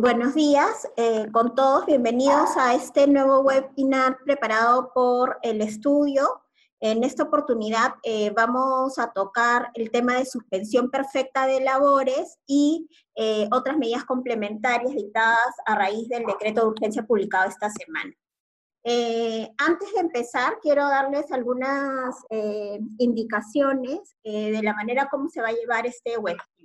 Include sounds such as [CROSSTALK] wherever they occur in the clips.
Buenos días eh, con todos, bienvenidos a este nuevo webinar preparado por el estudio. En esta oportunidad eh, vamos a tocar el tema de suspensión perfecta de labores y eh, otras medidas complementarias dictadas a raíz del decreto de urgencia publicado esta semana. antes de empezar, quiero darles algunas indicaciones de la manera como se va a llevar este webinar.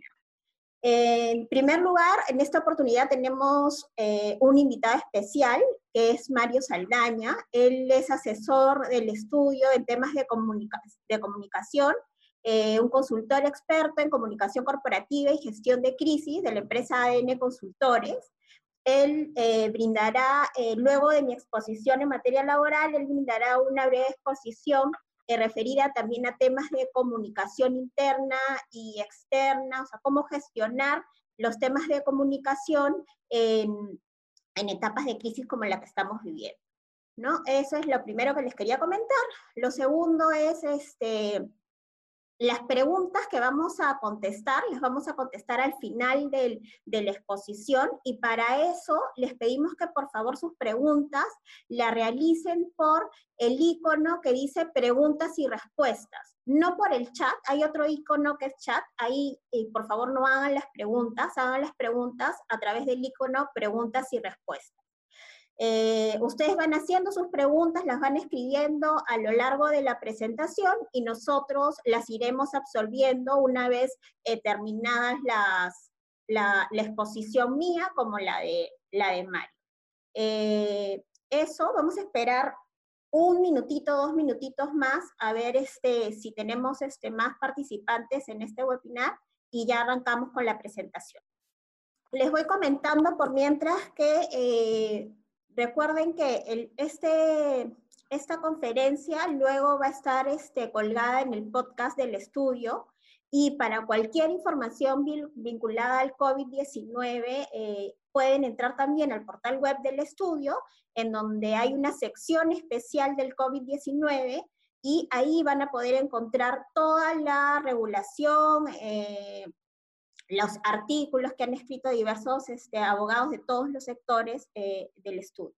En primer lugar, en esta oportunidad tenemos eh, un invitado especial, que es Mario Saldaña. Él es asesor del estudio en temas de, de comunicación, eh, un consultor experto en comunicación corporativa y gestión de crisis de la empresa ADN Consultores. Él eh, brindará, luego de mi exposición en materia laboral, él brindará una breve exposición eh, referida también a temas de comunicación interna y externa, o sea, cómo gestionar los temas de comunicación en, en etapas de crisis como la que estamos viviendo. ¿no? Eso es lo primero que les quería comentar. Lo segundo es este, las preguntas que vamos a contestar, las vamos a contestar al final de la exposición y para eso les pedimos que por favor sus preguntas la realicen por el icono que dice preguntas y respuestas, no por el chat, hay otro icono que es chat, ahí por favor no hagan las preguntas, hagan las preguntas a través del icono preguntas y respuestas. Eh, ustedes van haciendo sus preguntas, las van escribiendo a lo largo de la presentación y nosotros las iremos absolviendo una vez eh, terminadas las, la, exposición mía como la de, la de Mario. Eh, eso, vamos a esperar un minutito, dos minutitos más, a ver este, si tenemos este, más participantes en este webinar y ya arrancamos con la presentación. Les voy comentando por mientras que Recuerden que este, esta conferencia luego va a estar este, colgada en el podcast del estudio y para cualquier información vinculada al COVID-19 eh, pueden entrar también al portal web del estudio en donde hay una sección especial del COVID-19 y ahí van a poder encontrar toda la regulación, eh, los artículos que han escrito diversos este, abogados de todos los sectores eh, del estudio.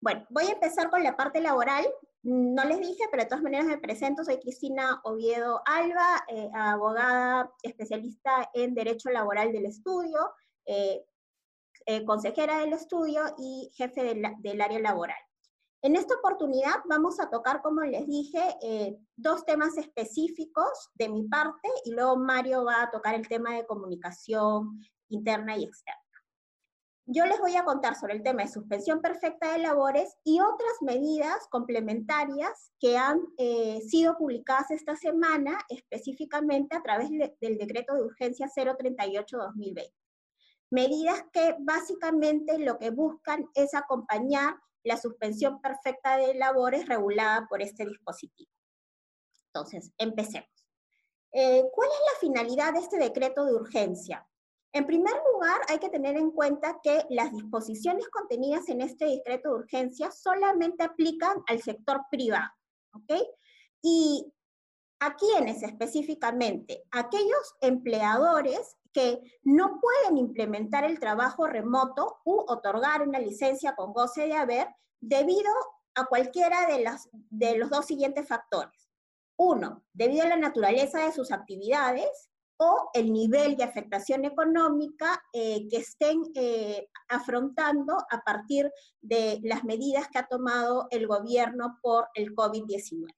Bueno, voy a empezar con la parte laboral. No les dije, pero de todas maneras me presento. Soy Cristina Oviedo Alba, eh, abogada especialista en Derecho Laboral del Estudio, eh, consejera del estudio y jefe del área laboral. En esta oportunidad vamos a tocar, como les dije, eh, dos temas específicos de mi parte y luego Mario va a tocar el tema de comunicación interna y externa. Yo les voy a contar sobre el tema de suspensión perfecta de labores y otras medidas complementarias que han eh, sido publicadas esta semana, específicamente a través del decreto de urgencia 038-2020. Medidas que básicamente lo que buscan es acompañar la suspensión perfecta de labores regulada por este dispositivo. Entonces, empecemos. Eh, ¿Cuál es la finalidad de este decreto de urgencia? En primer lugar, hay que tener en cuenta que las disposiciones contenidas en este decreto de urgencia solamente aplican al sector privado, ¿ok? Y a quiénes específicamente? Aquellos empleadores que no pueden implementar el trabajo remoto u otorgar una licencia con goce de haber debido a cualquiera de, las, de los dos siguientes factores. Uno, debido a la naturaleza de sus actividades o el nivel de afectación económica eh, que estén eh, afrontando a partir de las medidas que ha tomado el gobierno por el COVID-19.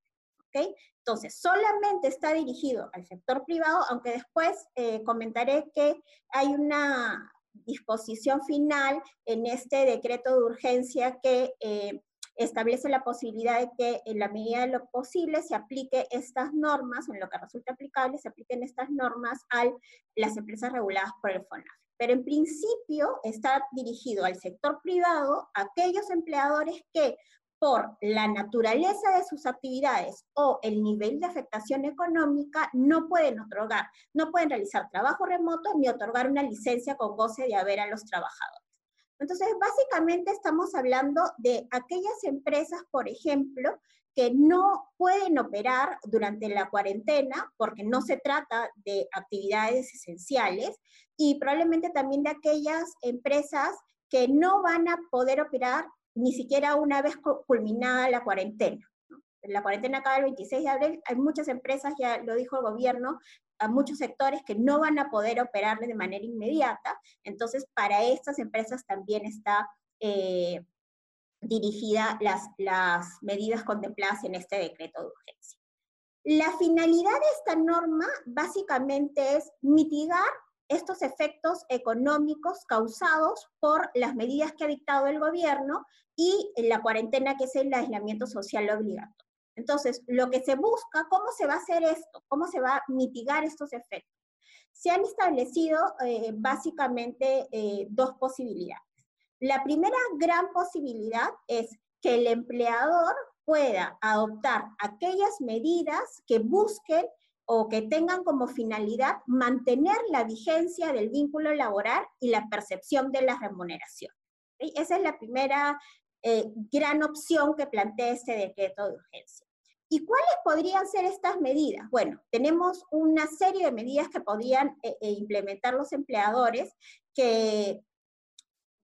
¿okay? Entonces, solamente está dirigido al sector privado, aunque después eh, comentaré que hay una disposición final en este decreto de urgencia que eh, establece la posibilidad de que en la medida de lo posible se aplique estas normas, en lo que resulta aplicable, se apliquen estas normas a las empresas reguladas por el FONAF. Pero en principio está dirigido al sector privado, aquellos empleadores que por la naturaleza de sus actividades o el nivel de afectación económica, no pueden otorgar, no pueden realizar trabajo remoto ni otorgar una licencia con goce de haber a los trabajadores. Entonces, básicamente estamos hablando de aquellas empresas, por ejemplo, que no pueden operar durante la cuarentena porque no se trata de actividades esenciales y probablemente también de aquellas empresas que no van a poder operar ni siquiera una vez culminada la cuarentena. La cuarentena acaba el 26 de abril, hay muchas empresas, ya lo dijo el gobierno, a muchos sectores que no van a poder operar de manera inmediata, entonces para estas empresas también está eh, dirigida las, las medidas contempladas en este decreto de urgencia. La finalidad de esta norma básicamente es mitigar estos efectos económicos causados por las medidas que ha dictado el gobierno y la cuarentena, que es el aislamiento social obligatorio. Entonces, lo que se busca, ¿cómo se va a hacer esto? ¿Cómo se va a mitigar estos efectos? Se han establecido eh, básicamente eh, dos posibilidades. La primera gran posibilidad es que el empleador pueda adoptar aquellas medidas que busquen o que tengan como finalidad mantener la vigencia del vínculo laboral y la percepción de la remuneración. Esa es la primera eh, gran opción que plantea este decreto de urgencia. ¿Y cuáles podrían ser estas medidas? Bueno, tenemos una serie de medidas que podrían eh, eh, implementar los empleadores que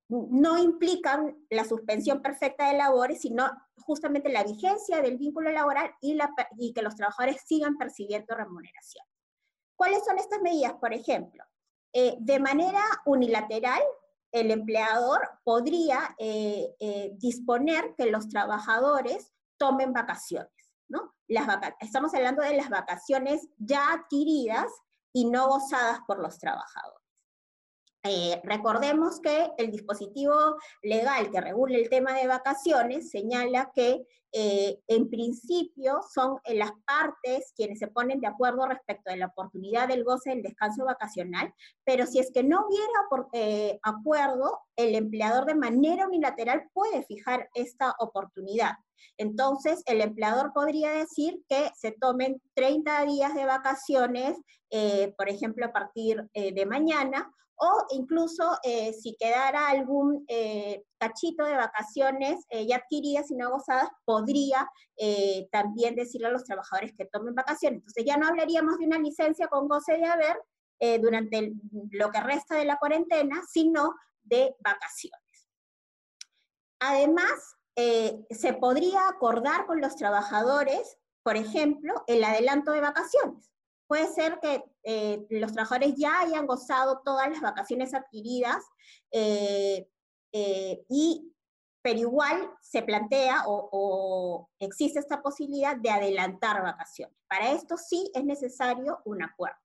no implican la suspensión perfecta de labores, sino justamente la vigencia del vínculo laboral y, la, y que los trabajadores sigan percibiendo remuneración. ¿Cuáles son estas medidas? Por ejemplo, eh, de manera unilateral, el empleador podría eh, eh, disponer que los trabajadores tomen vacaciones, ¿no? Las estamos hablando de las vacaciones ya adquiridas y no gozadas por los trabajadores. Eh, recordemos que el dispositivo legal que regula el tema de vacaciones señala que eh, en principio son eh, las partes quienes se ponen de acuerdo respecto de la oportunidad del goce del descanso vacacional, pero si es que no hubiera acuerdo, el empleador de manera unilateral puede fijar esta oportunidad. Entonces, el empleador podría decir que se tomen 30 días de vacaciones, por ejemplo, a partir de mañana, o incluso eh, si quedara algún eh, cachito de vacaciones eh, ya adquiridas y no gozadas, podría también decirle a los trabajadores que tomen vacaciones. Entonces ya no hablaríamos de una licencia con goce de haber durante lo que resta de la cuarentena, sino de vacaciones. Además, se podría acordar con los trabajadores, por ejemplo, el adelanto de vacaciones. Puede ser que eh, los trabajadores ya hayan gozado todas las vacaciones adquiridas, eh, eh, y, pero igual se plantea o, existe esta posibilidad de adelantar vacaciones. Para esto sí es necesario un acuerdo.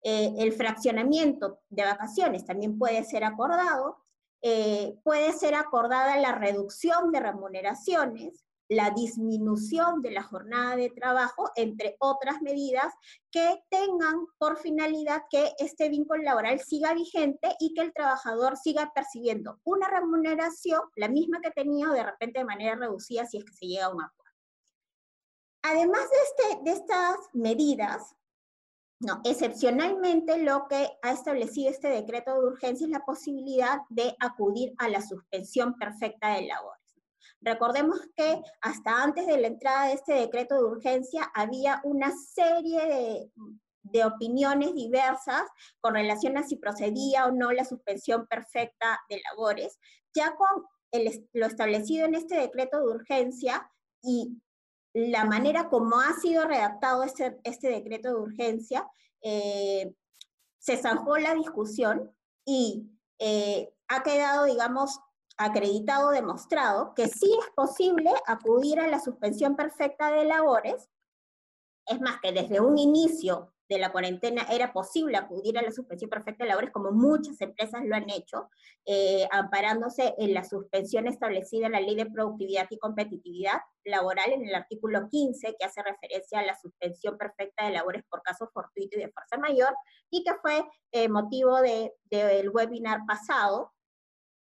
el fraccionamiento de vacaciones también puede ser acordado, puede ser acordada la reducción de remuneraciones, la disminución de la jornada de trabajo, entre otras medidas que tengan por finalidad que este vínculo laboral siga vigente y que el trabajador siga percibiendo una remuneración, la misma que tenía o de repente de manera reducida si es que se llega a un acuerdo. Además de, este, de estas medidas, no, excepcionalmente lo que ha establecido este decreto de urgencia es la posibilidad de acudir a la suspensión perfecta de labor. Recordemos que hasta antes de la entrada de este decreto de urgencia había una serie de, opiniones diversas con relación a si procedía o no la suspensión perfecta de labores. Ya con lo establecido en este decreto de urgencia y la manera como ha sido redactado este, este decreto de urgencia, eh, se zanjó la discusión y eh, ha quedado, digamos, acreditado, demostrado, que sí es posible acudir a la suspensión perfecta de labores, es más que desde un inicio de la cuarentena era posible acudir a la suspensión perfecta de labores, como muchas empresas lo han hecho, eh, amparándose en la suspensión establecida en la Ley de Productividad y Competitividad Laboral en el artículo 15, que hace referencia a la suspensión perfecta de labores por caso fortuito y de fuerza mayor, y que fue eh, motivo del de, webinar pasado,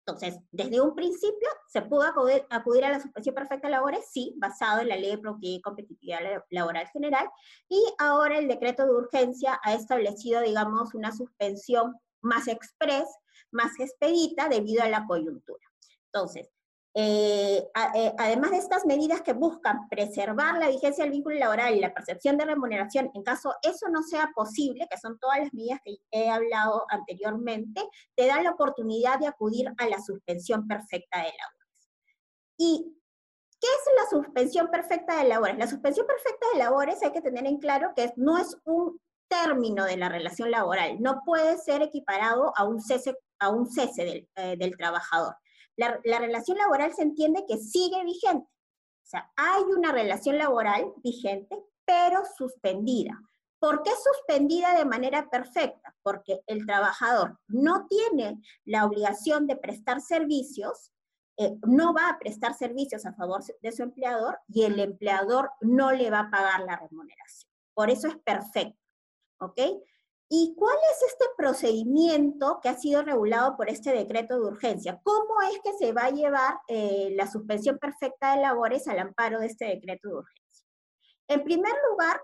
entonces, desde un principio, ¿se pudo acudir, a la suspensión perfecta de labores? Sí, basado en la Ley de Productividad y Competitividad Laboral General, y ahora el decreto de urgencia ha establecido, digamos, una suspensión más express, más expedita debido a la coyuntura. Entonces, Eh, eh, además de estas medidas que buscan preservar la vigencia del vínculo laboral y la percepción de remuneración, en caso eso no sea posible, que son todas las medidas que he hablado anteriormente, te dan la oportunidad de acudir a la suspensión perfecta de labores. ¿Y qué es la suspensión perfecta de labores? La suspensión perfecta de labores hay que tener en claro que no es un término de la relación laboral, no puede ser equiparado a un cese, a un cese del, eh, del trabajador la, relación laboral se entiende que sigue vigente. O sea, hay una relación laboral vigente, pero suspendida. ¿Por qué suspendida de manera perfecta? Porque el trabajador no tiene la obligación de prestar servicios, eh, no va a prestar servicios a favor de su empleador y el empleador no le va a pagar la remuneración. Por eso es perfecto. ¿Ok? ¿Y cuál es este procedimiento que ha sido regulado por este decreto de urgencia? ¿Cómo es que se va a llevar eh, la suspensión perfecta de labores al amparo de este decreto de urgencia? En primer lugar,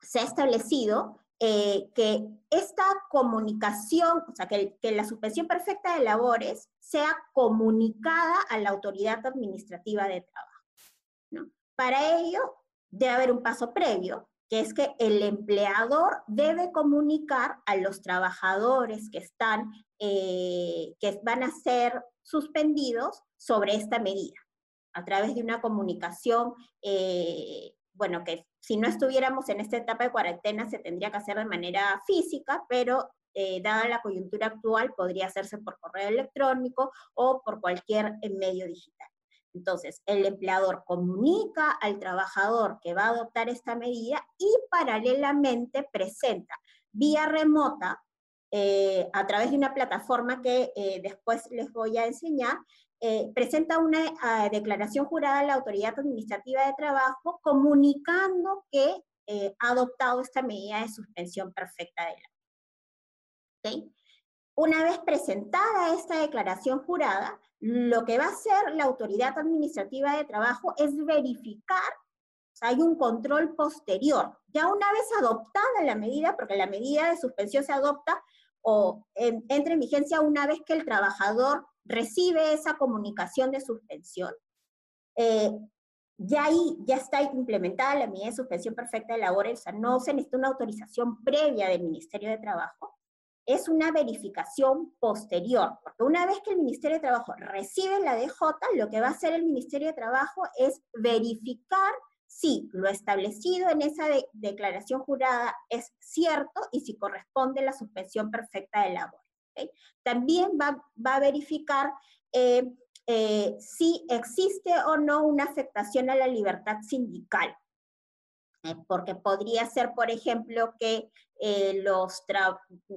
se ha establecido eh, que esta comunicación, o sea, que, que, la suspensión perfecta de labores sea comunicada a la autoridad administrativa de trabajo. ¿no? Para ello, debe haber un paso previo, que es que el empleador debe comunicar a los trabajadores que están, eh, que van a ser suspendidos sobre esta medida, a través de una comunicación, eh, bueno, que si no estuviéramos en esta etapa de cuarentena se tendría que hacer de manera física, pero eh, dada la coyuntura actual podría hacerse por correo electrónico o por cualquier medio digital. Entonces, el empleador comunica al trabajador que va a adoptar esta medida y paralelamente presenta vía remota, eh, a través de una plataforma que eh, después les voy a enseñar, eh, presenta una declaración jurada a la Autoridad Administrativa de Trabajo comunicando que ha adoptado esta medida de suspensión perfecta de la ley. Una vez presentada esta declaración jurada, lo que va a hacer la autoridad administrativa de trabajo es verificar, o sea, hay un control posterior. Ya una vez adoptada la medida, porque la medida de suspensión se adopta o entra en vigencia una vez que el trabajador recibe esa comunicación de suspensión, eh, ya ahí ya está implementada la medida de suspensión perfecta de labores, o sea, no se necesita una autorización previa del Ministerio de Trabajo, es una verificación posterior, porque una vez que el Ministerio de Trabajo recibe la DJ, lo que va a hacer el Ministerio de Trabajo es verificar si lo establecido en esa declaración jurada es cierto y si corresponde la suspensión perfecta de labor. También va, a verificar eh, eh, si existe o no una afectación a la libertad sindical. Eh, porque podría ser, por ejemplo, que eh,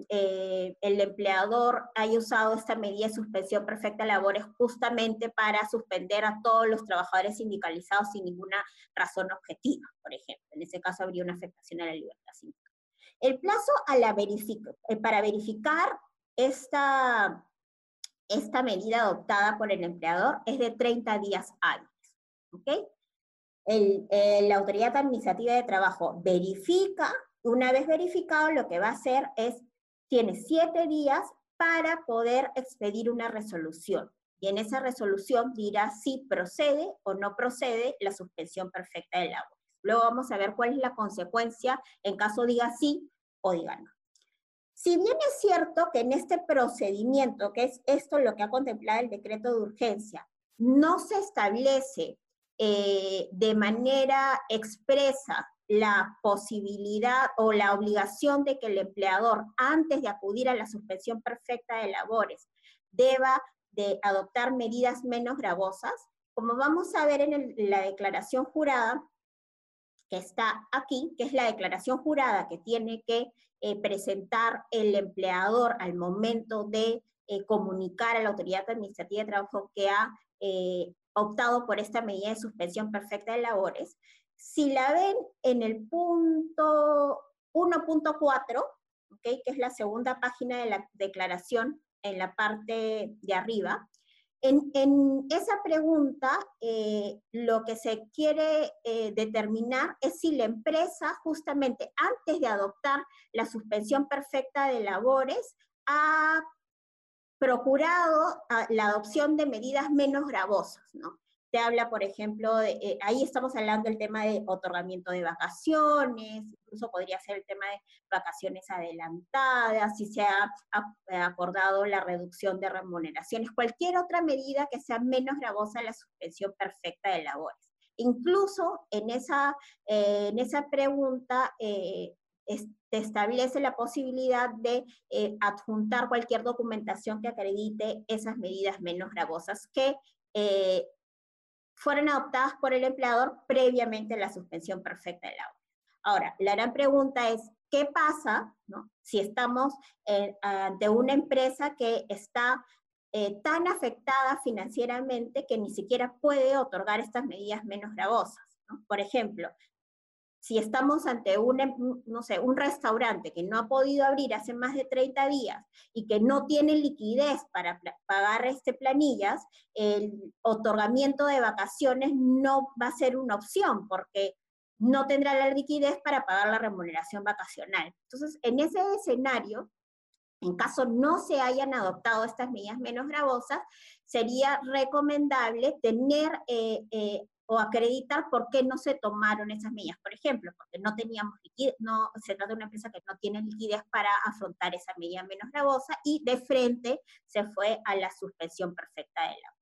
eh, el empleador haya usado esta medida de suspensión perfecta de labores justamente para suspender a todos los trabajadores sindicalizados sin ninguna razón objetiva, por ejemplo. En ese caso habría una afectación a la libertad sindical. El plazo para verificar esta, medida adoptada por el empleador es de 30 días hábiles. ¿Ok?, la autoridad administrativa de trabajo verifica, una vez verificado, lo que va a hacer es, tiene siete días para poder expedir una resolución. Y en esa resolución dirá si procede o no procede la suspensión perfecta de labores. Luego vamos a ver cuál es la consecuencia en caso diga sí o diga no. Si bien es cierto que en este procedimiento, que es esto lo que ha contemplado el decreto de urgencia, no se establece eh, de manera expresa la posibilidad o la obligación de que el empleador, antes de acudir a la suspensión perfecta de labores, deba de adoptar medidas menos gravosas, como vamos a ver en la declaración jurada, que está aquí, que es la declaración jurada que tiene que eh, presentar el empleador al momento de eh, comunicar a la autoridad administrativa de trabajo que ha optado por esta medida de suspensión perfecta de labores, si la ven en el punto 1.4, ¿okay? que es la segunda página de la declaración en la parte de arriba, en, esa pregunta eh, lo que se quiere eh, determinar es si la empresa justamente antes de adoptar la suspensión perfecta de labores ha procurado ah, la adopción de medidas menos gravosas, ¿no? Se habla, por ejemplo, de, eh, ahí estamos hablando del tema de otorgamiento de vacaciones, incluso podría ser el tema de vacaciones adelantadas, si se ha acordado la reducción de remuneraciones, cualquier otra medida que sea menos gravosa la suspensión perfecta de labores. Incluso en esa, eh, en esa pregunta eh, te establece la posibilidad de adjuntar cualquier documentación que acredite esas medidas menos gravosas que fueron adoptadas por el empleador previamente a la suspensión perfecta de labores. Ahora, la gran pregunta es, ¿qué pasa si estamos eh, ante una empresa que está eh, tan afectada financieramente que ni siquiera puede otorgar estas medidas menos gravosas? Por ejemplo, si estamos ante un, em, no sé, un restaurante que no ha podido abrir hace más de 30 días y que no tiene liquidez para pagar este planillas, el otorgamiento de vacaciones no va a ser una opción porque no tendrá la liquidez para pagar la remuneración vacacional. Entonces, en ese escenario, en caso no se hayan adoptado estas medidas menos gravosas, sería recomendable tener eh, eh, o acreditar por qué no se tomaron esas medidas. Por ejemplo, porque no teníamos liquidez, no, se trata de una empresa que no tiene liquidez para afrontar esa medida menos gravosa y de frente se fue a la suspensión perfecta de la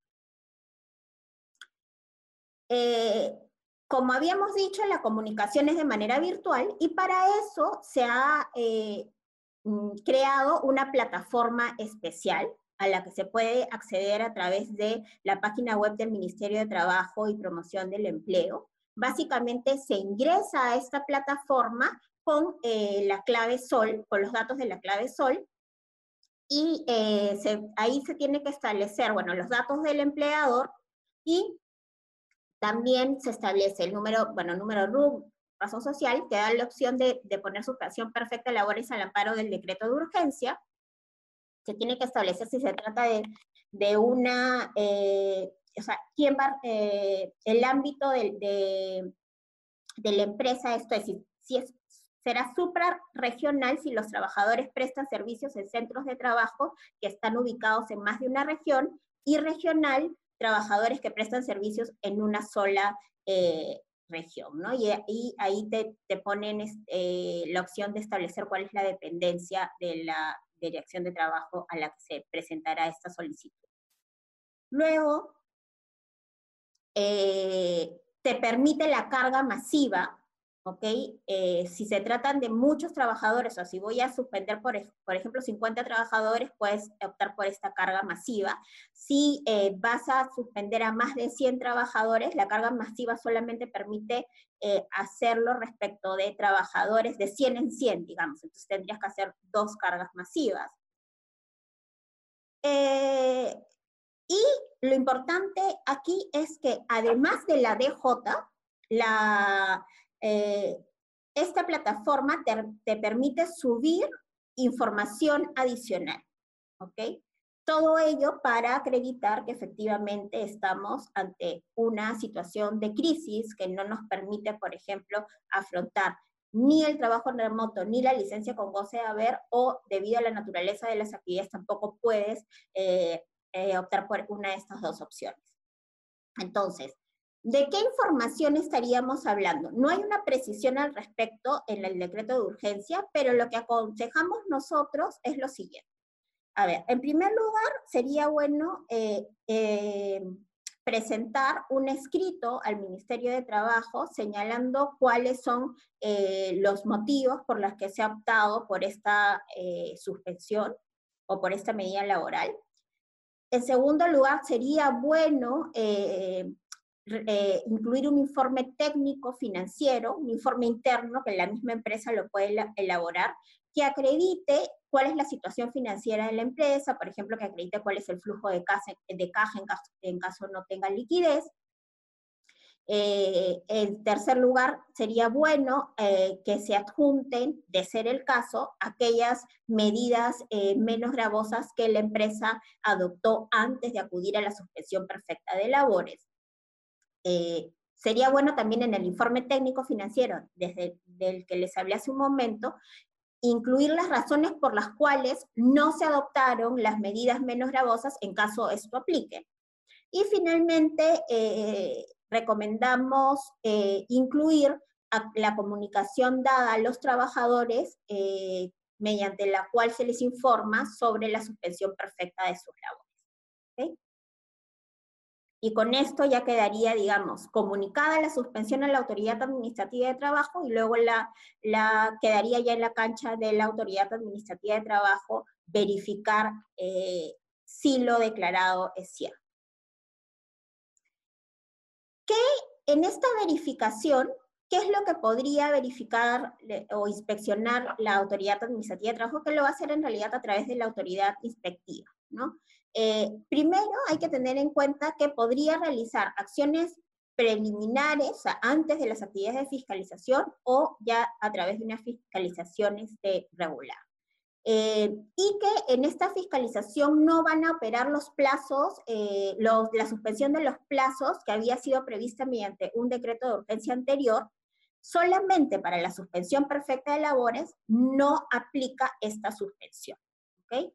eh, como habíamos dicho, la comunicación es de manera virtual y para eso se ha eh, mm, creado una plataforma especial a la que se puede acceder a través de la página web del Ministerio de Trabajo y Promoción del Empleo. Básicamente se ingresa a esta plataforma con eh, la clave SOL, con los datos de la clave SOL, y eh, ahí se tiene que establecer, bueno, los datos del empleador y también se establece el número, bueno, número RUB, razón social, que da la opción de, de poner suspensión perfecta de labores al amparo del decreto de urgencia, se tiene que establecer si se trata de, una, eh, o sea, quién va, eh, el ámbito de, de, la empresa, esto es, si, si es, será suprarregional si los trabajadores prestan servicios en centros de trabajo que están ubicados en más de una región, y regional, trabajadores que prestan servicios en una sola eh, región, ¿no? Y, ahí te, te ponen la opción de establecer cuál es la dependencia de la, dirección de trabajo a la que se presentará esta solicitud. Luego, eh, te permite la carga masiva, ¿ok? Eh, si se tratan de muchos trabajadores, o si voy a suspender, por, por ejemplo, 50 trabajadores, puedes optar por esta carga masiva. Si eh, vas a suspender a más de 100 trabajadores, la carga masiva solamente permite eh, hacerlo respecto de trabajadores de 100 en 100, digamos. Entonces tendrías que hacer dos cargas masivas. Y lo importante aquí es que además de la DJ, la, eh, esta plataforma te, te, permite subir información adicional. ¿ok? Todo ello para acreditar que efectivamente estamos ante una situación de crisis que no nos permite, por ejemplo, afrontar ni el trabajo remoto, ni la licencia con goce de haber, o debido a la naturaleza de las actividades tampoco puedes eh, eh, optar por una de estas dos opciones. Entonces, ¿de qué información estaríamos hablando? No hay una precisión al respecto en el decreto de urgencia, pero lo que aconsejamos nosotros es lo siguiente. A ver, en primer lugar, sería bueno eh, eh, presentar un escrito al Ministerio de Trabajo señalando cuáles son eh, los motivos por los que se ha optado por esta suspensión o por esta medida laboral. En segundo lugar, sería bueno incluir un informe técnico financiero, un informe interno que la misma empresa lo puede elaborar, que acredite cuál es la situación financiera de la empresa, por ejemplo, que acredite cuál es el flujo de caja, de caja en, caso, en caso no tenga liquidez. Eh, en tercer lugar, sería bueno eh, que se adjunten, de ser el caso, aquellas medidas eh, menos gravosas que la empresa adoptó antes de acudir a la suspensión perfecta de labores. Sería bueno también en el informe técnico financiero, desde el que les hablé hace un momento, incluir las razones por las cuales no se adoptaron las medidas menos gravosas en caso esto aplique. Y finalmente, eh, recomendamos eh, incluir la comunicación dada a los trabajadores eh, mediante la cual se les informa sobre la suspensión perfecta de sus labores. Y con esto ya quedaría, digamos, comunicada la suspensión a la autoridad administrativa de trabajo y luego la, la quedaría ya en la cancha de la autoridad administrativa de trabajo verificar eh, si lo declarado es cierto. ¿Qué en esta verificación ¿Qué es lo que podría verificar o inspeccionar la autoridad administrativa de trabajo? Que lo va a hacer en realidad a través de la autoridad inspectiva, ¿no? Eh, primero hay que tener en cuenta que podría realizar acciones preliminares, antes de las actividades de fiscalización o ya a través de unas fiscalizaciones de regular. Eh, y que en esta fiscalización no van a operar los plazos, eh, la suspensión de los plazos que había sido prevista mediante un decreto de urgencia anterior, Solamente para la suspensión perfecta de labores no aplica esta suspensión. ¿ok?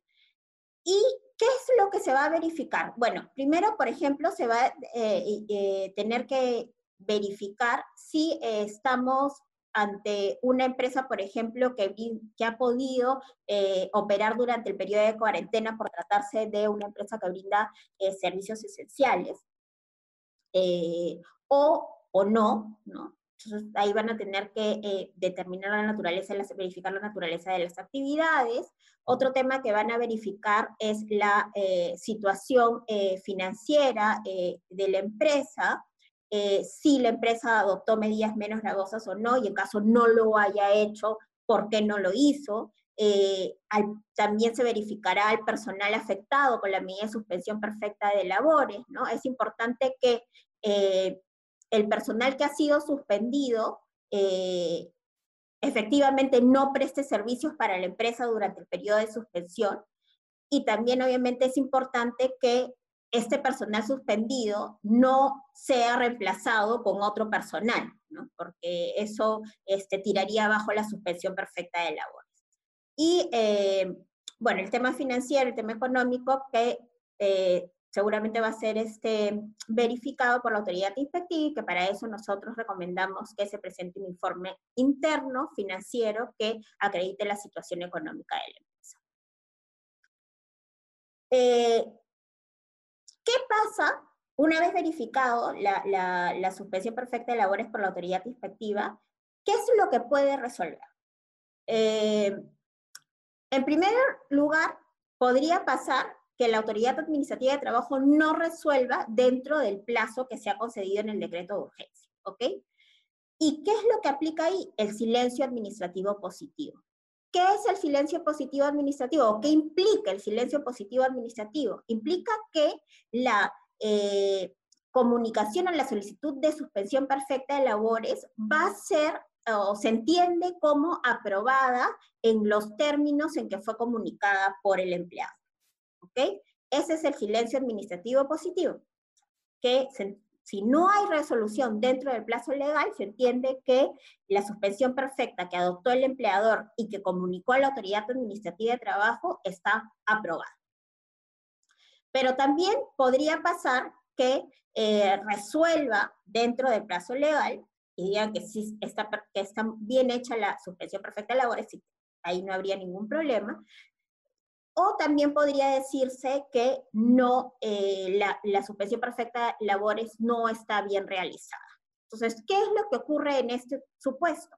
¿Y qué es lo que se va a verificar? Bueno, primero, por ejemplo, se va a eh, eh, tener que verificar si estamos ante una empresa, por ejemplo, que, ha podido eh, operar durante el periodo de cuarentena por tratarse de una empresa que brinda servicios esenciales, o, o no, ¿no? Ahí van a tener que eh, determinar la naturaleza, verificar la naturaleza de las actividades. Otro tema que van a verificar es la eh, situación eh, financiera de la empresa, si la empresa adoptó medidas menos gravosas o no, y en caso no lo haya hecho, por qué no lo hizo. también se verificará el personal afectado con la medida de suspensión perfecta de labores, ¿no? Es importante que el personal que ha sido suspendido eh, efectivamente no preste servicios para la empresa durante el periodo de suspensión. Y también obviamente es importante que este personal suspendido no sea reemplazado con otro personal, ¿no? porque eso este, tiraría bajo la suspensión perfecta de labores. Y eh, bueno, el tema financiero, el tema económico, que eh, seguramente va a ser este, verificado por la autoridad inspectiva y que para eso nosotros recomendamos que se presente un informe interno financiero que acredite la situación económica de la empresa. Eh, ¿Qué pasa una vez verificado la, suspensión perfecta de labores por la autoridad inspectiva? ¿Qué es lo que puede resolver? Eh, en primer lugar, podría pasar que la autoridad administrativa de trabajo no resuelva dentro del plazo que se ha concedido en el decreto de urgencia, ¿ok? ¿Y qué es lo que aplica ahí? El silencio administrativo positivo. ¿Qué es el silencio positivo administrativo? ¿Qué implica el silencio positivo administrativo? Implica que la eh, comunicación a la solicitud de suspensión perfecta de labores va a ser o se entiende como aprobada en los términos en que fue comunicada por el empleado. ¿Ok? Ese es el silencio administrativo positivo, que si no hay resolución dentro del plazo legal, se entiende que la suspensión perfecta que adoptó el empleador y que comunicó a la autoridad administrativa de trabajo está aprobada. Pero también podría pasar que eh, resuelva dentro del plazo legal y digan que sí está, está bien hecha la suspensión perfecta de labores, ahí no habría ningún problema, o también podría decirse que no, eh, la, suspensión perfecta de labores no está bien realizada. Entonces, ¿qué es lo que ocurre en este supuesto?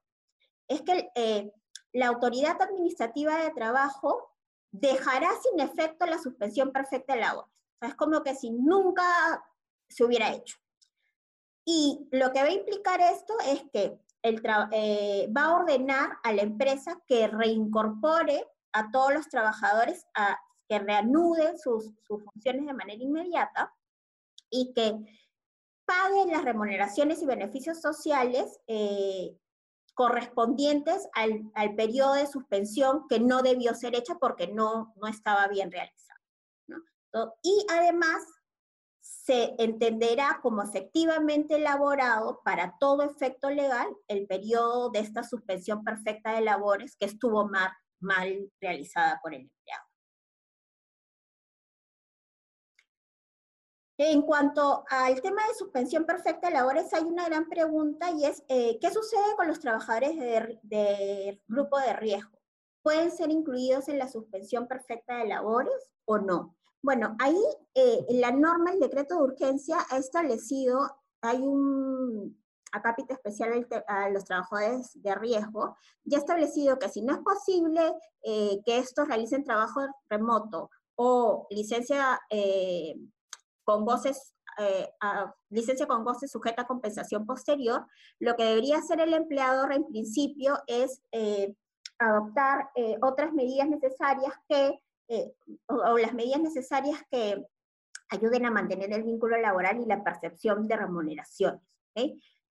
Es que eh, la autoridad administrativa de trabajo dejará sin efecto la suspensión perfecta de labores. O sea, es como que si nunca se hubiera hecho. Y lo que va a implicar esto es que el eh, va a ordenar a la empresa que reincorpore a todos los trabajadores a que reanuden sus, funciones de manera inmediata y que paguen las remuneraciones y beneficios sociales eh, correspondientes al, periodo de suspensión que no debió ser hecha porque no, no estaba bien realizado. Y además se entenderá como efectivamente elaborado para todo efecto legal el periodo de esta suspensión perfecta de labores que estuvo mal, mal realizada por el empleado. En cuanto al tema de suspensión perfecta de labores, hay una gran pregunta y es, eh, ¿qué sucede con los trabajadores del de grupo de riesgo? ¿Pueden ser incluidos en la suspensión perfecta de labores o no? Bueno, ahí eh, la norma, el decreto de urgencia ha establecido, hay un acápite especial a los trabajadores de riesgo, ya establecido que si no es posible eh, que estos realicen trabajo remoto o licencia eh, con goces, licencia con goces sujeta a compensación posterior, lo que debería hacer el empleador en principio es adoptar otras medidas necesarias que eh, o, las medidas necesarias que ayuden a mantener el vínculo laboral y la percepción de remuneraciones.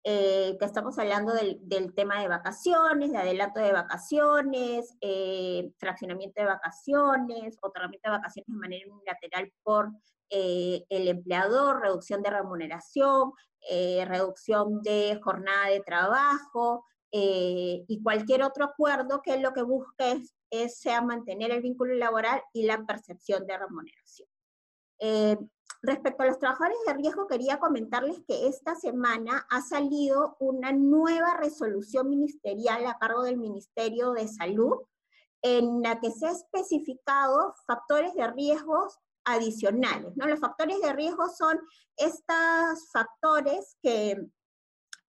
Eh, que estamos hablando del, tema de vacaciones, de adelanto de vacaciones, eh, fraccionamiento de vacaciones, otorgamiento de vacaciones de manera unilateral por el empleador, reducción de remuneración, reducción de jornada de trabajo, y cualquier otro acuerdo que lo que busque es es, sea mantener el vínculo laboral y la percepción de remuneración. Respecto a los trabajadores de riesgo, quería comentarles que esta semana ha salido una nueva resolución ministerial a cargo del Ministerio de Salud, en la que se ha especificado factores de riesgos adicionales. ¿no? Los factores de riesgo son estos factores que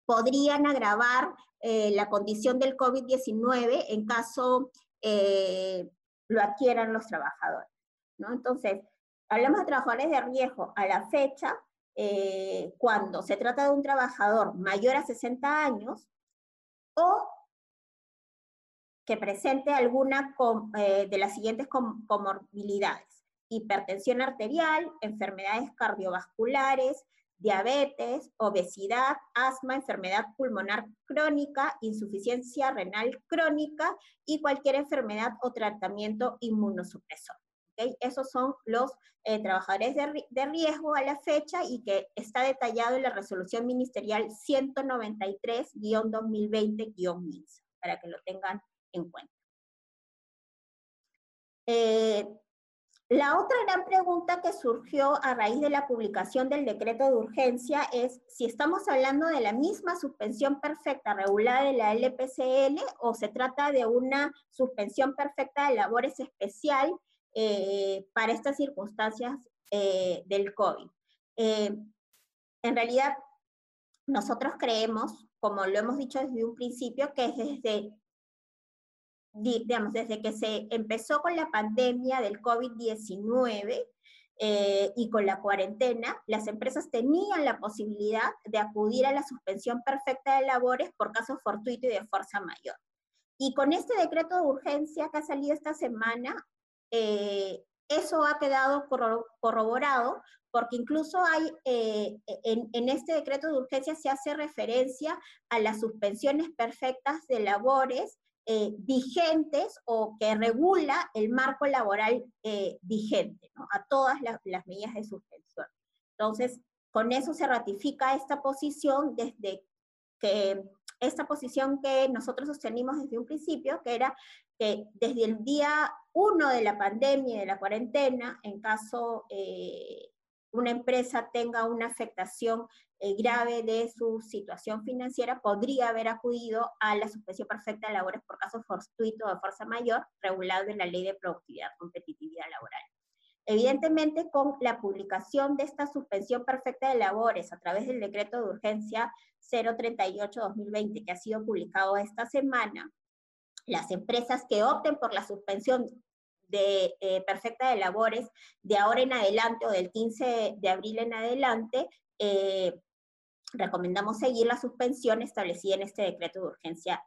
podrían agravar eh, la condición del COVID-19 en caso eh, lo adquieran los trabajadores. ¿no? Entonces, hablamos de trabajadores de riesgo a la fecha, eh, cuando se trata de un trabajador mayor a 60 años o que presente alguna eh, de las siguientes comorbilidades. Hipertensión arterial, enfermedades cardiovasculares, diabetes, obesidad, asma, enfermedad pulmonar crónica, insuficiencia renal crónica y cualquier enfermedad o tratamiento inmunosupresor. Esos son los eh, trabajadores de, de, riesgo a la fecha y que está detallado en la resolución ministerial 193-2020-MINSA, para que lo tengan en cuenta. Eh, la otra gran pregunta que surgió a raíz de la publicación del decreto de urgencia es si estamos hablando de la misma suspensión perfecta regulada de la LPCL o se trata de una suspensión perfecta de labores especial eh, para estas circunstancias eh, del COVID. Eh, en realidad, nosotros creemos, como lo hemos dicho desde un principio, que es desde digamos, desde que se empezó con la pandemia del COVID-19 eh, y con la cuarentena, las empresas tenían la posibilidad de acudir a la suspensión perfecta de labores por caso fortuito y de fuerza mayor. Y con este decreto de urgencia que ha salido esta semana, eh, eso ha quedado corroborado porque incluso hay, eh, en, en, este decreto de urgencia se hace referencia a las suspensiones perfectas de labores eh, vigentes o que regula el marco laboral eh, vigente, a todas las, medidas de suspensión. Entonces, con eso se ratifica esta posición desde que esta posición que nosotros sostenimos desde un principio, que era que desde el día uno de la pandemia y de la cuarentena, en caso eh, una empresa tenga una afectación eh, grave de su situación financiera, podría haber acudido a la suspensión perfecta de labores por caso fortuito de fuerza mayor, regulado en la Ley de Productividad y Competitividad Laboral. Evidentemente, con la publicación de esta suspensión perfecta de labores a través del decreto de urgencia 038-2020 que ha sido publicado esta semana, las empresas que opten por la suspensión de eh, perfecta de labores de ahora en adelante o del 15 de abril en adelante, eh, recomendamos seguir la suspensión establecida en este decreto de urgencia.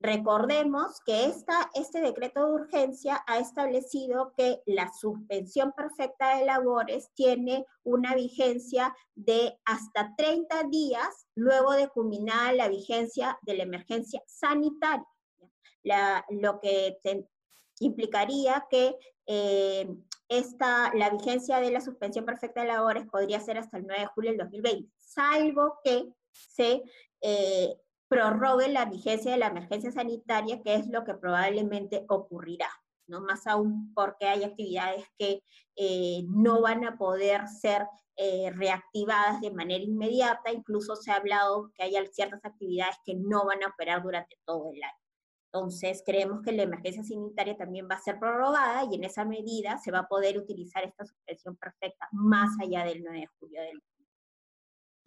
Recordemos que esta, este decreto de urgencia ha establecido que la suspensión perfecta de labores tiene una vigencia de hasta 30 días luego de culminada la vigencia de la emergencia sanitaria. lo que implicaría que eh, esta, la vigencia de la suspensión perfecta de labores podría ser hasta el 9 de julio del 2020, salvo que se eh, prorrogue la vigencia de la emergencia sanitaria, que es lo que probablemente ocurrirá. ¿no? Más aún porque hay actividades que eh, no van a poder ser eh, reactivadas de manera inmediata, incluso se ha hablado que hay ciertas actividades que no van a operar durante todo el año. Entonces, creemos que la emergencia sanitaria también va a ser prorrogada y en esa medida se va a poder utilizar esta suspensión perfecta más allá del 9 de julio del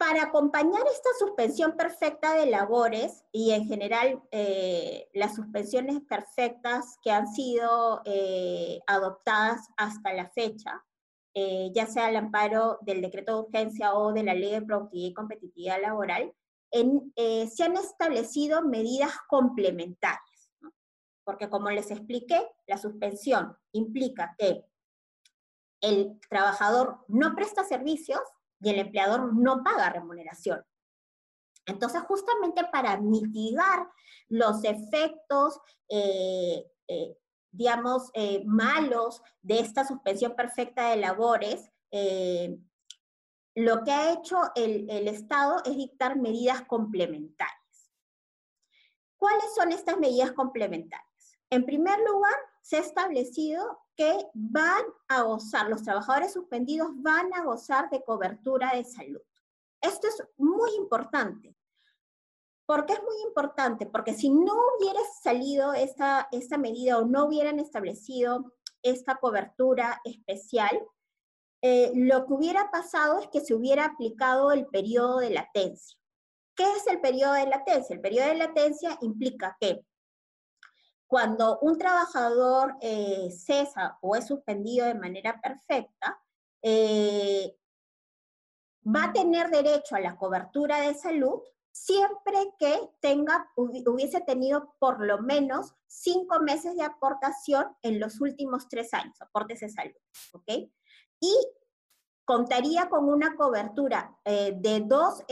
para acompañar esta suspensión perfecta de labores y en general eh, las suspensiones perfectas que han sido eh, adoptadas hasta la fecha, eh, ya sea el amparo del decreto de urgencia o de la ley de productividad y competitividad laboral, se han establecido medidas complementarias. Porque como les expliqué, la suspensión implica que el trabajador no presta servicios y el empleador no paga remuneración. Entonces, justamente para mitigar los efectos, eh, eh, digamos, eh, malos de esta suspensión perfecta de labores, lo que ha hecho el, el Estado es dictar medidas complementarias. ¿Cuáles son estas medidas complementarias? En primer lugar, se ha establecido que van a gozar, los trabajadores suspendidos van a gozar de cobertura de salud. Esto es muy importante. ¿Por qué es muy importante? Porque si no hubiera salido esta, esta medida o no hubieran establecido esta cobertura especial, eh, lo que hubiera pasado es que se hubiera aplicado el periodo de latencia. ¿Qué es el periodo de latencia? El periodo de latencia implica que cuando un trabajador eh, cesa o es suspendido de manera perfecta, eh, va a tener derecho a la cobertura de salud siempre que tenga, hubiese tenido por lo menos cinco meses de aportación en los últimos tres años, aportes de salud, ¿ok? Y contaría con una cobertura eh, de dos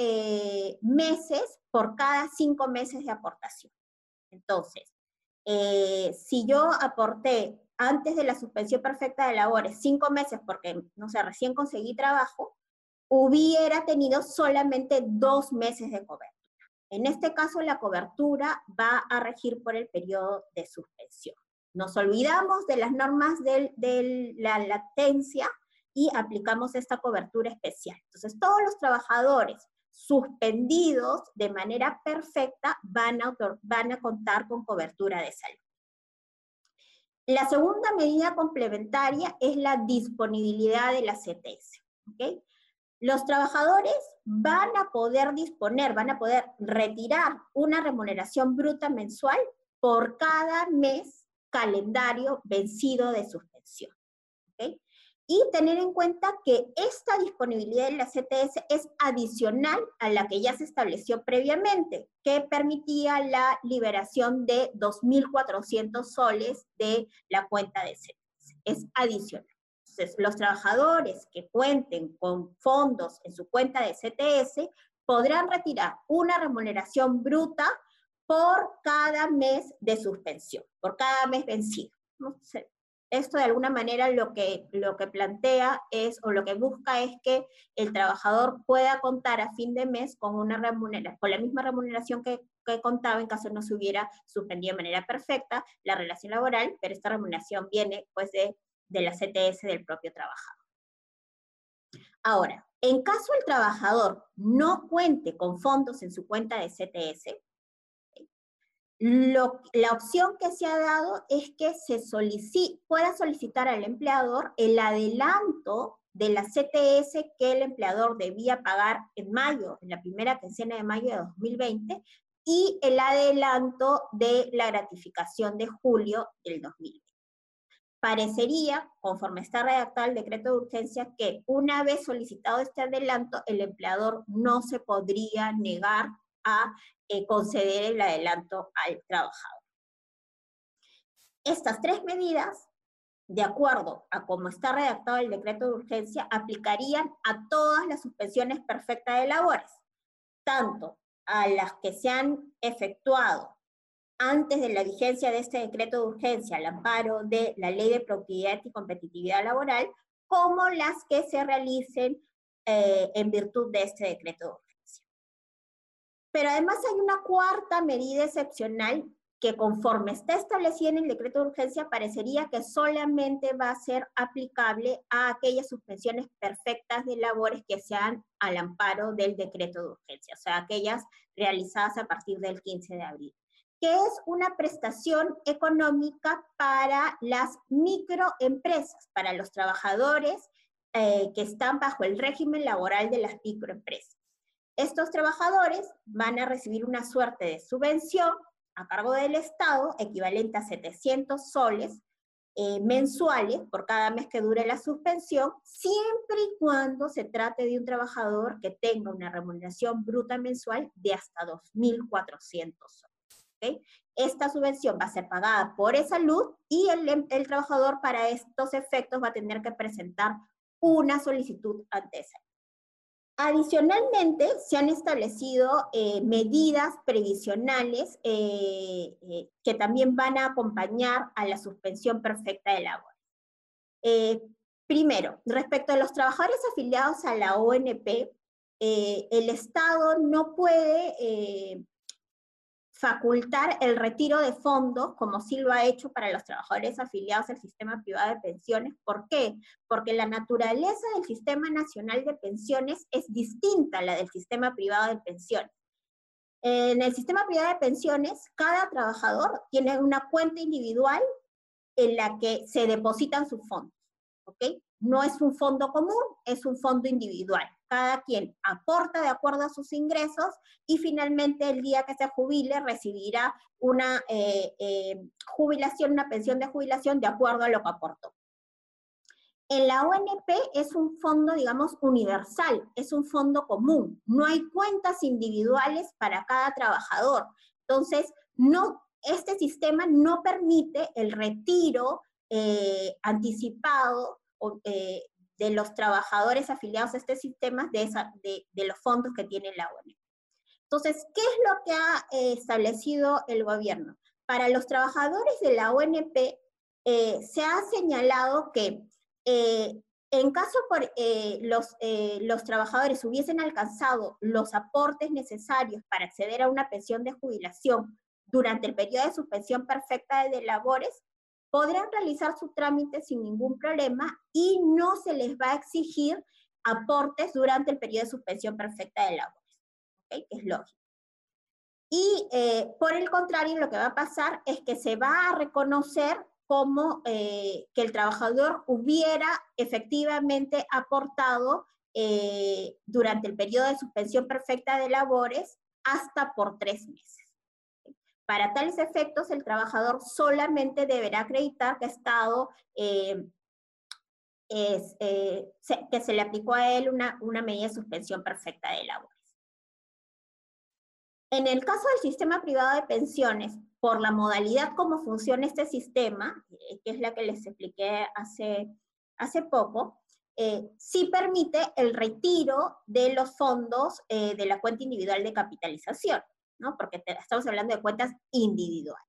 meses por cada cinco meses de aportación. Entonces, eh, si yo aporté antes de la suspensión perfecta de labores cinco meses porque, no sé, recién conseguí trabajo, hubiera tenido solamente dos meses de cobertura. En este caso, la cobertura va a regir por el periodo de suspensión. Nos olvidamos de las normas de la latencia y aplicamos esta cobertura especial. Entonces, todos los trabajadores suspendidos de manera perfecta van a, van a contar con cobertura de salud. La segunda medida complementaria es la disponibilidad de la CTS. Los trabajadores van a poder disponer, van a poder retirar una remuneración bruta mensual por cada mes calendario vencido de suspensión y tener en cuenta que esta disponibilidad de la CTS es adicional a la que ya se estableció previamente, que permitía la liberación de 2.400 soles de la cuenta de CTS. Es adicional. Entonces, los trabajadores que cuenten con fondos en su cuenta de CTS podrán retirar una remuneración bruta por cada mes de suspensión, por cada mes vencido. Esto de alguna manera lo que, lo que plantea es, o lo que busca es que el trabajador pueda contar a fin de mes con una remuneración, con la misma remuneración que, contaba en caso no se hubiera suspendido de manera perfecta la relación laboral, pero esta remuneración viene pues de, de la CTS del propio trabajador. Ahora, en caso el trabajador no cuente con fondos en su cuenta de CTS, la opción que se ha dado es que se pueda solicitar al empleador el adelanto de la CTS que el empleador debía pagar en mayo, en la primera quincena de mayo de 2020, y el adelanto de la gratificación de julio del 2020. Parecería, conforme está redactado el decreto de urgencia, que una vez solicitado este adelanto, el empleador no se podría negar a eh, conceder el adelanto al trabajador. Estas tres medidas, de acuerdo a cómo está redactado el decreto de urgencia, aplicarían a todas las suspensiones perfectas de labores, tanto a las que se han efectuado antes de la vigencia de este decreto de urgencia al amparo de la Ley de Productividad y Competitividad Laboral, como las que se realicen eh, en virtud de este decreto de urgencia. Pero además hay una cuarta medida excepcional que conforme está establecida en el decreto de urgencia, parecería que solamente va a ser aplicable a aquellas suspensiones perfectas de labores que sean al amparo del decreto de urgencia, o sea, aquellas realizadas a partir del 15 de abril, que es una prestación económica para las microempresas, para los trabajadores eh, que están bajo el régimen laboral de las microempresas. Estos trabajadores van a recibir una suerte de subvención a cargo del Estado, equivalente a 700 soles eh, mensuales por cada mes que dure la suspensión, siempre y cuando se trate de un trabajador que tenga una remuneración bruta mensual de hasta 2.400 soles. Esta subvención va a ser pagada por esa luz y el, el trabajador para estos efectos va a tener que presentar una solicitud ante esa Adicionalmente, se han establecido eh, medidas previsionales eh, eh, que también van a acompañar a la suspensión perfecta de labor. primero, respecto a los trabajadores afiliados a la ONP, el Estado no puede facultar el retiro de fondos, como sí lo ha hecho para los trabajadores afiliados al sistema privado de pensiones. ¿Por qué? Porque la naturaleza del sistema nacional de pensiones es distinta a la del sistema privado de pensiones. En el sistema privado de pensiones, cada trabajador tiene una cuenta individual en la que se depositan sus fondos, ¿ok? No es un fondo común, es un fondo individual cada quien aporta de acuerdo a sus ingresos y finalmente el día que se jubile recibirá una eh, eh, jubilación, una pensión de jubilación de acuerdo a lo que aportó. En la ONP es un fondo, digamos, universal, es un fondo común, no hay cuentas individuales para cada trabajador. Entonces, no, este sistema no permite el retiro eh, anticipado de los trabajadores afiliados a este sistema de, los fondos que tiene la ONP. Entonces, ¿qué es lo que ha eh, establecido el gobierno? Para los trabajadores de la ONP eh, se ha señalado que eh, en caso por los, los trabajadores hubiesen alcanzado los aportes necesarios para acceder a una pensión de jubilación durante el periodo de suspensión perfecta de labores, podrán realizar su trámite sin ningún problema y no se les va a exigir aportes durante el periodo de suspensión perfecta de labores. Es lógico. Y eh, por el contrario, lo que va a pasar es que se va a reconocer como eh, que el trabajador hubiera efectivamente aportado eh, durante el periodo de suspensión perfecta de labores hasta por tres meses. Para tales efectos, el trabajador solamente deberá acreditar que ha estado, eh, eh, que se le aplicó a él una, una medida de suspensión perfecta de labores. En el caso del sistema privado de pensiones, por la modalidad como funciona este sistema, eh, que es la que les expliqué hace, hace poco, sí permite el retiro de los fondos de la cuenta individual de capitalización. ¿No? Porque estamos hablando de cuentas individuales.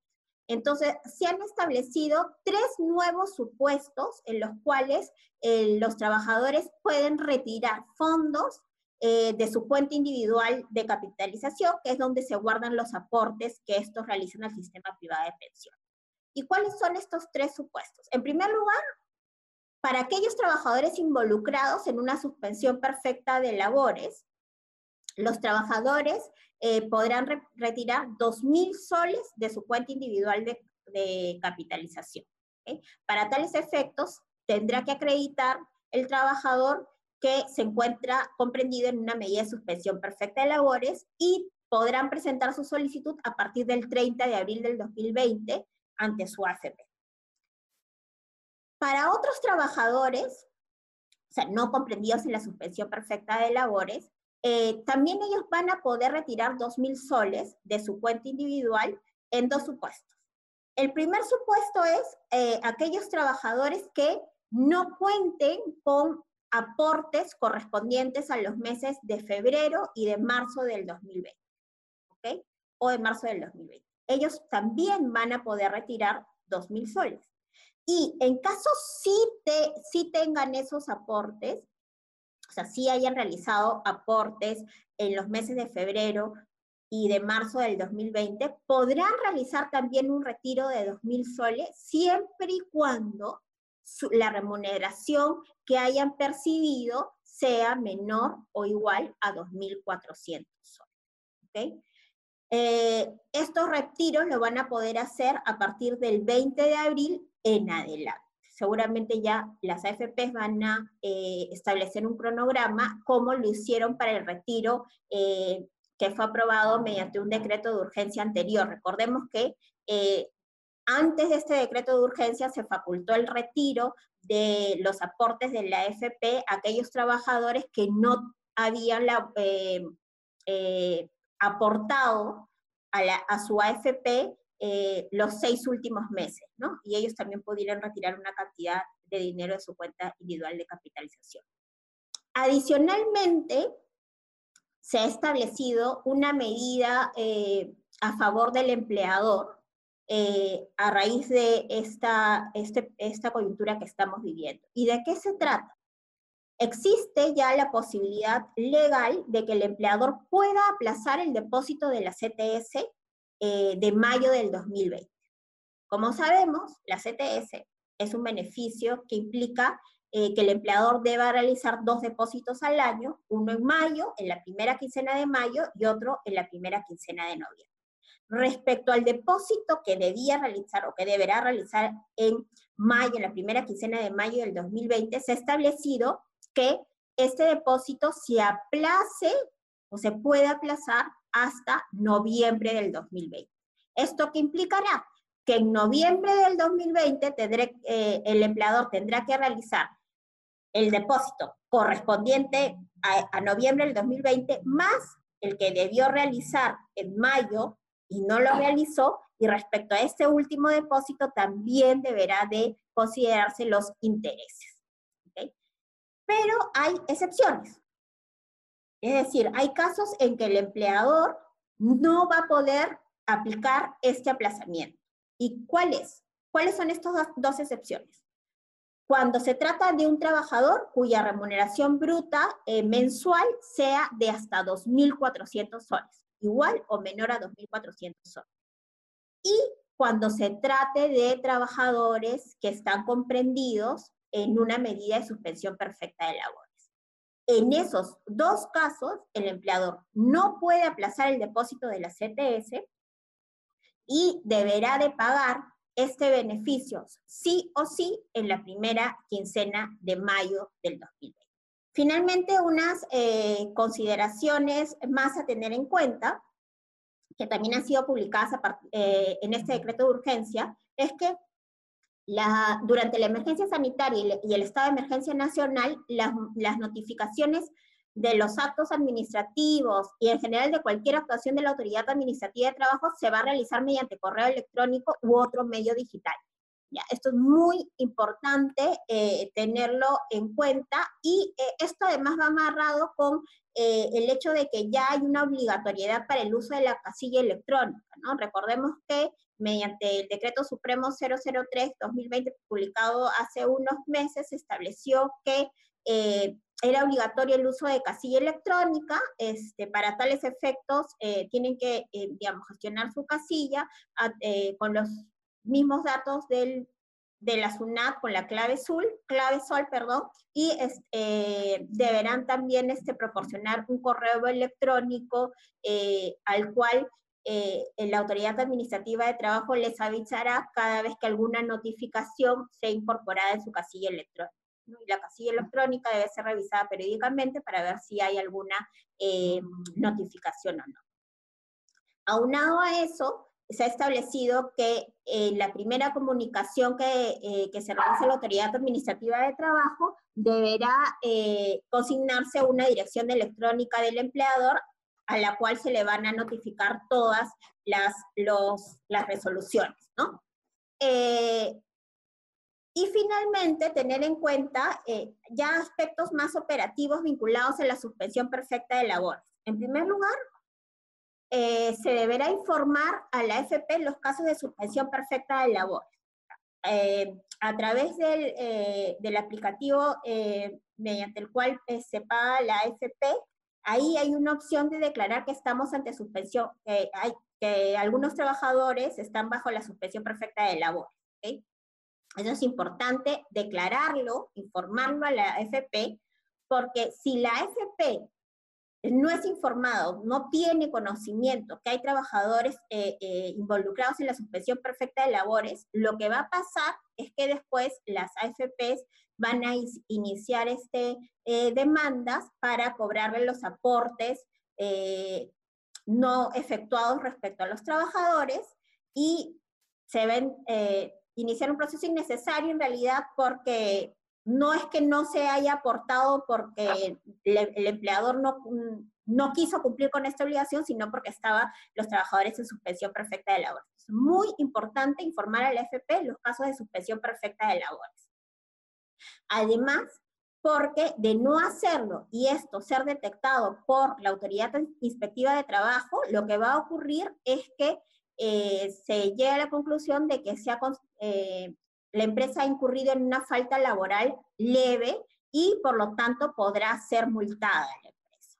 Entonces, se han establecido tres nuevos supuestos en los cuales eh, los trabajadores pueden retirar fondos eh, de su cuenta individual de capitalización, que es donde se guardan los aportes que estos realizan al sistema privado de pensión. ¿Y cuáles son estos tres supuestos? En primer lugar, para aquellos trabajadores involucrados en una suspensión perfecta de labores, los trabajadores eh, podrán retirar 2.000 soles de su cuenta individual de, capitalización. Para tales efectos, tendrá que acreditar el trabajador que se encuentra comprendido en una medida de suspensión perfecta de labores y podrán presentar su solicitud a partir del 30 de abril del 2020 ante su AFP. Para otros trabajadores, o sea, no comprendidos en la suspensión perfecta de labores, eh, también ellos van a poder retirar 2.000 soles de su cuenta individual en dos supuestos. El primer supuesto es eh, aquellos trabajadores que no cuenten con aportes correspondientes a los meses de febrero y de marzo del 2020, ¿ok? O de marzo del 2020. Ellos también van a poder retirar 2.000 soles. Y en caso sí, te, sí tengan esos aportes, o sea, sí hayan realizado aportes en los meses de febrero y de marzo del 2020 podrán realizar también un retiro de 2.000 soles siempre y cuando la remuneración que hayan percibido sea menor o igual a 2.400 soles. Eh, estos retiros lo van a poder hacer a partir del 20 de abril en adelante. Seguramente ya las AFPs van a eh, establecer un cronograma como lo hicieron para el retiro eh, que fue aprobado mediante un decreto de urgencia anterior. Recordemos que antes de este decreto de urgencia se facultó el retiro de los aportes de la AFP a aquellos trabajadores que no habían aportado a, su AFP eh, los seis últimos meses, ¿no? Y ellos también pudieran retirar una cantidad de dinero de su cuenta individual de capitalización. Adicionalmente, se ha establecido una medida eh, a favor del empleador eh, a raíz de esta, este, esta coyuntura que estamos viviendo. ¿Y de qué se trata? existe ya la posibilidad legal de que el empleador pueda aplazar el depósito de la CTS eh, de mayo del 2020. Como sabemos, la CTS es un beneficio que implica eh, que el empleador deba realizar dos depósitos al año, uno en mayo, en la primera quincena de mayo, y otro en la primera quincena de noviembre. Respecto al depósito que debía realizar o que deberá realizar en mayo, en la primera quincena de mayo del 2020, se ha establecido que este depósito se aplace o se puede aplazar hasta noviembre del 2020. ¿Esto qué implicará? Que en noviembre del 2020 tendré, eh, el empleador tendrá que realizar el depósito correspondiente a, a noviembre del 2020 más el que debió realizar en mayo y no lo realizó, y respecto a este último depósito también deberá de considerarse los intereses pero hay excepciones. Es decir, hay casos en que el empleador no va a poder aplicar este aplazamiento. ¿Y cuáles? ¿Cuáles son estas dos, excepciones? Cuando se trata de un trabajador cuya remuneración bruta eh, mensual sea de hasta 2.400 soles, igual o menor a 2.400 soles. Y cuando se trate de trabajadores que están comprendidos en una medida de suspensión perfecta de labores. En esos dos casos, el empleador no puede aplazar el depósito de la CTS y deberá de pagar este beneficio sí o sí en la primera quincena de mayo del 2020. Finalmente, unas eh, consideraciones más a tener en cuenta, que también han sido publicadas eh, en este decreto de urgencia, es que durante la emergencia sanitaria y, el estado de emergencia nacional, las, notificaciones de los actos administrativos y en general de cualquier actuación de la autoridad administrativa de trabajo se va a realizar mediante correo electrónico u otro medio digital. ¿ya? Esto es muy importante eh, tenerlo en cuenta y eh, esto además va amarrado con eh, el hecho de que ya hay una obligatoriedad para el uso de la casilla electrónica. ¿no? Recordemos que mediante el Decreto Supremo 003-2020, publicado hace unos meses, estableció que eh, era obligatorio el uso de casilla electrónica. Este, para tales efectos, eh, tienen que, eh, digamos, gestionar su casilla con los mismos datos del, de la SUNAT con la clave SUL, clave SOL, perdón, y deberán también este, proporcionar un correo electrónico al cual eh, la autoridad administrativa de trabajo les avisará cada vez que alguna notificación sea incorporada en su casilla electrónica. La casilla electrónica debe ser revisada periódicamente para ver si hay alguna eh, notificación o no. Aunado a eso, se ha establecido que eh, la primera comunicación que, que, se realiza la autoridad administrativa de trabajo deberá consignarse a una dirección electrónica del empleador a la cual se le van a notificar todas las, las resoluciones, ¿no? Eh, y finalmente, tener en cuenta eh, ya aspectos más operativos vinculados a la suspensión perfecta de labores. En primer lugar, eh, se deberá informar a la FP los casos de suspensión perfecta de labores. a través del, del aplicativo mediante el cual se paga la FP, ahí hay una opción de declarar que estamos ante suspensión, que, hay, que algunos trabajadores están bajo la suspensión perfecta de labor. Eso es importante declararlo, informarlo a la AFP, porque si la AFP no es informado, no tiene conocimiento que hay trabajadores eh, eh, involucrados en la suspensión perfecta de labores, lo que va a pasar es que después las AFPs van a iniciar este, eh, demandas para cobrarle los aportes no efectuados respecto a los trabajadores y se ven iniciar un proceso innecesario en realidad porque no es que no se haya aportado porque el, empleador no, no quiso cumplir con esta obligación, sino porque estaban los trabajadores en suspensión perfecta de labores. Es muy importante informar al FP los casos de suspensión perfecta de labores. Además, porque de no hacerlo y esto ser detectado por la autoridad inspectiva de trabajo, lo que va a ocurrir es que eh, se llega a la conclusión de que eh, la empresa ha incurrido en una falta laboral leve y por lo tanto podrá ser multada la empresa.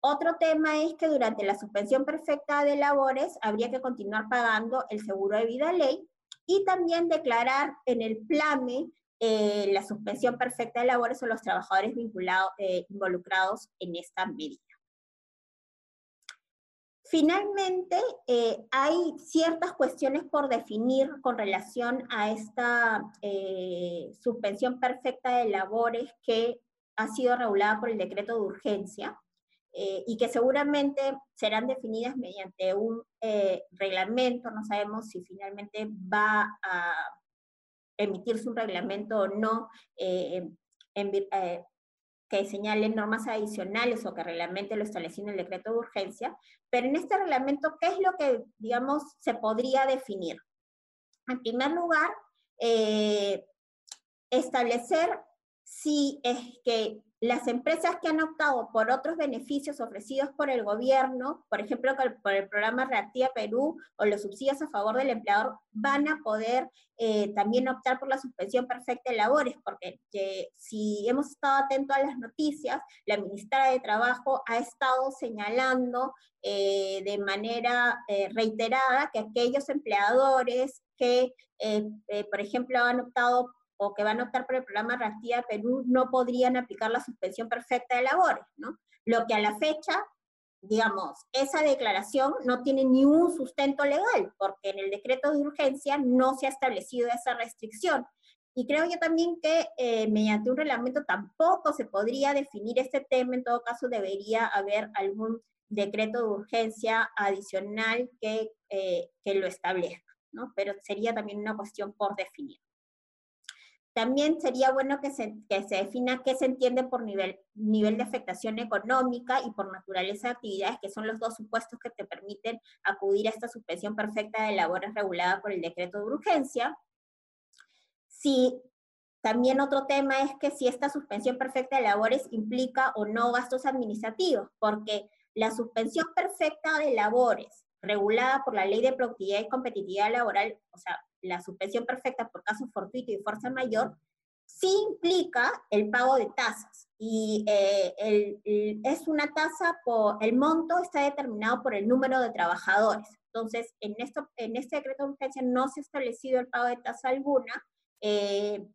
Otro tema es que durante la suspensión perfecta de labores habría que continuar pagando el seguro de vida ley y también declarar en el PLAME eh, la suspensión perfecta de labores o los trabajadores vinculados, eh, involucrados en esta medida. Finalmente, eh, hay ciertas cuestiones por definir con relación a esta suspensión perfecta de labores que ha sido regulada por el decreto de urgencia y que seguramente serán definidas mediante un reglamento. No sabemos si finalmente va a emitirse un reglamento o no en, que señalen normas adicionales o que reglamente lo establecido en el decreto de urgencia, pero en este reglamento, ¿qué es lo que, digamos, se podría definir? En primer lugar, eh, establecer si es que las empresas que han optado por otros beneficios ofrecidos por el gobierno, por ejemplo, por el programa Reactiva Perú o los subsidios a favor del empleador, van a poder eh, también optar por la suspensión perfecta de labores, porque si hemos estado atentos a las noticias, la ministra de Trabajo ha estado señalando eh, de manera eh, reiterada que aquellos empleadores que, por ejemplo, han optado o que van a optar por el programa Reactiva Perú no podrían aplicar la suspensión perfecta de labores, ¿no? Lo que a la fecha, digamos, esa declaración no tiene ni un sustento legal, porque en el decreto de urgencia no se ha establecido esa restricción. Y creo yo también que eh, mediante un reglamento tampoco se podría definir este tema, en todo caso debería haber algún decreto de urgencia adicional que, eh, que lo establezca, ¿no? Pero sería también una cuestión por definir. También sería bueno que se, que se defina qué se entiende por nivel, nivel de afectación económica y por naturaleza de actividades, que son los dos supuestos que te permiten acudir a esta suspensión perfecta de labores regulada por el decreto de urgencia. Si también otro tema es que si esta suspensión perfecta de labores implica o no gastos administrativos, porque la suspensión perfecta de labores regulada por la Ley de Productividad y Competitividad Laboral, o sea, la suspensión perfecta por caso fortuito y fuerza mayor, sí implica el pago de tasas. Y eh, es una tasa, por, el monto está determinado por el número de trabajadores. Entonces, en, esto, en este decreto de urgencia no se ha establecido el pago de tasa alguna. Eh,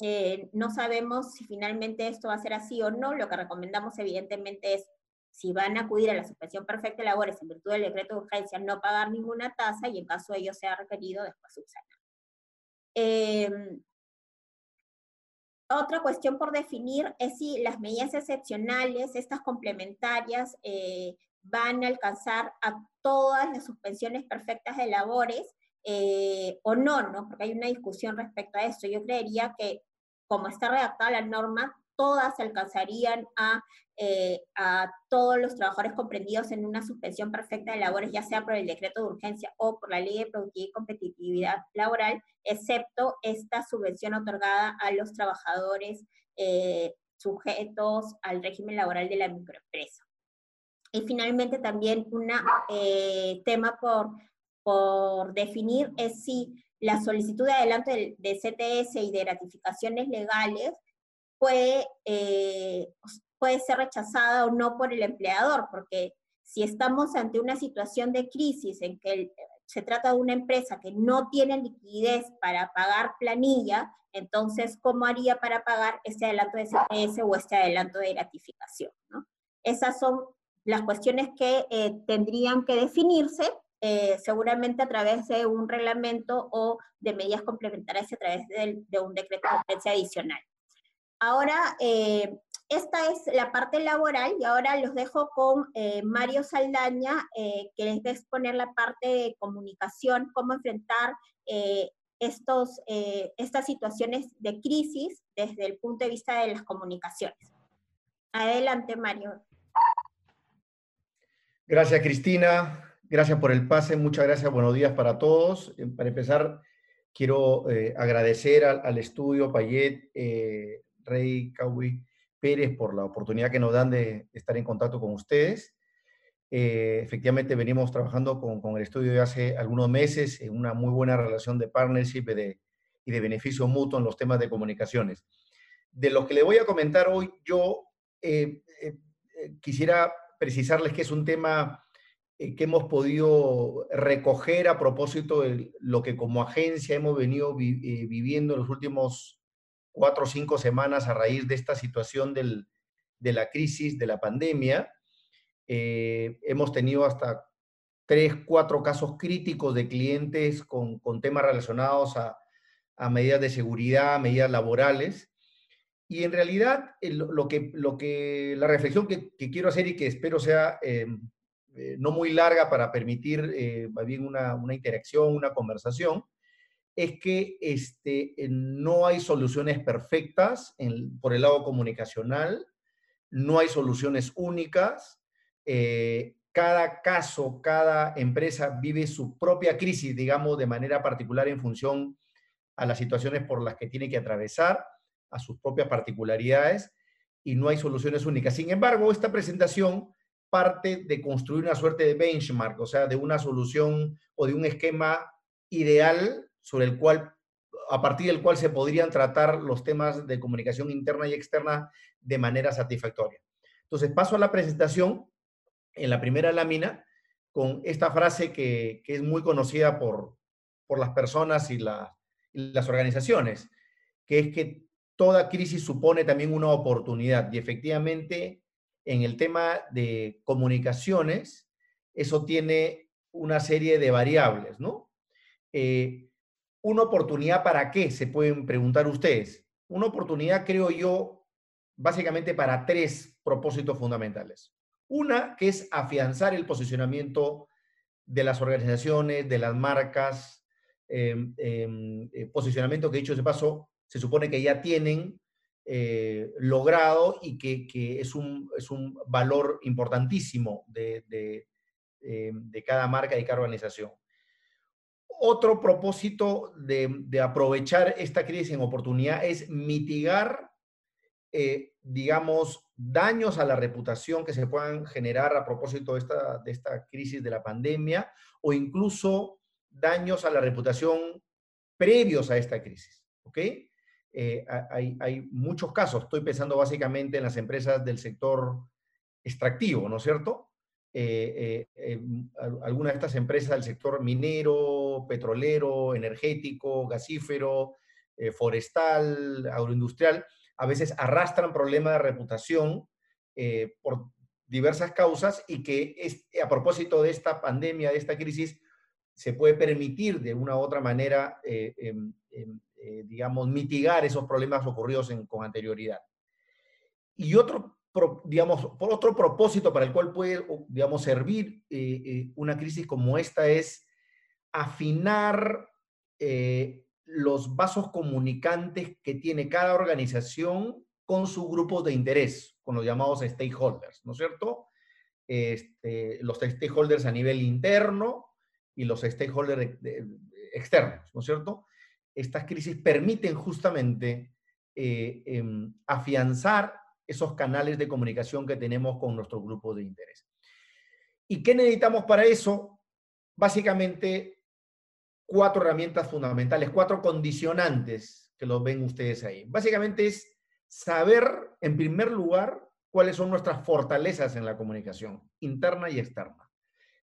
eh, no sabemos si finalmente esto va a ser así o no. Lo que recomendamos, evidentemente, es si van a acudir a la suspensión perfecta de labores en virtud del decreto de urgencia, no pagar ninguna tasa y en caso de ello sea requerido, después subsanar. Em, otra cuestión por definir es si las medidas excepcionales, estas complementarias, eh, van a alcanzar a todas las suspensiones perfectas de labores eh, o no, ¿no? Porque hay una discusión respecto a esto. Yo creería que como está redactada la norma, todas alcanzarían a, eh, a todos los trabajadores comprendidos en una suspensión perfecta de labores, ya sea por el decreto de urgencia o por la ley de productividad y competitividad laboral, excepto esta subvención otorgada a los trabajadores eh, sujetos al régimen laboral de la microempresa. Y finalmente también un eh, tema por, por definir es si la solicitud de adelanto de, de CTS y de gratificaciones legales puede, eh, puede ser rechazada o no por el empleador, porque si estamos ante una situación de crisis en que se trata de una empresa que no tiene liquidez para pagar planilla, entonces, ¿cómo haría para pagar este adelanto de CPS o este adelanto de gratificación? Esas son las cuestiones que eh, tendrían que definirse, eh, seguramente a través de un reglamento o de medidas complementarias a través de, un decreto de adicional. Ahora, eh, esta es la parte laboral y ahora los dejo con eh, Mario Saldaña, eh, que les va a exponer la parte de comunicación, cómo enfrentar estos, estas situaciones de crisis desde el punto de vista de las comunicaciones. Adelante, Mario. Gracias, Cristina. Gracias por el pase. Muchas gracias. Buenos días para todos. Para empezar, quiero agradecer al, al estudio Payet Rey Caui Pérez por la oportunidad que nos dan de estar en contacto con ustedes. Eh, efectivamente, venimos trabajando con, con, el estudio de hace algunos meses en una muy buena relación de partnership y de, beneficio mutuo en los temas de comunicaciones. De lo que le voy a comentar hoy, yo eh, eh, quisiera precisarles que es un tema que hemos podido recoger a propósito de lo que como agencia hemos venido viviendo en los últimos cuatro o cinco semanas a raíz de esta situación de la crisis, de la pandemia. Eh, hemos tenido hasta tres, cuatro casos críticos de clientes con, temas relacionados a, medidas de seguridad, medidas laborales. Y en realidad, lo, que, lo que, la reflexión que, quiero hacer y que espero sea eh, eh, no muy larga para permitir bien una, una interacción, una conversación, es que este, no hay soluciones perfectas por el lado comunicacional, no hay soluciones únicas. Eh, cada caso, cada empresa vive su propia crisis, digamos, de manera particular en función a las situaciones por las que tiene que atravesar, a sus propias particularidades, y no hay soluciones únicas. Sin embargo, esta presentación parte de construir una suerte de benchmark, o sea, de una solución o de un esquema ideal sobre el cual, a partir del cual se podrían tratar los temas de comunicación interna y externa de manera satisfactoria. Entonces, paso a la presentación en la primera lámina con esta frase que, es muy conocida por, por las personas y, y las organizaciones, que es que toda crisis supone también una oportunidad. Y efectivamente, en el tema de comunicaciones, eso tiene una serie de variables, ¿no? Eh, ¿Una oportunidad para qué? Se pueden preguntar ustedes. Una oportunidad, creo yo, básicamente para tres propósitos fundamentales. Una, que es afianzar el posicionamiento de las organizaciones, de las marcas, em, em, eh, posicionamiento que dicho de paso, se supone que ya tienen eh, logrado y que, es, un, es, un, valor importantísimo de, de, em, de cada marca y cada organización. Otro propósito de, aprovechar esta crisis en oportunidad es mitigar, eh, digamos, daños a la reputación que se puedan generar a propósito de esta, crisis de la pandemia o incluso daños a la reputación previos a esta crisis. ¿Ok? Eh, hay, muchos casos, estoy pensando básicamente en las empresas del sector extractivo, ¿no es cierto? Eh, eh, algunas de estas empresas del sector minero, petrolero, energético, gasífero, eh, forestal, agroindustrial, a veces arrastran problemas de reputación por diversas causas y que es, a propósito de esta pandemia, de esta crisis, se puede permitir de una u otra manera, em, em, digamos, mitigar esos problemas ocurridos con anterioridad. Y otro digamos, por otro propósito para el cual puede, digamos, servir eh, eh, una crisis como esta es afinar eh, los vasos comunicantes que tiene cada organización con su grupo de interés, con los llamados stakeholders, ¿no es cierto? Este, los stakeholders a nivel interno y los stakeholders externos, ¿no es cierto? Estas crisis permiten justamente em, afianzar esos canales de comunicación que tenemos con nuestro grupo de interés. ¿Y qué necesitamos para eso? Básicamente, cuatro herramientas fundamentales, cuatro condicionantes que los ven ustedes ahí. Básicamente es saber, en primer lugar, cuáles son nuestras fortalezas en la comunicación, interna y externa.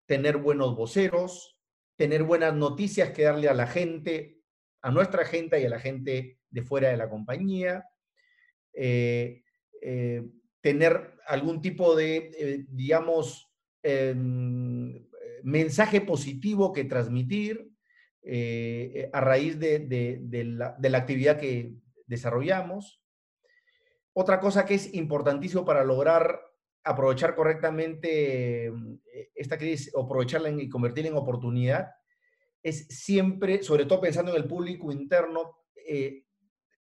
Tener buenos voceros, tener buenas noticias que darle a la gente, a nuestra gente y a la gente de fuera de la compañía, eh, eh, tener algún tipo de, eh, digamos, em, mensaje positivo que transmitir a raíz de, la, actividad que desarrollamos. Otra cosa que es importantísimo para lograr aprovechar correctamente esta crisis, aprovecharla y convertirla en oportunidad, es siempre, sobre todo pensando en el público interno, eh,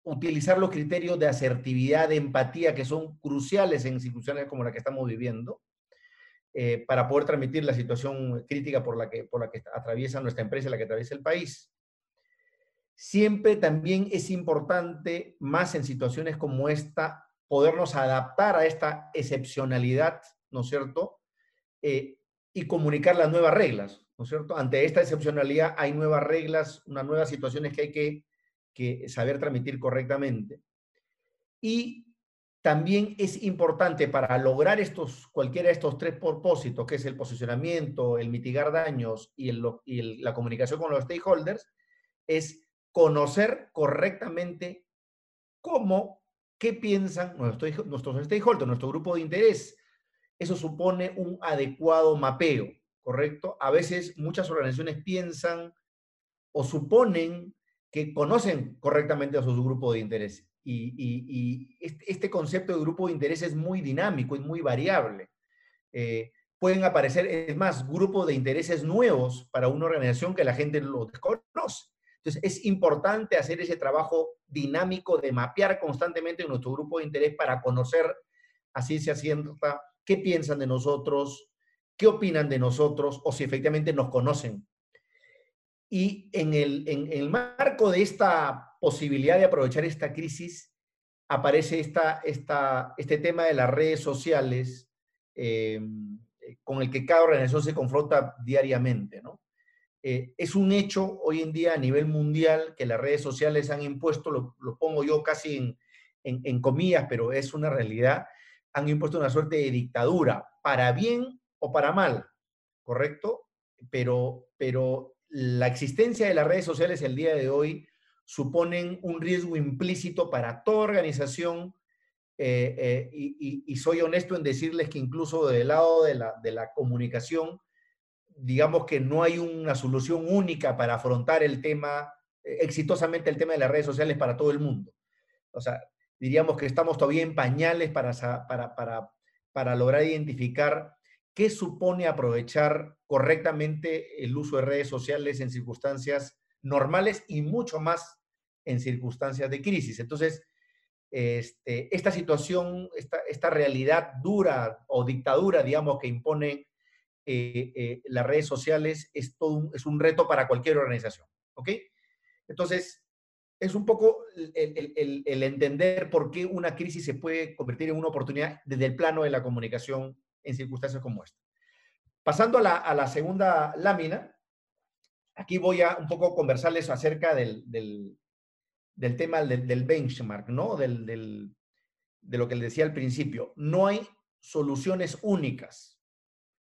utilizar los criterios de asertividad, de empatía, que son cruciales en instituciones como la que estamos viviendo, eh, para poder transmitir la situación crítica por la, que, por la que atraviesa nuestra empresa, la que atraviesa el país. Siempre también es importante, más en situaciones como esta, podernos adaptar a esta excepcionalidad, ¿no es cierto? Eh, y comunicar las nuevas reglas. ¿no es cierto? Ante esta excepcionalidad hay nuevas reglas, unas nuevas situaciones que hay que, que saber transmitir correctamente. Y también es importante para lograr estos, cualquiera de estos tres propósitos, que es el posicionamiento, el mitigar daños y, el, y la comunicación con los stakeholders, es conocer correctamente cómo, qué piensan nuestros, nuestros stakeholders, nuestro grupo de interés. Eso supone un adecuado mapeo. ¿correcto? A veces muchas organizaciones piensan o suponen que conocen correctamente a su grupo de interés. Y, este, este, concepto de grupo de interés es muy dinámico, es muy variable. Eh, pueden aparecer, es más, grupos de intereses nuevos para una organización que la gente lo desconoce. Entonces, es importante hacer ese trabajo dinámico de mapear constantemente nuestro grupo de interés para conocer, así se asienta, qué piensan de nosotros, qué opinan de nosotros o si efectivamente nos conocen. Y en el, en, el marco de esta posibilidad de aprovechar esta crisis, aparece esta, esta, este tema de las redes sociales eh, con el que cada organización se confronta diariamente. ¿no? Eh, es un hecho hoy en día a nivel mundial que las redes sociales han impuesto, lo, lo pongo yo casi en, en, en, comillas, pero es una realidad, han impuesto una suerte de dictadura, para bien o para mal, ¿correcto? Pero, pero la existencia de las redes sociales el día de hoy suponen un riesgo implícito para toda organización eh, eh, y, soy honesto en decirles que incluso del lado de la, de la comunicación, digamos que no hay una solución única para afrontar el tema, eh, exitosamente el tema de las redes sociales para todo el mundo. O sea, diríamos que estamos todavía en pañales para, para, para, para lograr identificar ¿Qué supone aprovechar correctamente el uso de redes sociales en circunstancias normales y mucho más en circunstancias de crisis? Entonces, este, esta situación, esta, esta, realidad dura o dictadura, digamos, que impone eh, eh, las redes sociales es, todo un, es un reto para cualquier organización. ¿Ok? Entonces, es un poco el, entender por qué una crisis se puede convertir en una oportunidad desde el plano de la comunicación en circunstancias como esta. Pasando a la, segunda lámina, aquí voy a un poco conversarles acerca del, tema del, benchmark, ¿no? Del, de lo que les decía al principio. No hay soluciones únicas.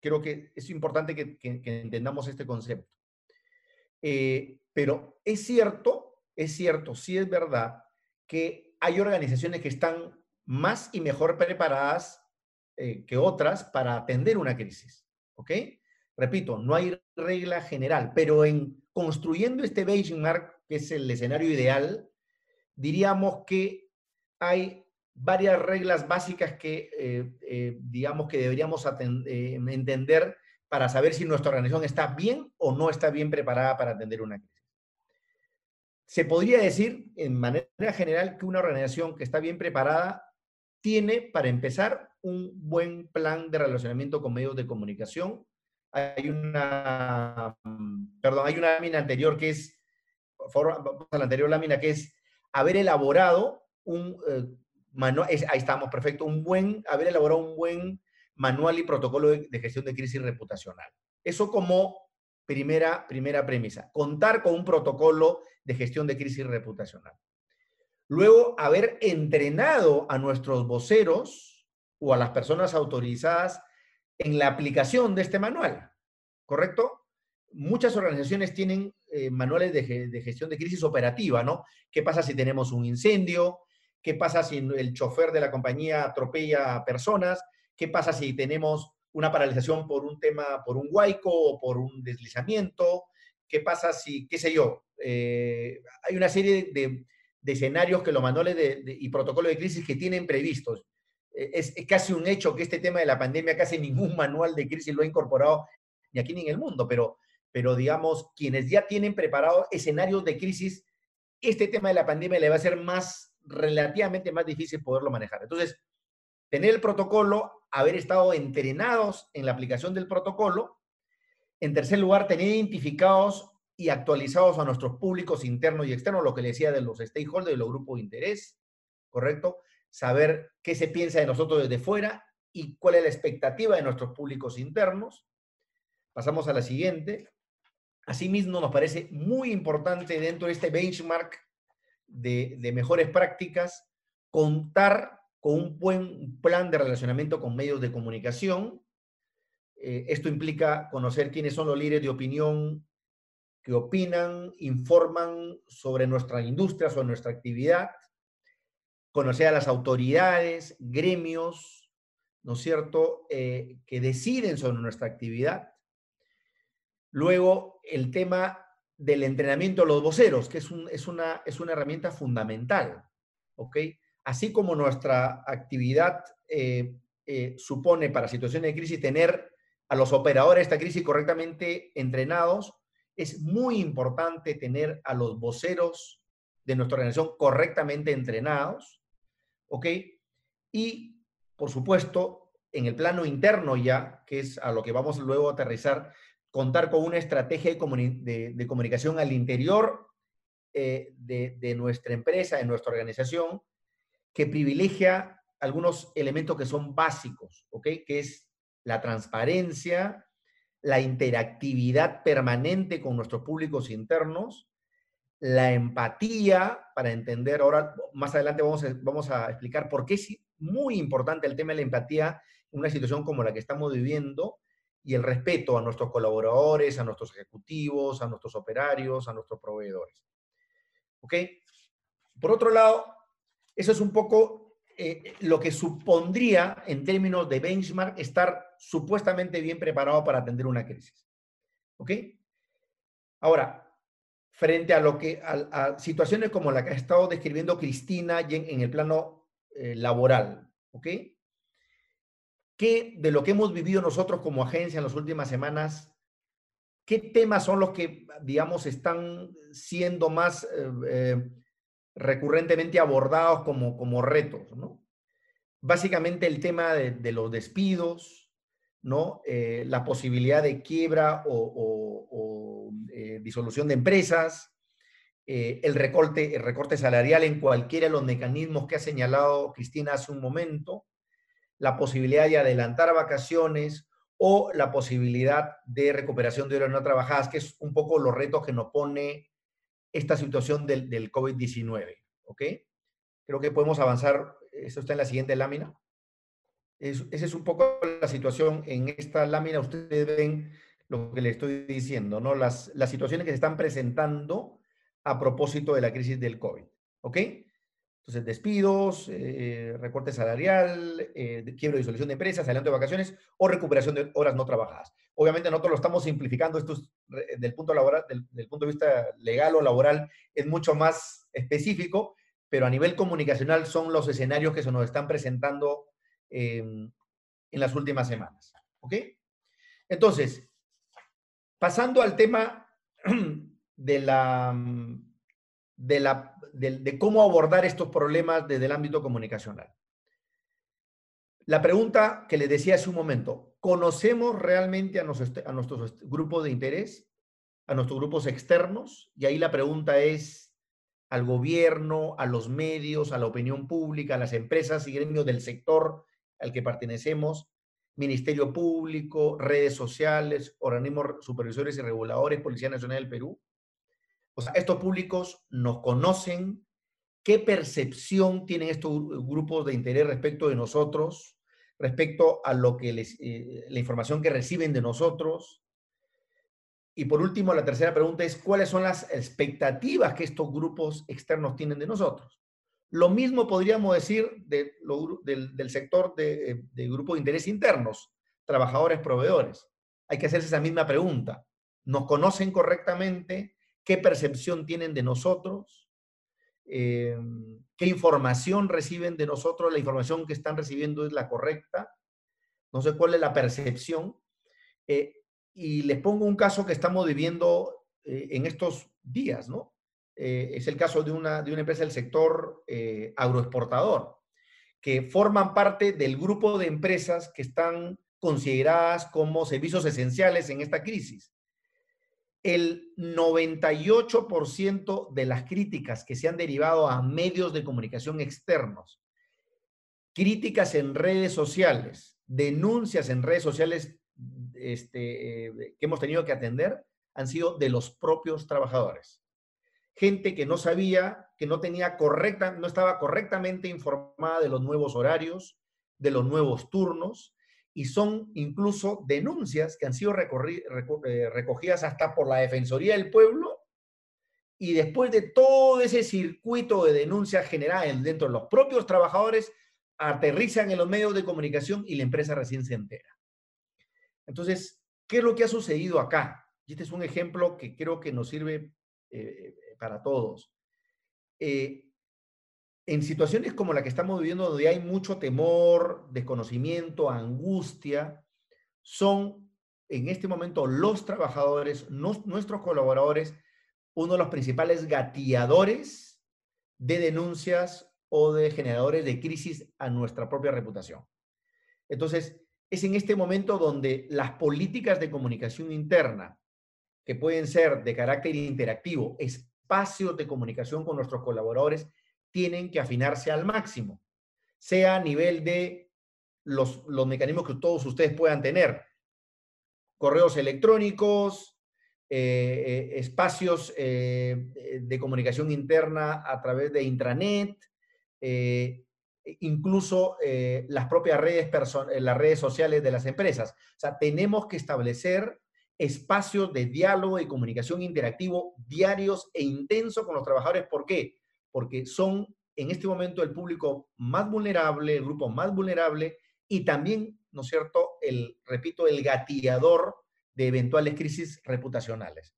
Creo que es importante que, entendamos este concepto. Eh, pero es cierto, es cierto, sí es verdad que hay organizaciones que están más y mejor preparadas eh, que otras para atender una crisis. ¿Ok? Repito, no hay regla general, pero en construyendo este benchmark, que es el escenario ideal, diríamos que hay varias reglas básicas que, eh, eh, digamos, que deberíamos entender para saber si nuestra organización está bien o no está bien preparada para atender una crisis. Se podría decir, en manera general, que una organización que está bien preparada tiene, para empezar, un buen plan de relacionamiento con medios de comunicación. Hay una, mm, perdón, hay una lámina anterior que es, la anterior lámina, que es haber elaborado un eh, manual, ahí estamos, perfecto, un buen, haber elaborado un buen manual y protocolo de, de, gestión de crisis reputacional. Eso como primera, primera premisa, contar con un protocolo de gestión de crisis reputacional. Luego, haber entrenado a nuestros voceros o a las personas autorizadas en la aplicación de este manual, ¿correcto? Muchas organizaciones tienen eh, manuales de, gestión de crisis operativa, ¿no? ¿Qué pasa si tenemos un incendio? ¿Qué pasa si el chofer de la compañía atropella a personas? ¿Qué pasa si tenemos una paralización por un tema, por un huaico o por un deslizamiento? ¿Qué pasa si, qué sé yo? Eh, hay una serie de, escenarios que los manuales y protocolos de crisis que tienen previstos. Eh, es, casi un hecho que este tema de la pandemia, casi ningún manual de crisis lo ha incorporado, ni aquí ni en el mundo, pero, pero digamos, quienes ya tienen preparados escenarios de crisis, este tema de la pandemia le va a ser más, relativamente más difícil poderlo manejar. Entonces, tener el protocolo, haber estado entrenados en la aplicación del protocolo, en tercer lugar, tener identificados y actualizados a nuestros públicos internos y externos, lo que le decía de los stakeholders, de los grupos de interés, ¿correcto? Saber qué se piensa de nosotros desde fuera y cuál es la expectativa de nuestros públicos internos. Pasamos a la siguiente. Asimismo, nos parece muy importante dentro de este benchmark de, mejores prácticas contar con un buen plan de relacionamiento con medios de comunicación, eh, esto implica conocer quiénes son los líderes de opinión que opinan, informan sobre nuestra industria, sobre nuestra actividad, conocer a las autoridades, gremios, ¿no es cierto?, eh, que deciden sobre nuestra actividad. Luego, el tema del entrenamiento de los voceros, que es, una, es una herramienta fundamental, ¿ok? Así como nuestra actividad eh, supone para situaciones de crisis tener a los operadores de esta crisis correctamente entrenados, es muy importante tener a los voceros de nuestra organización correctamente entrenados, ¿ok? Y, por supuesto, en el plano interno ya, que es a lo que vamos luego a aterrizar, contar con una estrategia de, comunicación al interior eh, de, de nuestra empresa, de nuestra organización, que privilegia algunos elementos que son básicos, ¿ok? Que es la transparencia, la interactividad permanente con nuestros públicos internos, la empatía para entender, ahora más adelante vamos a, vamos a explicar por qué es muy importante el tema de la empatía en una situación como la que estamos viviendo y el respeto a nuestros colaboradores, a nuestros ejecutivos, a nuestros operarios, a nuestros proveedores. ¿Ok? Por otro lado, eso es un poco eh, lo que supondría en términos de benchmark estar supuestamente bien preparado para atender una crisis. ¿Ok? Ahora, frente a lo que a, situaciones como la que ha estado describiendo Cristina en, el plano eh, laboral, ¿ok? ¿Qué de lo que hemos vivido nosotros como agencia en las últimas semanas, qué temas son los que, digamos, están siendo más eh, recurrentemente abordados como, como retos, ¿no? Básicamente el tema de, los despidos, ¿no? Eh, la posibilidad de quiebra o, eh, disolución de empresas, eh, el, recorte, el recorte salarial en cualquiera de los mecanismos que ha señalado Cristina hace un momento, la posibilidad de adelantar vacaciones o la posibilidad de recuperación de horas no trabajadas, que es un poco los retos que nos pone esta situación del, del COVID-19. ¿Ok? Creo que podemos avanzar. Eso está en la siguiente lámina. esa es un poco la situación en esta lámina. Ustedes ven lo que le estoy diciendo, ¿no? Las, las situaciones que se están presentando a propósito de la crisis del COVID. ¿Ok? Entonces, despidos, eh, recorte salarial, eh, quiebra y disolución de empresas, adelanto de vacaciones o recuperación de horas no trabajadas. Obviamente nosotros lo estamos simplificando, esto es, del, punto laboral, del, punto de vista legal o laboral es mucho más específico, pero a nivel comunicacional son los escenarios que se nos están presentando em, en las últimas semanas. ¿Ok? Entonces, pasando al tema [CLEARS THROAT] de la de, la, de, cómo abordar estos problemas desde el ámbito comunicacional. La pregunta que le decía hace un momento, ¿conocemos realmente a, a nuestros grupos de interés, a nuestros grupos externos? Y ahí la pregunta es al gobierno, a los medios, a la opinión pública, a las empresas y gremios del sector al que pertenecemos, Ministerio Público, redes sociales, organismos supervisores y reguladores, Policía Nacional del Perú. O sea, estos públicos nos conocen, qué percepción tienen estos grupos de interés respecto de nosotros, respecto a lo que les, eh, la información que reciben de nosotros. Y por último, la tercera pregunta es, ¿cuáles son las expectativas que estos grupos externos tienen de nosotros? Lo mismo podríamos decir de del, sector de, de grupos de interés internos, trabajadores, proveedores. Hay que hacerse esa misma pregunta. ¿Nos conocen correctamente? ¿Qué percepción tienen de nosotros? Eh, qué información reciben de nosotros, la información que están recibiendo es la correcta, no sé cuál es la percepción. Eh, y les pongo un caso que estamos viviendo eh, en estos días, ¿no? es el caso de una, de una empresa del sector agroexportador, que forman parte del grupo de empresas que están consideradas como servicios esenciales en esta crisis el 98% de las críticas que se han derivado a medios de comunicación externos, críticas en redes sociales, denuncias en redes sociales este, eh, que hemos tenido que atender, han sido de los propios trabajadores. Gente que no sabía, que no tenía correcta, no estaba correctamente informada de los nuevos horarios, de los nuevos turnos, y son incluso denuncias que han sido eh, recogidas hasta por la Defensoría del Pueblo y después de todo ese circuito de denuncias generadas dentro de los propios trabajadores, aterrizan en los medios de comunicación y la empresa recién se entera. Entonces, ¿qué es lo que ha sucedido acá? Y este es un ejemplo que creo que nos sirve eh, para todos. Eh, en situaciones como la que estamos viviendo, donde hay mucho temor, desconocimiento, angustia, son en este momento los trabajadores, nuestros colaboradores, uno de los principales gatilladores de denuncias o de generadores de crisis a nuestra propia reputación. Entonces, es en este momento donde las políticas de comunicación interna, que pueden ser de carácter interactivo, espacios de comunicación con nuestros colaboradores, tienen que afinarse al máximo, sea a nivel de los, los mecanismos que todos ustedes puedan tener, correos electrónicos, eh, eh, espacios eh, de comunicación interna a través de intranet, incluso las propias redes, las redes sociales de las empresas. O sea, tenemos que establecer espacios de diálogo y comunicación interactivo diarios e intensos con los trabajadores. ¿Por qué? Porque son en este momento el público más vulnerable, el grupo más vulnerable y también, ¿no es cierto?, el, repito, el gatillador de eventuales crisis reputacionales.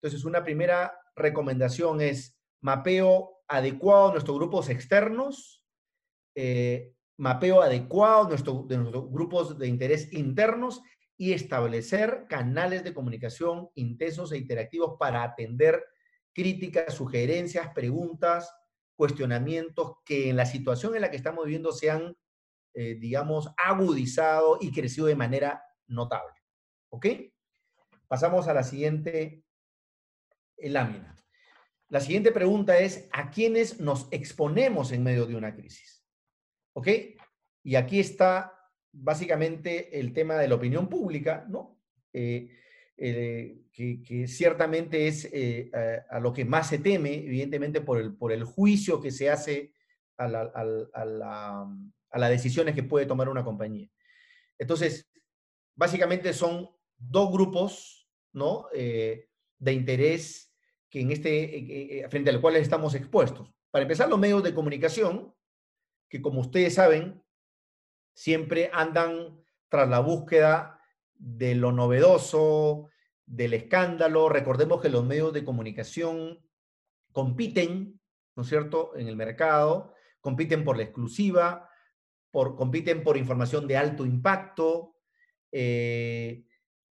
Entonces, una primera recomendación es mapeo adecuado de nuestros grupos externos, eh, mapeo adecuado de, de nuestros grupos de interés internos y establecer canales de comunicación intensos e interactivos para atender críticas, sugerencias, preguntas, cuestionamientos que en la situación en la que estamos viviendo se han, eh, digamos, agudizado y crecido de manera notable. ¿Ok? Pasamos a la siguiente eh, lámina. La siguiente pregunta es, ¿a quiénes nos exponemos en medio de una crisis? ¿Ok? Y aquí está básicamente el tema de la opinión pública, ¿no? Eh, eh, que, ciertamente es eh, a, lo que más se teme, evidentemente por el, por el juicio que se hace a, las decisiones que puede tomar una compañía. Entonces, básicamente son dos grupos ¿no? Eh, de interés que en este, frente al cual estamos expuestos. Para empezar, los medios de comunicación, que como ustedes saben, siempre andan tras la búsqueda de lo novedoso, del escándalo. Recordemos que los medios de comunicación compiten, ¿no es cierto?, en el mercado, compiten por la exclusiva, por, compiten por información de alto impacto, eh,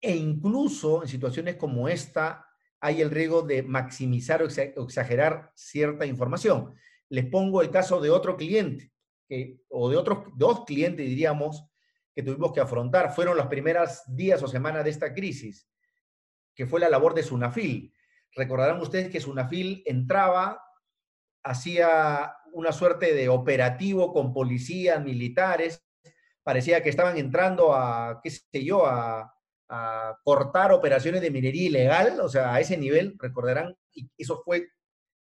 e incluso en situaciones como esta hay el riesgo de maximizar o exagerar cierta información. Les pongo el caso de otro cliente, o de otros dos clientes, diríamos, que tuvimos que afrontar. Fueron los primeros días o semanas de esta crisis, que fue la labor de Sunafil. Recordarán ustedes que Sunafil entraba, hacía una suerte de operativo con policías, militares, parecía que estaban entrando a, qué sé yo, a, cortar operaciones de minería ilegal, o sea, a ese nivel, recordarán, eso fue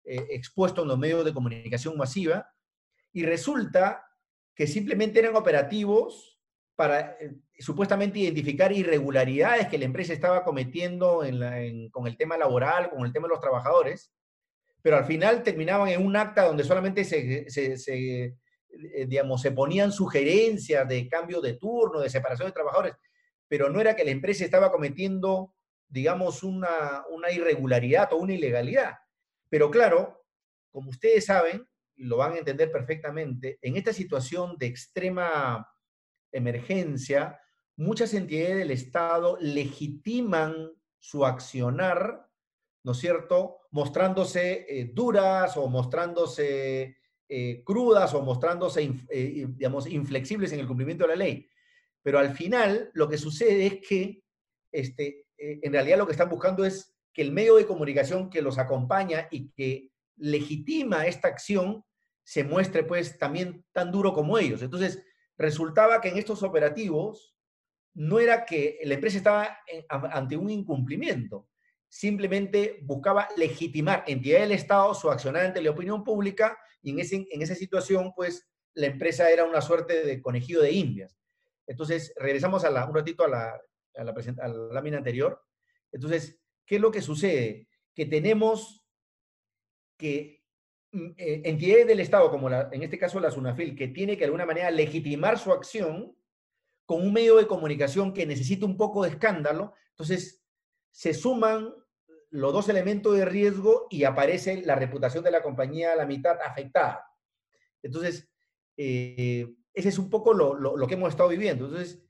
eh, expuesto en los medios de comunicación masiva, y resulta que simplemente eran operativos para eh, supuestamente identificar irregularidades que la empresa estaba cometiendo con el tema laboral, con el tema de los trabajadores, pero al final terminaban en un acta donde solamente se, eh, digamos, se ponían sugerencias de cambio de turno, de separación de trabajadores, pero no era que la empresa estaba cometiendo, digamos, una, una irregularidad o una ilegalidad. Pero claro, como ustedes saben, y lo van a entender perfectamente, en esta situación de extrema emergencia, muchas entidades del Estado legitiman su accionar, ¿no es cierto?, mostrándose eh, duras o mostrándose eh, crudas o mostrándose, eh, digamos, inflexibles en el cumplimiento de la ley. Pero al final lo que sucede es que este, en realidad lo que están buscando es que el medio de comunicación que los acompaña y que legitima esta acción se muestre pues también tan duro como ellos. Entonces, resultaba que en estos operativos no era que la empresa estaba ante un incumplimiento, simplemente buscaba legitimar entidad del Estado su accionar ante la opinión pública y en, ese, en esa situación, pues, la empresa era una suerte de conejillo de indias. Entonces, regresamos a la, un ratito a la, a la, a la lámina anterior. Entonces, ¿qué es lo que sucede? Que tenemos que eh, entidades del Estado, como en este caso la SUNAFIL, que tiene que de alguna manera legitimar su acción con un medio de comunicación que necesita un poco de escándalo, entonces se suman los dos elementos de riesgo y aparece la reputación de la compañía a la mitad afectada. Entonces, eh, ese es un poco lo, que hemos estado viviendo. Entonces,